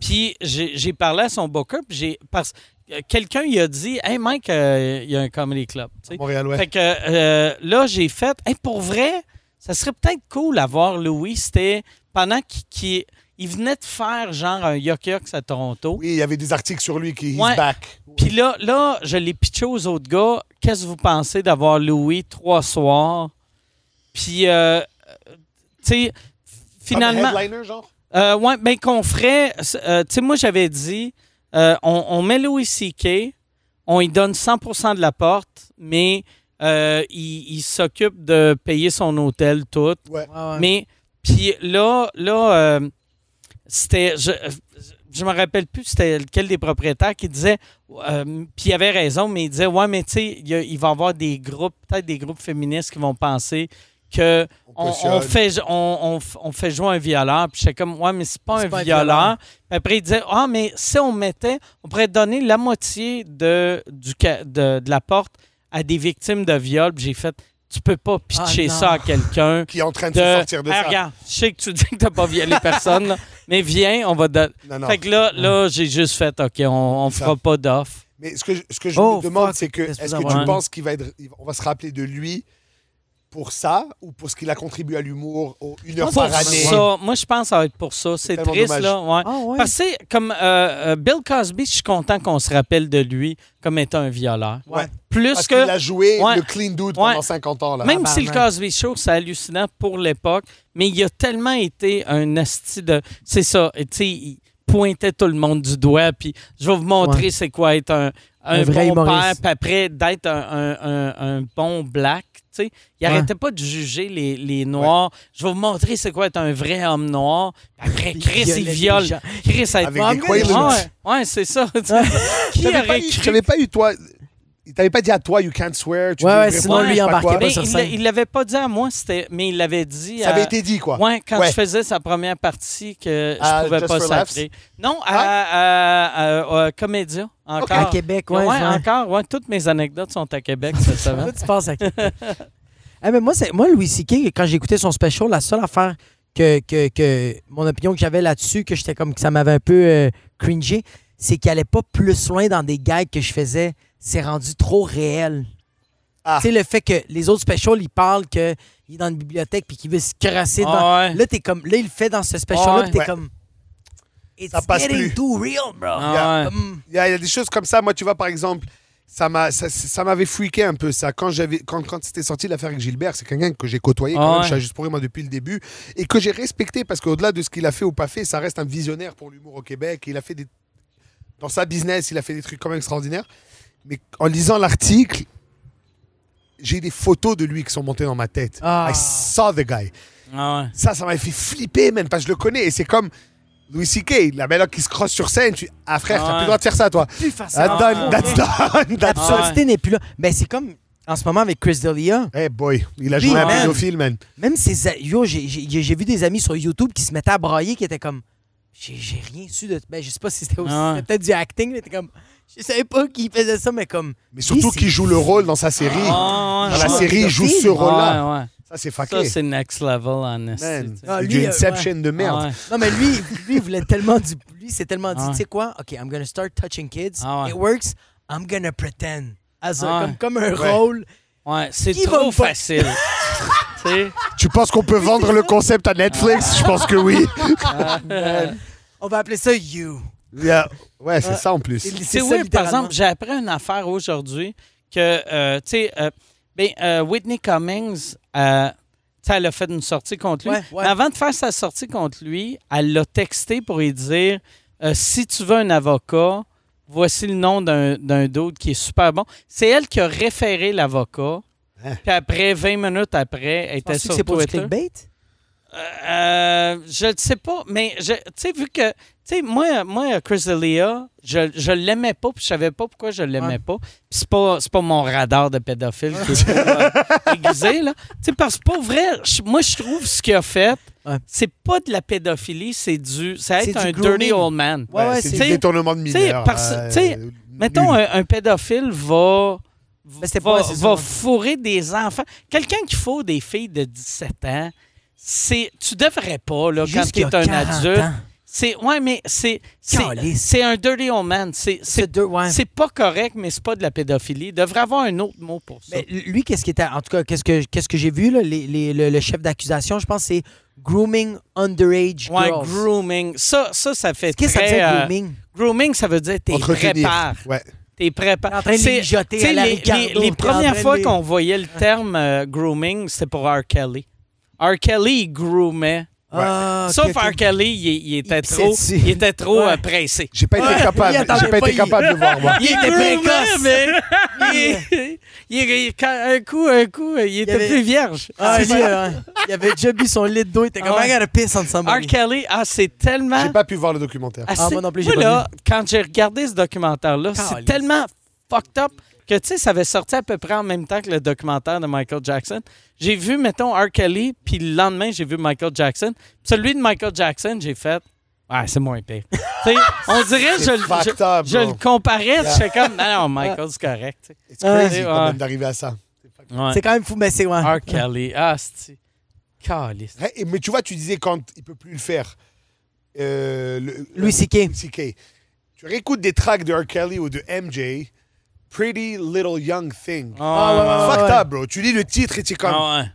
Puis j'ai parlé à son booker. Puis j'ai. Parce que quelqu'un il a dit Hey Mike, euh, il y a un comedy club. tu sais. Montréal, ouais. Fait que euh, là, j'ai fait. Hey, pour vrai, ça serait peut-être cool d'avoir Louis. C'était pendant qu'il qu'il- il venait de faire genre un Yok Yoks à Toronto. Oui, il y avait des articles sur lui qui Ouais. back. Puis là, là, je l'ai pitché aux autres gars. Qu'est-ce que vous pensez d'avoir Louis trois soirs? Puis, euh, tu sais, finalement. Comme headliner, genre? Euh, ouais, ben qu'on ferait. euh, tu sais, moi, j'avais dit, euh, on, on met Louis C.K., on y donne 100% de la porte, mais euh, il, il s'occupe de payer son hôtel, tout. Ouais. Mais, puis là, là euh, c'était. Je, je me rappelle plus c'était lequel des propriétaires qui disait. euh, puis il avait raison, mais il disait Ouais, mais tu sais, il va y avoir des groupes, peut-être des groupes féministes qui vont penser que on, fait, on, on fait jouer un violeur. Puis j'étais comme, ouais, mais c'est pas un pas un violeur. après, il disait, ah, mais si on mettait, on pourrait donner la moitié de, du, de, de la porte à des victimes de viol. Puis j'ai fait, tu peux pas pitcher Ah, non. ça à quelqu'un. Qui est en train de, De, se sortir de Ah, ça. regarde, je sais que tu dis que t'as pas violé personne, là, Mais viens, on va. don- Non, non. Fait que là, là j'ai juste fait, OK, on, ça. fera pas d'offre. Mais ce que je, ce que je Oh, me demande, c'est que est-ce vous que tu penses qu'il va être, on va se rappeler de lui pour ça ou pour ce qu'il a contribué à l'humour au- une heure par année? ça, moi, je pense que ça va être pour ça. C'est triste, dommage. là. Ouais. Ah ouais. Parce que, comme euh, euh, Bill Cosby, je suis content qu'on se rappelle de lui comme étant un violeur. Ouais. Plus Parce que. qu'il a joué Ouais. le clean dude Ouais. pendant 50 ans là. Même si le. Cosby Show, c'est hallucinant pour l'époque, mais il a tellement été un asti de. C'est ça. et Tu sais, il pointait tout le monde du doigt, puis je vais vous montrer c'est quoi être un, un, Un vrai bon père, puis après d'être un, un- un- un bon black. Tu sais. Il Ouais. arrêtait pas de juger les, les Noirs. Je vais vous montrer c'est quoi être un vrai homme noir. Après, Chris, il les viole. Chris, ça Avec des. Ouais, ouais, c'est ça. Qui pas, aurait eu- cru? t'avais pas eu toi. Il t'avait pas dit à toi, you can't swear. Tu Ouais, devrais ouais, sinon, pas- lui, sais pas embarquait quoi. pas Mais sur il scène. il l'avait pas dit à moi, c'était- mais il l'avait dit Ça à- avait été dit quoi. Ouais, quand Ouais. je faisais sa première partie que je À pouvais Just pas sacrer. Non, à, à- à- à Comédia, encore. À Québec, ouais. Encore. Ouais, toutes mes anecdotes sont à Québec cette semaine. tu penses à qui? Ah, mais moi, c'est, moi, Louis C.K., quand écouté son special, la seule affaire que, que, que mon opinion que j'avais là-dessus, que j'étais comme que ça m'avait un peu euh, cringé, c'est qu'il allait pas plus loin dans des gags que je faisais. C'est rendu trop réel. Ah. Tu sais, le fait que les autres specials, ils parlent qu'il est dans une bibliothèque puis qu'il veut se crasser devant. Ah ouais. Là, t'es comme, là, il le fait dans ce special-là, Ouais. puis t'es Ouais. comme. It's Ça passe getting plus. too real, bro. Ah. Comme- Il y, a, il y a des choses comme ça. Moi, tu vois, par exemple, ça m'a, ça, ça m'avait freaké un peu ça. Quand j'avais, quand, quand c'était sorti l'affaire avec Gilbert, c'est quelqu'un que j'ai côtoyé quand Ah même. Juste pour moi depuis le début et que j'ai respecté parce qu'au-delà de ce qu'il a fait ou pas fait, ça reste un visionnaire pour l'humour au Québec. Il a fait des, dans sa business, il a fait des trucs quand même extraordinaires. Mais en lisant l'article, j'ai des photos de lui qui sont montées dans ma tête. Ah. I saw the guy. Ah ouais. Ça, ça m'avait fait flipper, man, parce que je le connais. Et c'est comme Louis C.K., la belle qui se crosse sur scène. Tu... Ah, frère, Ah t'as ouais. plus le droit de faire ça, toi. Plus facile. That's done, that's done, that's done. L'absurdité n'est plus là. Mais c'est comme en ce moment avec Chris D'Elia. Hey boy, il a joué un man. pédophile, man. Même ses. Yo, j'ai- vu des amis sur YouTube qui se mettaient à brailler, qui étaient comme. J'ai rien su de. Ben, je sais pas si c'était aussi. Ah ouais. peut-être du acting, mais t'es comme. Je savais pas qu'il faisait ça, mais comme. Mais surtout qu'il joue le rôle dans sa série. Ah ouais. Dans la série, il joue ce rôle-là. Ouais, ouais. Ça, c'est Ça, fucké. c'est next level, sais. Ah, c'est lui, du euh, Inception de merde. Ah ouais. Non, mais lui, lui, il voulait tellement du. Lui, c'est tellement dit, Ah ouais. tu sais quoi? OK, I'm gonna start touching kids. Ah ouais. It works. I'm gonna pretend. As a- Ah ouais. comme, comme un Ouais. rôle. Ouais, c'est trop facile. Tu penses qu'on peut vendre le concept à Netflix? Je pense que oui. On va appeler ça You. Yeah. Ouais, c'est ça en plus. C'est- oui, par exemple, j'ai appris une affaire aujourd'hui que, euh, tu sais, euh, ben, euh, Whitney Cummings, euh, tu sais, elle a fait une sortie contre lui. Ouais, ouais. Mais avant de faire sa sortie contre lui, elle l'a texté pour lui dire euh, si tu veux un avocat, voici le nom d'un d'un dude qui est super bon. C'est elle qui a référé l'avocat. Hein? Puis après, 20 minutes après, elle était sur que c'est pour du Twitter. clickbait? Euh, je ne sais pas, mais je- tu sais, vu que, tu sais, moi, moi, Chris D'Elia, je, je l'aimais pas, puis je savais pas pourquoi je l'aimais Ouais. pas. Puis c'est pas, c'est pas mon radar de pédophile qui est euh, aiguisé, là. Tu sais, parce que pour vrai, je- moi, je trouve ce qu'il a fait, Ouais. c'est pas de la pédophilie, c'est du, c'est C'est être du un grooming. dirty old man. Ouais, ouais, c'est c'est- du détournement de tu sais, mineurs. euh, tu sais. Mettons, un, un pédophile va, c'était va, pas- va ça. fourrer des enfants. Quelqu'un qui fourre des filles de 17 ans, c'est, tu devrais pas, là, quand tu es un 40 adulte. ans. C'est ouais, mais c'est c'est un dirty old man. C'est C'est ouais. pas correct, mais c'est pas de la pédophilie. Il devrait avoir un autre mot pour ça. Mais lui, qu'est-ce qui était. En tout cas, qu'est-ce que, qu'est-ce que j'ai vu, là, les- les- le, le chef d'accusation, je pense, c'est grooming underage ouais, girls. grooming. Ça, ça, ça fait Qu'est-ce que ça veut dire, euh, grooming? grooming, ça veut dire t'es prépares. Ouais. T'es prépares. En train de les à la les, Ricardo, les- t'es les en premières fois les- qu'on voyait le terme euh, grooming, c'était pour R. Kelly. R. Kelly, il groomait. Ah, Sauf. R. Kelly, il, il était Il trop, il était trop Ouais. pressé. J'ai pas été Ouais, capable. J'ai pas pas, été capable de voir, moi. Il était précoce. mais il, il- il- quand- un coup, un coup, il était avait- plus vierge. Ah, euh, il avait déjà bu son lit d'eau, il était comme, Ah. I gotta piss on R. somebody. Kelly, ah, c'est tellement. J'ai pas pu voir le documentaire. Ah, Ah, moi non plus, j'ai pas là, quand j'ai regardé ce documentaire-là, c'est tellement fucked up que, tu sais, ça avait sorti à peu près en même temps que le documentaire de Michael Jackson. J'ai vu, mettons, R. Kelly, puis le lendemain, j'ai vu Michael Jackson. Puis celui de Michael Jackson, j'ai fait... Ouais, c'est moins pire. On dirait, je, C'est le- fucked je, je bro. le comparais, j'étais comme, non, non, Michael, c'est correct. crazy Ouais. quand même d'arriver à ça. Ouais. C'est quand même fou, mais c'est. Ouais. R. Kelly, ah, c'est... Caliste. Hey, Mais tu vois, tu disais quand il peut plus le faire. euh, le- Louis C.K. CK. Tu réécoutes des tracks de R. Kelly ou de MJ, Pretty Little Young Thing. Ah, ouais, ouais, Fucked ouais. up, bro. Tu lis le titre et tu es comme. Ah, ouais.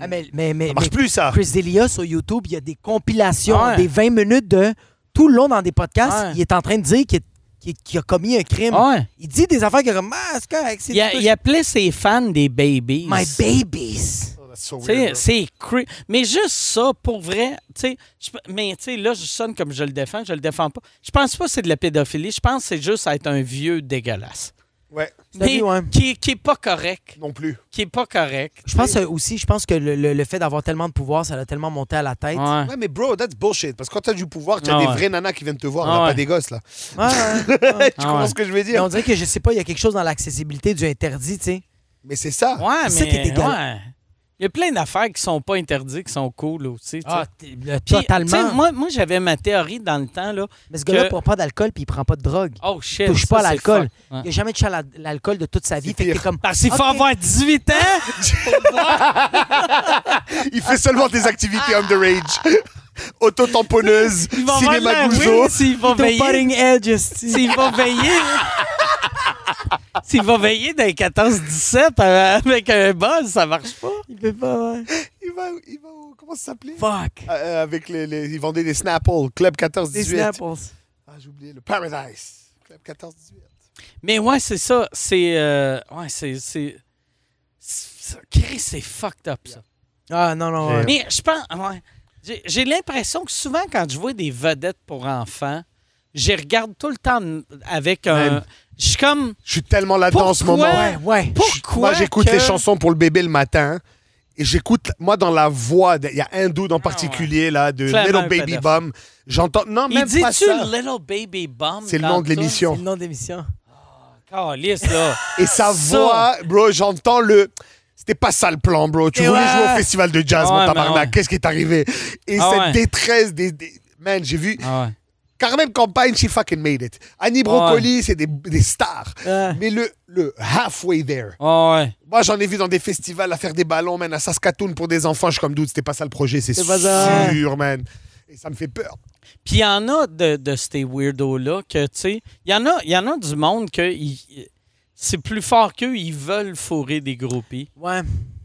Ah, mais, mais, mais, Ça marche mais plus, ça. Chris Delia sur YouTube, il y a des compilations, Ouais. des 20 minutes de tout le long dans des podcasts. Ouais. Il est en train de dire qu'il a commis un crime. Ah ouais. Il dit des affaires qui comme Ah, c'est correct, c'est Il, a- tout- il appelait ses fans des babies. My babies. Oh, so c'est cra- Mais juste ça, pour vrai, tu sais, je mais tu sais, là, je sonne comme je le défends, je le défends pas. Je pense pas que c'est de la pédophilie, je pense que c'est juste être un vieux dégueulasse. Ouais, Mais qui, qui est pas correct. non plus. Qui est pas correct. Je pense euh, aussi, je pense que le, le- le fait d'avoir tellement de pouvoir, ça l'a tellement monté à la tête. Ouais. Ouais, mais bro, that's bullshit. Parce que quand t'as du pouvoir, tu as Ah des ouais. vrais nanas qui viennent te voir, Ah ouais. pas des gosses, là. Ouais, ouais, ouais. tu Ah comprends ouais. ce que je veux Mais dire? on dirait que je sais pas, il y a quelque chose dans l'accessibilité du interdit, tu sais. Mais c'est ça. Ouais, C'est ça mais qui est égal. ouais. Il y a plein d'affaires qui sont pas interdites, qui sont cool aussi. Ah, le- totalement. moi, moi j'avais ma théorie dans le temps. Là. Mais ce gars-là que- prend pas d'alcool puis il prend pas de drogue. Oh shit. Il touche ça, pas à l'alcool. Il a jamais touché à la- l'alcool de toute sa vie. C'est Fait que t'es comme. Parce qu'il faut Ok. avoir 18 ans? Il fait seulement des activités underage. Auto-tamponneuse, Il va avoir cinéma gouzo. s'il va veiller. S'il va veiller. S'il va veiller dans les 14-17 euh, avec un buzz, ça marche pas. Il peut pas, ouais. Il va, il va au- comment ça s'appelait? Fuck. Euh, avec les, les- ils vendaient des Snapple, Club 14-18. Des Snapples. Ah, j'ai oublié, le Paradise. Club 14-18. Mais ouais, c'est ça. C'est. euh, ouais, c'est. c'est- Chris, c'est fucked up, ça. Ah, non, non, ouais. Mais je pense. Ouais. J'ai- J'ai l'impression que souvent, quand je vois des vedettes pour enfants, je regarde tout le temps avec un. Même. Je suis comme. Je suis tellement là-dedans en ce moment. Pourquoi? Ouais, ouais. Pourquoi? Moi, j'écoute que- les chansons pour le bébé le matin. Et j'écoute, moi, dans la voix, de- il y a un dude en particulier, là, de Clairement Little Baby pédophile. Bum. J'entends, non, Il même pas dit-tu ça. Little Baby Bum? C'est le nom de l'émission. C'est le nom d'émission. Calisse, là. Et sa voix, bro, j'entends le. C'était pas ça le plan, bro. Tu Et voulais ouais. jouer au festival de jazz, Ah mon ouais, tabarnak. ouais. Qu'est-ce qui est arrivé? Et Ah cette ouais. détresse des. des- Man, j'ai vu. Ah ouais. Carmen Campagne, she fucking made it. Annie Brocoli, c'est des, des stars. Ouais. Mais le, le halfway there. Ouais. Moi, j'en ai vu dans des festivals à faire des ballons, man, à Saskatoon pour des enfants. Je suis comme, dude, c'était pas ça le projet, c'est pas ça. sûr, man. Et ça me fait peur. Puis il y en a de, de ces weirdos-là que, tu sais, il y, en a- y en a du monde que c'est plus fort qu'eux, ils veulent fourrer des groupies. Ouais.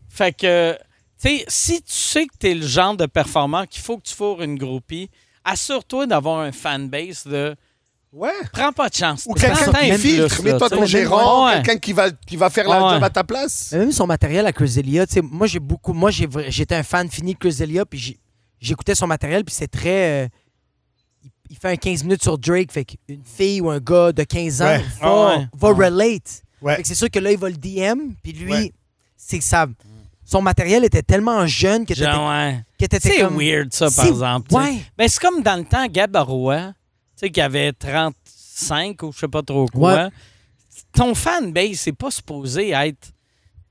Fait que, tu sais, si tu sais que tu es le genre de performant qu'il faut que tu fourres une groupie, assure-toi d'avoir un fanbase de Ouais. prends pas de chance. Ou quelqu'un qui filtre. Mets-toi ton gérant, Ouais. quelqu'un qui va, qui va faire la job à ta place. Mais même son matériel à Chris sais, moi j'ai beaucoup, moi j'étais un fan fini de Chris puis j'écoutais son matériel, puis c'est très, euh, il, fait un 15 minutes sur Drake, fait qu'une fille ou un gars de 15 ans Ouais. va, ouais. va relate. Ouais. Fait que c'est sûr que là il va le DM, puis lui, Ouais. c'est que ça, son matériel était tellement jeune que t'étais ouais. que t'étais C'est comme- weird, ça, par exemple. Ouais. Ben, c'est comme dans le temps, Gab Roy, tu sais, qui avait 35 ou je sais pas trop quoi. Ouais. Ton fanbase, c'est pas supposé être.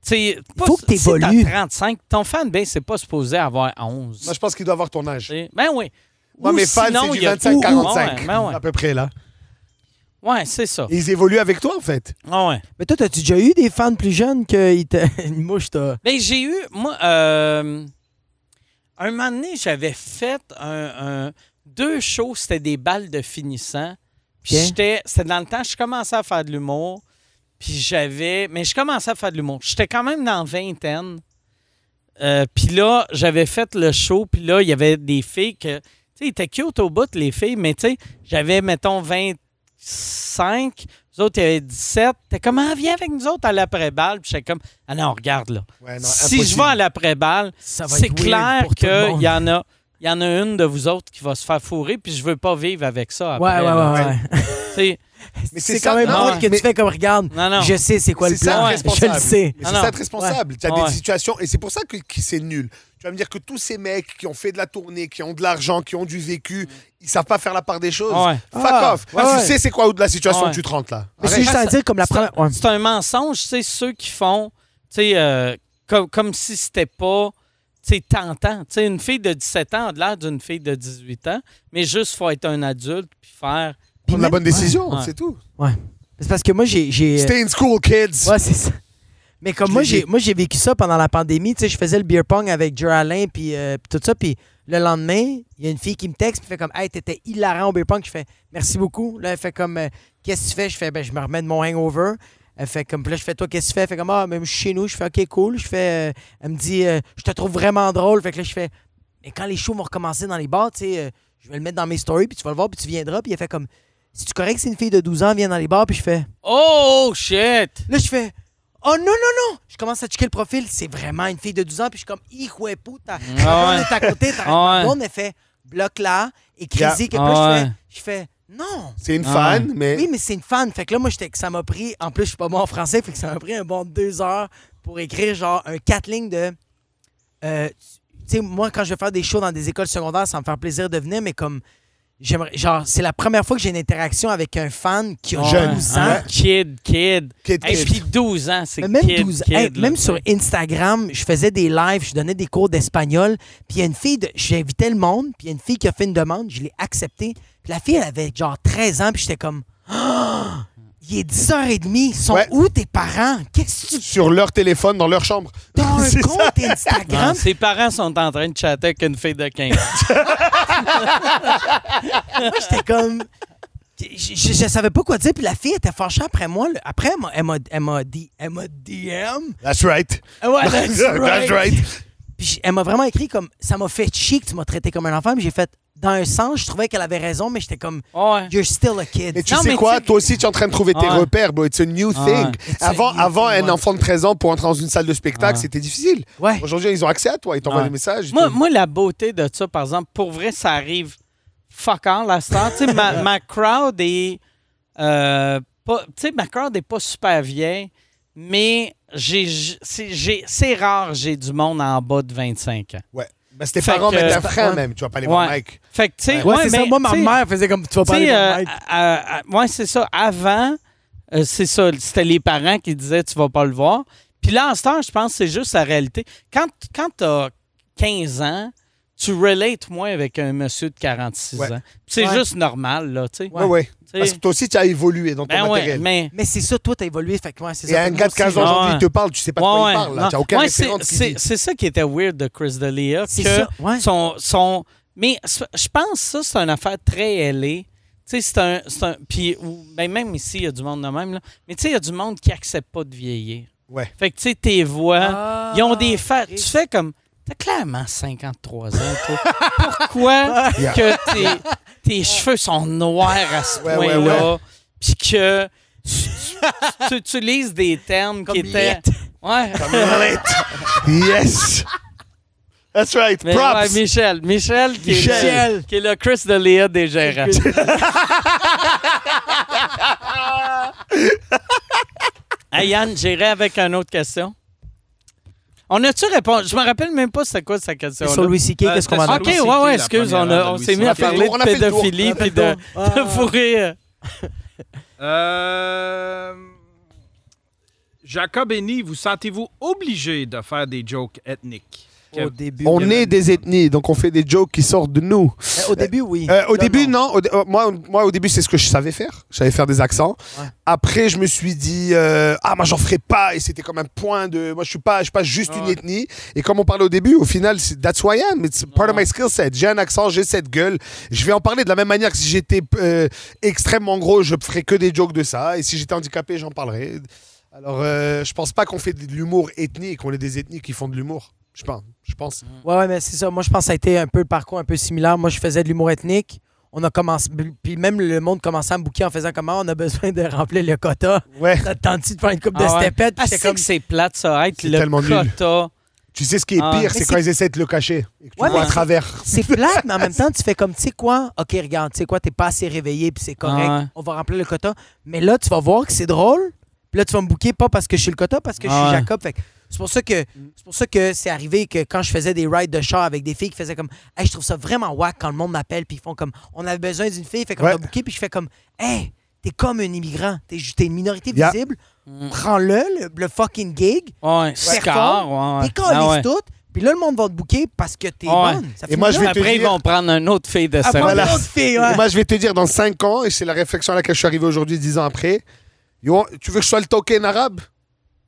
tu sais, pas- faut que si t'as t'évolues. 35, ton fanbase, c'est pas supposé avoir 11. Moi, je pense qu'il doit avoir ton âge. Ben oui. Moi, Ou mes fans, c'est il du y a- 25-45. Ouais, ben ouais. À peu près, là. Ouais, c'est ça. Ils évoluent avec toi, en fait. Ah ouais. Mais toi, t'as-tu déjà eu des fans plus jeunes que te... une mouche t'a. Ben, j'ai eu, moi, euh, un moment donné, j'avais fait un, un- deux shows, c'était des balles de finissant. Puis j'étais, c'était dans le temps, je commençais à faire de l'humour. Puis j'avais, mais je commençais à faire de l'humour. J'étais quand même dans la vingtaine. Euh, puis là, j'avais fait le show, puis là, il y avait des filles que, tu sais, ils étaient cute au bout, les filles, mais tu sais, j'avais, mettons, 25, les autres, il y avait 17. T'es comme, ah, viens avec nous autres à l'après-balle. Puis j'étais comme, ah non, regarde là. Ouais, non, si je vais à l'après-balle, c'est clair qu'il y en a. Il y en a une de vous autres qui va se faire fourrer, puis je veux pas vivre avec ça Ouais, après. ouais, ouais, ouais. Tu sais, Mais C'est ça, quand même drôle que mais- tu fais comme regarde. Non, non. Je sais c'est quoi le C'est ça, plan. Ouais. Je le sais. C'est ça être responsable. Tu as Ouais. des situations, et c'est pour ça que, que c'est nul. Tu vas me dire que tous ces mecs qui ont fait de la tournée, qui ont de l'argent, qui ont du vécu, ils savent pas faire la part des choses. Ouais. Fuck Ah, off. ouais, Ah, ouais. Tu sais c'est quoi la situation Ouais. que tu te rentres là. Mais c'est juste à dire comme la c'est un- première. ouais. C'est un mensonge, sais, ceux qui font, tu sais, euh, comme, comme si c'était pas, tu sais, tentant. Tu sais, une fille de 17 ans a de l'air d'une fille de 18 ans, mais juste faut être un adulte puis faire. Prendre la bonne décision, Ouais. c'est tout. Ouais. C'est parce que moi, j'ai. j'ai- Stay in school, kids. Ouais, c'est ça. Mais comme moi, j'ai moi j'ai vécu ça pendant la pandémie. Tu sais, je faisais le beer pong avec Joe Alain puis euh, tout ça. Puis le lendemain, il y a une fille qui me texte, puis fait comme, hey, t'étais hilarant au beer pong. Je fais, merci beaucoup. Là, elle fait comme, euh, qu'est-ce que tu fais? Je fais, ben, je me remets de mon hangover. Elle fait comme, là, je fais, toi, qu'est-ce que tu fais? Elle fait comme, ah, même chez nous. Je fais, OK, cool. Je fais, euh, elle me dit, euh, je te trouve vraiment drôle. Fait que là, je fais, mais quand les shows vont recommencer dans les bars, tu sais, je vais le mettre dans mes stories, puis tu vas le voir, puis tu viendras. Puis elle fait comme, si tu correct, c'est une fille de 12 ans, vient dans les bars, puis je fais, Oh, shit! Là, je fais Oh non, non, non! Je commence à checker le profil. C'est vraiment une fille de 12 ans. Puis je suis comme de puta. Ta Ah ouais. est à côté. Ta Ah ouais. fait bloc là. Et Yeah. crazy. Que Ah plus, je ouais. fais, je fais Non! C'est une Ah fan, mais. Oui, mais c'est une fan. Fait que là, moi, j'étais, ça m'a pris. En plus, je suis pas bon en français. Fait que ça m'a pris un bon deux heures pour écrire genre un quatre lignes de. euh, tu sais, moi, quand je vais faire des shows dans des écoles secondaires, ça me fait plaisir de venir, mais comme. J'aimerais, genre, c'est la première fois que j'ai une interaction avec un fan qui a Jeune. 12 ans. Hein? Kid, kid. Kid, Et kid. puis 12 ans, c'est Mais même, kid, 12 kid, hey, là. même sur Instagram, je faisais des lives, je donnais des cours d'espagnol. Puis il y a une fille, de, j'invitais le monde, puis il y a une fille qui a fait une demande, je l'ai acceptée. Puis la fille, elle avait genre 13 ans, puis j'étais comme, Ah! Il est 10h30, ils sont Ouais. où tes parents? Qu'est-ce que tu Sur leur téléphone, dans leur chambre. as un C'est compte ça. Non, Instagram? ses parents sont en train de chatter avec une fille de 15 ans. Moi, j'étais comme. Je, je, je savais pas quoi dire, puis la fille était fâchée après moi. là. Après, elle m'a- elle m'a elle m'a dit, elle m'a DM. That's right. Ouais, that's right. That's right. Puis elle m'a vraiment écrit comme ça m'a fait chier que tu m'as traité comme un enfant. Puis j'ai fait dans un sens, je trouvais qu'elle avait raison, mais j'étais comme Ouais. you're still a kid. Mais tu Non, sais mais quoi? tu Toi aussi, tu es en train de trouver tes Ouais. repères, bro. It's a new Ouais. thing. It's a Avant, new avant thing, un enfant de 13 ans pour entrer dans une salle de spectacle, Ouais. c'était difficile. Ouais. Aujourd'hui, ils ont accès à toi. Ils t'envoient des messages. Moi, moi, la beauté de ça, par exemple, pour vrai, ça arrive fuck all la star. tu sais, ma, ma crowd est. euh, pas- tu sais, ma crowd est pas super vieille, mais j'ai, j'- c'est, j'ai- c'est rare, j'ai du monde en bas de 25 ans. Ouais. Ben, tes Fait parents, mais Ouais. frein même. Tu vas pas aller voir Ouais. Mike. Fait que, tu sais, Ouais, c'est ça. mais, Moi, ma mère faisait comme tu vas pas aller voir euh, Mike. à- à- ouais, c'est ça. Avant, euh, c'est ça. C'était les parents qui disaient tu vas pas le voir. Puis là, en ce temps, je pense que c'est juste la réalité. Quand, quand tu as 15 ans, tu relates moins avec un monsieur de 46 Ouais. ans. C'est Ouais. juste normal, là, tu sais. Ouais, ouais. Tu sais. Parce que toi aussi, tu as évolué dans ton Ben ouais, mais... Mais c'est ça, toi, t'as évolué. Fait que ouais, c'est Et ça. un gars de 15 aussi, ans aujourd'hui ouais. te parle, tu sais pas de quoi ouais. il parle. Là. Tu n'as aucun Ouais, c'est- C'est c'est ça qui était weird de Chris D'Elia. C'est que ça, ouais. son, son- mais je pense que ça, c'est une affaire très ailée. Tu sais, c'est un. c'est un- Puis, ben, même ici, il y a du monde de même. Là. Mais tu sais, il y a du monde qui accepte pas de vieillir. Ouais. Fait que, tu sais, tes voix, Ah, ils ont des faits. Tu fais comme. T'as clairement 53 ans, toi. Pourquoi Yeah. que tes, tes cheveux sont noirs à ce Ouais, point-là? Puis que tu, tu utilises des termes Comme qui étaient. lit. Ouais. Yes! That's right. Mais Props! ouais, Michel. Michel, qui, Michel. Est, qui est le Chris de Léa des gérants. hey Yann, j'irai avec une autre question. On a-tu répondu? Je me rappelle même pas c'était quoi sa question. Sur Louis C.K., Euh, qu'est-ce qu'on sur Ok, ouais, ouais, excuse, on, a- s'est mis à a parler de a pédophilie a puis de. Ah. de fourrer. Euh, Jacob et Nive, vous sentez-vous obligé de faire des jokes ethniques? Au début. On est des ethnies, donc on fait des jokes qui sortent de nous. Euh, Au début, oui. Euh, au début, non. Au euh, moi, moi, au début, c'est ce que je savais faire. Je savais faire des accents. Ouais. Après, je me suis dit, euh, ah, moi, j'en ferai pas. Et c'était comme un point de. Moi, je suis pas, je suis pas juste une ethnie. Et comme on parlait au début, au final, c'est that's who I am. It's part of my skill set. J'ai un accent, j'ai cette gueule. Je vais en parler de la même manière que si j'étais euh, extrêmement gros, je ferais que des jokes de ça. Et si j'étais handicapé, j'en parlerais. Alors, euh, je pense pas qu'on fait de l'humour ethnique, qu'on est des ethnies qui font de l'humour. Je pense. Je pense. Ouais, ouais, mais c'est ça. Moi, je pense que ça a été un peu le parcours un peu similaire. Moi, je faisais de l'humour ethnique. On a commencé. Puis même le monde commençait à me bouquer en faisant comment on a besoin de remplir le quota. Ouais. T'as tenté de faire une coupe de Ah ouais. stepettes? puis Ah, j'étais c'est comme. que c'est plate, ça, être C'est le tellement nul. quota. Tu sais ce qui est Ah. pire, Mais c'est c'est- quand ils essaient de le cacher. Et que tu Ouais, vois mais- à travers. C'est plate, mais en même temps, tu fais comme, tu sais quoi? OK, regarde, tu sais quoi, t'es pas assez réveillé, puis c'est correct. Ah ouais. On va remplir le quota. Mais là, tu vas voir que c'est drôle. Puis là, tu vas me bouquer pas parce que je suis le quota, parce que je Ah suis ouais. Jacob. Fait que c'est pour ça que c'est pour ça que c'est arrivé que quand je faisais des rides de char avec des filles qui faisaient comme Hey, je trouve ça vraiment whack quand le monde m'appelle puis ils font comme on avait besoin d'une fille, fait qu'on Ouais. m'a bouqué puis je fais comme Hey, t'es comme un immigrant, t'es t'es une minorité Yeah. visible, Mm. prends-le, le, le fucking gig, Ouais, score, ouais, ouais. t'es Ah ouais. tout, puis là le monde va te bouquer parce que t'es Ouais. bonne. Ça Et moi, je vais te Après, ils dire- vont prendre un autre fille de Après, ça. Voilà. une fille, ouais. Moi, je vais te dire, dans 5 ans, et c'est la réflexion à laquelle je suis arrivé aujourd'hui, 10 ans après, tu veux que je sois le token arabe?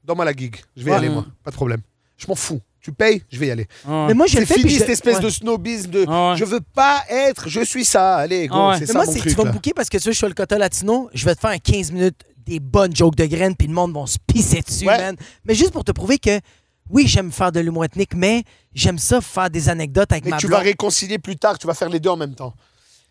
Donne-moi la gig. Je vais y aller, moi. Pas de problème. Je m'en fous. tu payes, je vais y aller. Ouais. Mais moi, je C'est fini cette espèce ouais. de snobisme de Ah ouais. je veux pas être, je suis ça. Allez, go, Ah ouais. c'est Mais ça moi, mon truc. tu vas me booker parce que tu sais, je suis le quota latino, je vais te faire un 15 minutes des bonnes jokes de graines, puis le monde va se pisser dessus, Ouais. man. Mais juste pour te prouver que, oui, j'aime faire de l'humour ethnique, mais j'aime ça faire des anecdotes avec Mais ma tu vas réconcilier plus tard, tu vas faire les deux en même temps.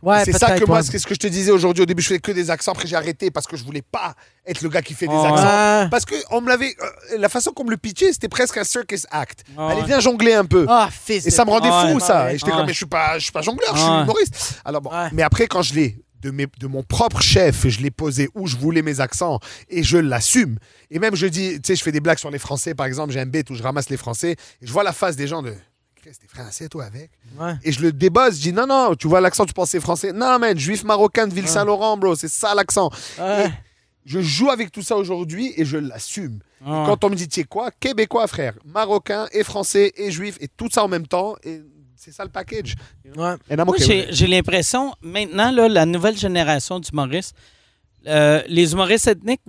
Ouais, c'est ça que moi, c'est ce que je te disais aujourd'hui. Au début, je faisais que des accents. Après, j'ai arrêté parce que je voulais pas être le gars qui fait des accents. Parce que on me l'avait, euh, la façon qu'on me le pitchait, c'était presque un circus act. Ouais. Allez, viens jongler un peu. Ah, fils Et ça me rendait Ouais. fou, ça. Et j'étais comme, mais je suis pas, je suis pas jongleur, je suis humoriste. Alors bon, mais après, quand je l'ai de, mes, de mon propre chef, je l'ai posé où je voulais mes accents et je l'assume. Et même, je dis, tu sais, je fais des blagues sur les Français, par exemple, j'ai un bête où je ramasse les Français et je vois la face des gens de. Chris, t'es français, toi, avec Ouais. Et je le débosse, je dis, non, non, tu vois l'accent, tu pensais français. Non, man, juif marocain de Ville-Saint-Laurent, bro, c'est ça l'accent. Ouais. Je joue avec tout ça aujourd'hui et je l'assume. Ouais. Quand on me dit, tu sais quoi, québécois, frère, marocain et français et juif et tout ça en même temps, et c'est ça le package. Ouais. And I'm Moi, okay j'ai l'impression, maintenant, là, la nouvelle génération d'humoristes, euh, les humoristes ethniques,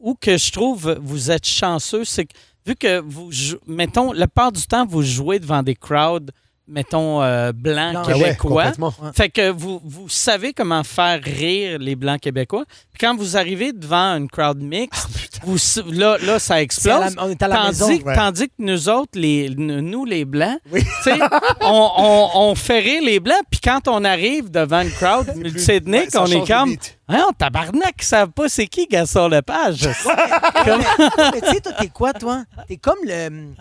où que je trouve vous êtes chanceux, c'est que vu que vous, mettons, la part du temps, vous jouez devant des crowds, mettons, euh, blancs, Non, Ah ouais, québécois. complètement. Fait que vous, vous savez comment faire rire les Blancs québécois. Puis quand vous arrivez devant une crowd mix, vous, là, là, ça explose. la- on est à la Tandis, maison. Ouais. tandis que nous autres, les, nous, les Blancs, Oui. on, on, on fait rire les Blancs, puis quand on arrive devant une crowd Ouais, multiethnique, ça on est comme beat. Hein, tabarnak, ils savent pas c'est qui Gaston Lepage. mais tu sais, toi, t'es quoi, toi? T'es comme le.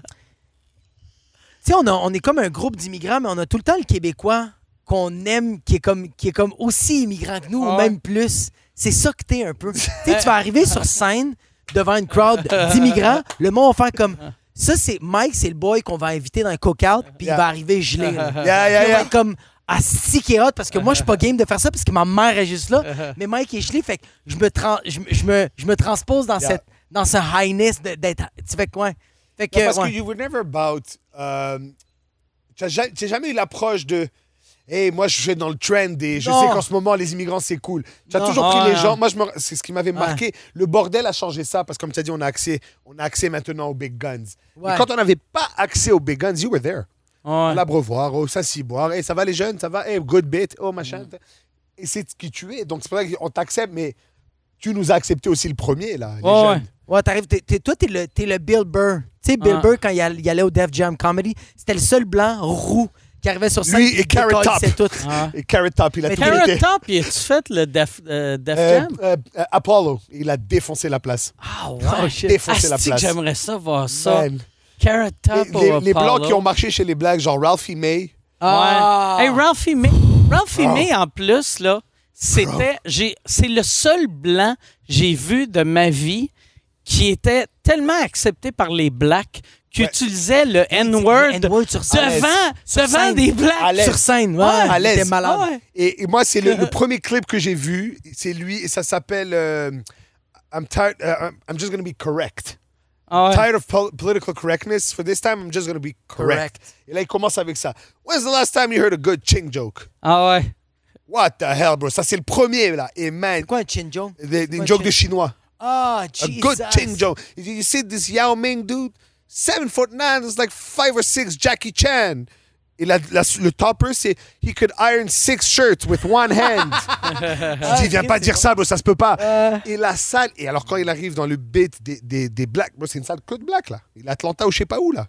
Tu sais, on, a- on est comme un groupe d'immigrants, mais on a tout le temps le Québécois qu'on aime, qui est, comme, qui est comme aussi immigrant que nous, ou même plus. C'est ça que t'es un peu. tu sais, tu vas arriver sur scène devant une crowd d'immigrants, le monde va faire comme. Ça, c'est Mike, c'est le boy qu'on va inviter dans un cookout, puis Yeah. il va arriver gelé. là. Yeah, Puis yeah, on va être comme assis qui est hot parce que moi je suis pas game de faire ça parce que ma mère est juste là mais Mike est gelé fait que je me tran- je, me- je me je me transpose dans Yeah. cette dans ce highness de- d'être tu fais quoi? Fait que Non, parce ouais. que you were never about. euh, tu n'as jamais eu l'approche de. Hey, moi, je suis dans le trend et je Non. sais qu'en ce moment, les immigrants, c'est cool. Tu as Non. toujours Ouais, pris les ouais. gens. Moi, me- c'est ce qui m'avait marqué. Le bordel a changé ça parce que, comme tu as dit, on a accès, on a accès maintenant aux big guns. Ouais. Mais quand on n'avait pas accès aux big guns, you were there. À l'abreuvoir, au Saint-Cyboire. Hey, ça va les jeunes, ça va? Hey, good bit, oh machin. Et c'est ce qui tu es. Donc, c'est pour ça qu'on t'accepte, mais tu nous as accepté aussi le premier, là. Les Ouais, jeunes. ouais t'arrives toi t'es le t'es le Bill Burr tu sais Bill Ah. Burr quand il, all- il allait au Def Jam Comedy c'était le seul blanc roux qui arrivait sur scène Lui et il Carrot Top. décollissait tout Ah. Et Carrot Top, il a Mais tout Carrot. Top, y a-tu fait le Def, euh, Def Euh, Jam? euh, euh, Apollo, il a défoncé la place. Ah Oh, shit. Défoncé la place. j'aimerais ça voir ça. Man. Carrot Top Les, les- les blancs qui ont marché chez les blacks, genre Ralphie May. Ah. Ouais. Hey, Ralphie May, Ralphie Bro. May, en plus, là, c'était. j'ai- C'est le seul blanc que j'ai vu de ma vie qui était tellement accepté par les blacks qui Ouais. utilisait le N-word devant, Sur devant scène. des blacks. Sur scène ouais, à il l'aise. était malade ouais. Et, et moi, c'est le, le premier clip que j'ai vu. C'est lui, et ça s'appelle euh, I'm tired. uh, I'm- just gonna be correct. Ah ouais. Tired of pol- political correctness. For this time, I'm just gonna be correct. Correct. Et là, il commence avec ça. When's the last time you heard a good ching joke? Ah ouais. What the hell, bro? Ça, c'est le premier, là. Et man, c'est quoi un chin joke? des, des jokes ching? de chinois. Ah A good ching joke. You, see this Yao Ming dude, seven foot nine, it's like five or six Jackie Chan. Et la- la- le topper, c'est he could iron six shirts with one hand. Je dis, viens pas dire ça, bro, ça se peut pas. Et la salle, et alors quand il arrive dans le beat des, des, des blacks, bro, c'est une salle que de blacks, là. Il est Atlanta ou je sais pas où, là.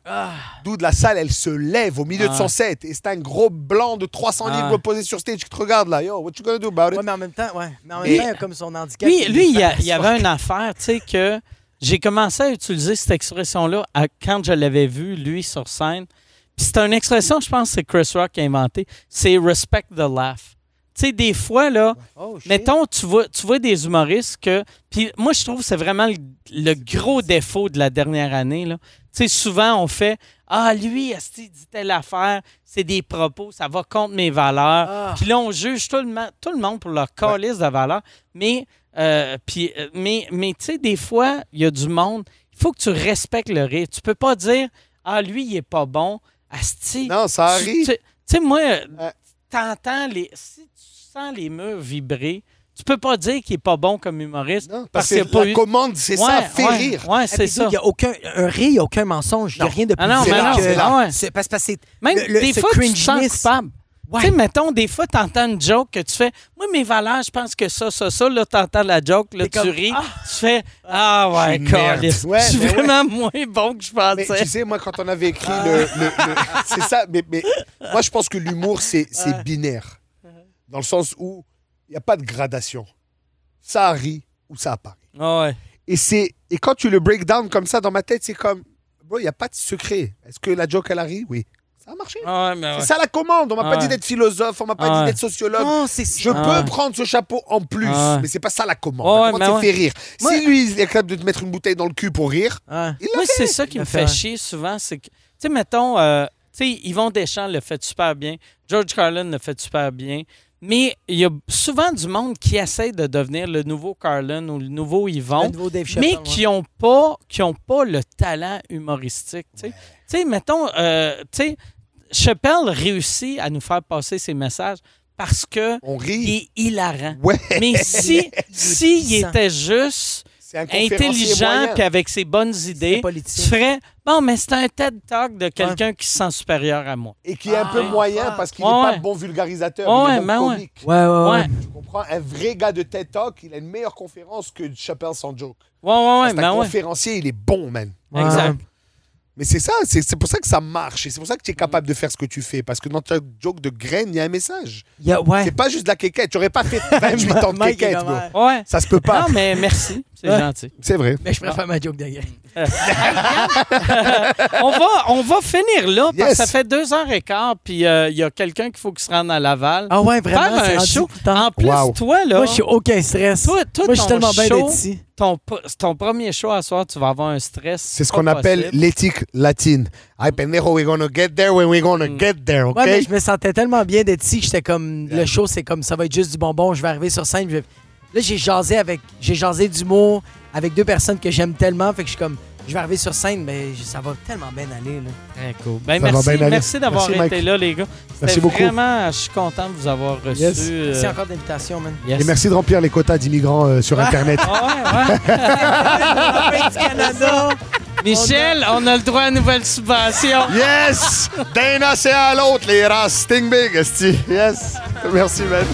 D'où de la salle, elle se lève au milieu de Ah. son set. Et c'est un gros blanc de 300 Ah. livres posé sur stage qui te regarde, là. Yo, what you gonna do about it? Ouais, mais en même temps, ouais. Mais en même Et- temps, il a comme son handicap. Lui, il lui il y, y avait une affaire, tu sais, que j'ai commencé à utiliser cette expression-là quand je l'avais vu, lui, sur scène. C'est une expression, je pense, que c'est Chris Rock qui a inventé. C'est respect the laugh. Tu sais, des fois, là, Oh, mettons, tu vois, tu vois des humoristes que. Puis moi, je trouve que c'est vraiment le, le gros défaut de la dernière année, là. Tu sais, souvent, on fait Ah, lui, il dit telle affaire, c'est des propos, ça va contre mes valeurs. Ah. Puis là, on juge tout le, tout le monde pour leur calice de valeurs. Mais, euh, puis, euh, mais, mais tu sais, des fois, il y a du monde. Il faut que tu respectes le rire. Tu peux pas dire Ah, lui, il est pas bon. Asti. Non, ça arrive. Tu sais, moi, Ouais. t'entends les. Si tu sens les murs vibrer, tu peux pas dire qu'il est pas bon comme humoriste. Non, parce y que pas la eu- commande, c'est Ouais, ça, fait ouais, rire. Ouais, c'est ça. dude, y a aucun, un rire, il n'y a aucun mensonge. Il n'y a rien de plus Ah non, mais vrai non, que- c'est là. ouais. c'est parce parce que c'est- Même le- le- des fois, tu te sens coupable. Ouais. Tu sais, mettons, des fois, tu entends une joke que tu fais. Moi, mes valeurs, je pense que ça, ça, ça. Là, tu entends la joke, là, tu comme, ris. Tu fais Ah, ouais, câlisse. Ouais, je suis ouais. vraiment moins bon que je Mais pensais. tu sais, moi, quand on avait écrit le. le- le- c'est ça, mais, mais moi, je pense que l'humour, c'est c'est binaire. Dans le sens où il n'y a pas de gradation. Ça rit ou ça apparaît. Ah ouais. Et, et quand tu le break down comme ça dans ma tête, c'est comme. Bro, il n'y a pas de secret. Est-ce que la joke, elle a ri? Oui. Ça a marché. Ah ouais, mais ouais. C'est ça la commande. On m'a Ah pas ouais. dit d'être philosophe, on m'a pas Ah dit ouais. d'être sociologue. Non, c'est Je Ah peux ouais. prendre ce chapeau en plus, Ah mais c'est pas ça la commande. Ouais, la commande, mais c'est ouais. fait rire. Si lui, il est capable de te mettre une bouteille dans le cul pour rire, il l'a Moi, fait. c'est ça qui Il me fait. chier souvent. C'est que, tu sais, mettons, euh, tu sais, Yvon Deschamps le fait super bien. George Carlin le fait super bien. Mais il y a souvent du monde qui essaie de devenir le nouveau Carlin ou le nouveau Yvon. Le nouveau Dave Chappelle, mais qui n'ont pas, qui ont pas le talent humoristique. Tu sais, mettons, euh, tu sais, Chappelle réussit à nous faire passer ses messages parce que On il rit. est hilarant. Ouais. Mais si, s'il puissant. était juste un intelligent puis avec ses bonnes idées, tu ferais bon, mais c'est un TED Talk de quelqu'un qui se sent supérieur à moi. Et qui est un peu Ah, moyen ouais. parce qu'il n'est Ouais, pas ouais. bon vulgarisateur, Ouais, il est bon mais ouais. comique. Ouais, ouais, ouais. Ouais, Tu comprends? Un vrai gars de TED Talk, il a une meilleure conférence que Chappelle sans joke. ouais, ouais, ouais, mais un ouais. conférencier, il est bon, man. Ouais. Exact. Mais c'est ça, c'est c'est pour ça que ça marche. Et c'est pour ça que tu es capable de faire ce que tu fais. Parce que dans ta joke de graine, il y a un message. Il y a- ouais. C'est pas juste de la quéquette. Tu n'aurais pas fait 28 ans de quéquette. Ouais. Ça se peut pas. Non, mais merci. C'est Ouais. gentil. C'est vrai. Mais je préfère ma joke de on, va, on va finir là parce que Yes. ça fait deux heures et quart, puis euh, il y a quelqu'un qu'il faut qu'il se rende à Laval. Ah ouais, vraiment, Faire un show. En plus, Wow. toi, là, Moi, je suis aucun stress. toi, toi, Moi, je suis ton tellement bien ici. ton, ton premier show à soir, tu vas avoir un stress. C'est ce qu'on appelle l'éthique latine. Ay, pendejo, we're gonna get there when we're gonna Mm. get there, OK? Ouais, mais je me sentais tellement bien d'être ici que j'étais comme. Le show, c'est comme ça va être juste du bonbon. Je vais arriver sur scène. je vais- Là, j'ai jasé avec. J'ai jasé d'humour avec deux personnes que j'aime tellement. Fait que je suis comme. Je vais arriver sur scène, mais ça va tellement bien aller. Là. Très cool. Ben, Ça va merci, bien aller. merci d'avoir Merci, été Mike. là, les gars. Merci beaucoup. Vraiment, je suis content de vous avoir reçu. Yes. euh, Merci encore de l'invitation, man. yes. Et merci de remplir les quotas d'immigrants euh, sur Internet. Ah ouais, ouais. du Canada! Michel, on a le droit à une nouvelle subvention. yes! D'un océan à l'autre, les races. Sting big. Yes! Merci, man.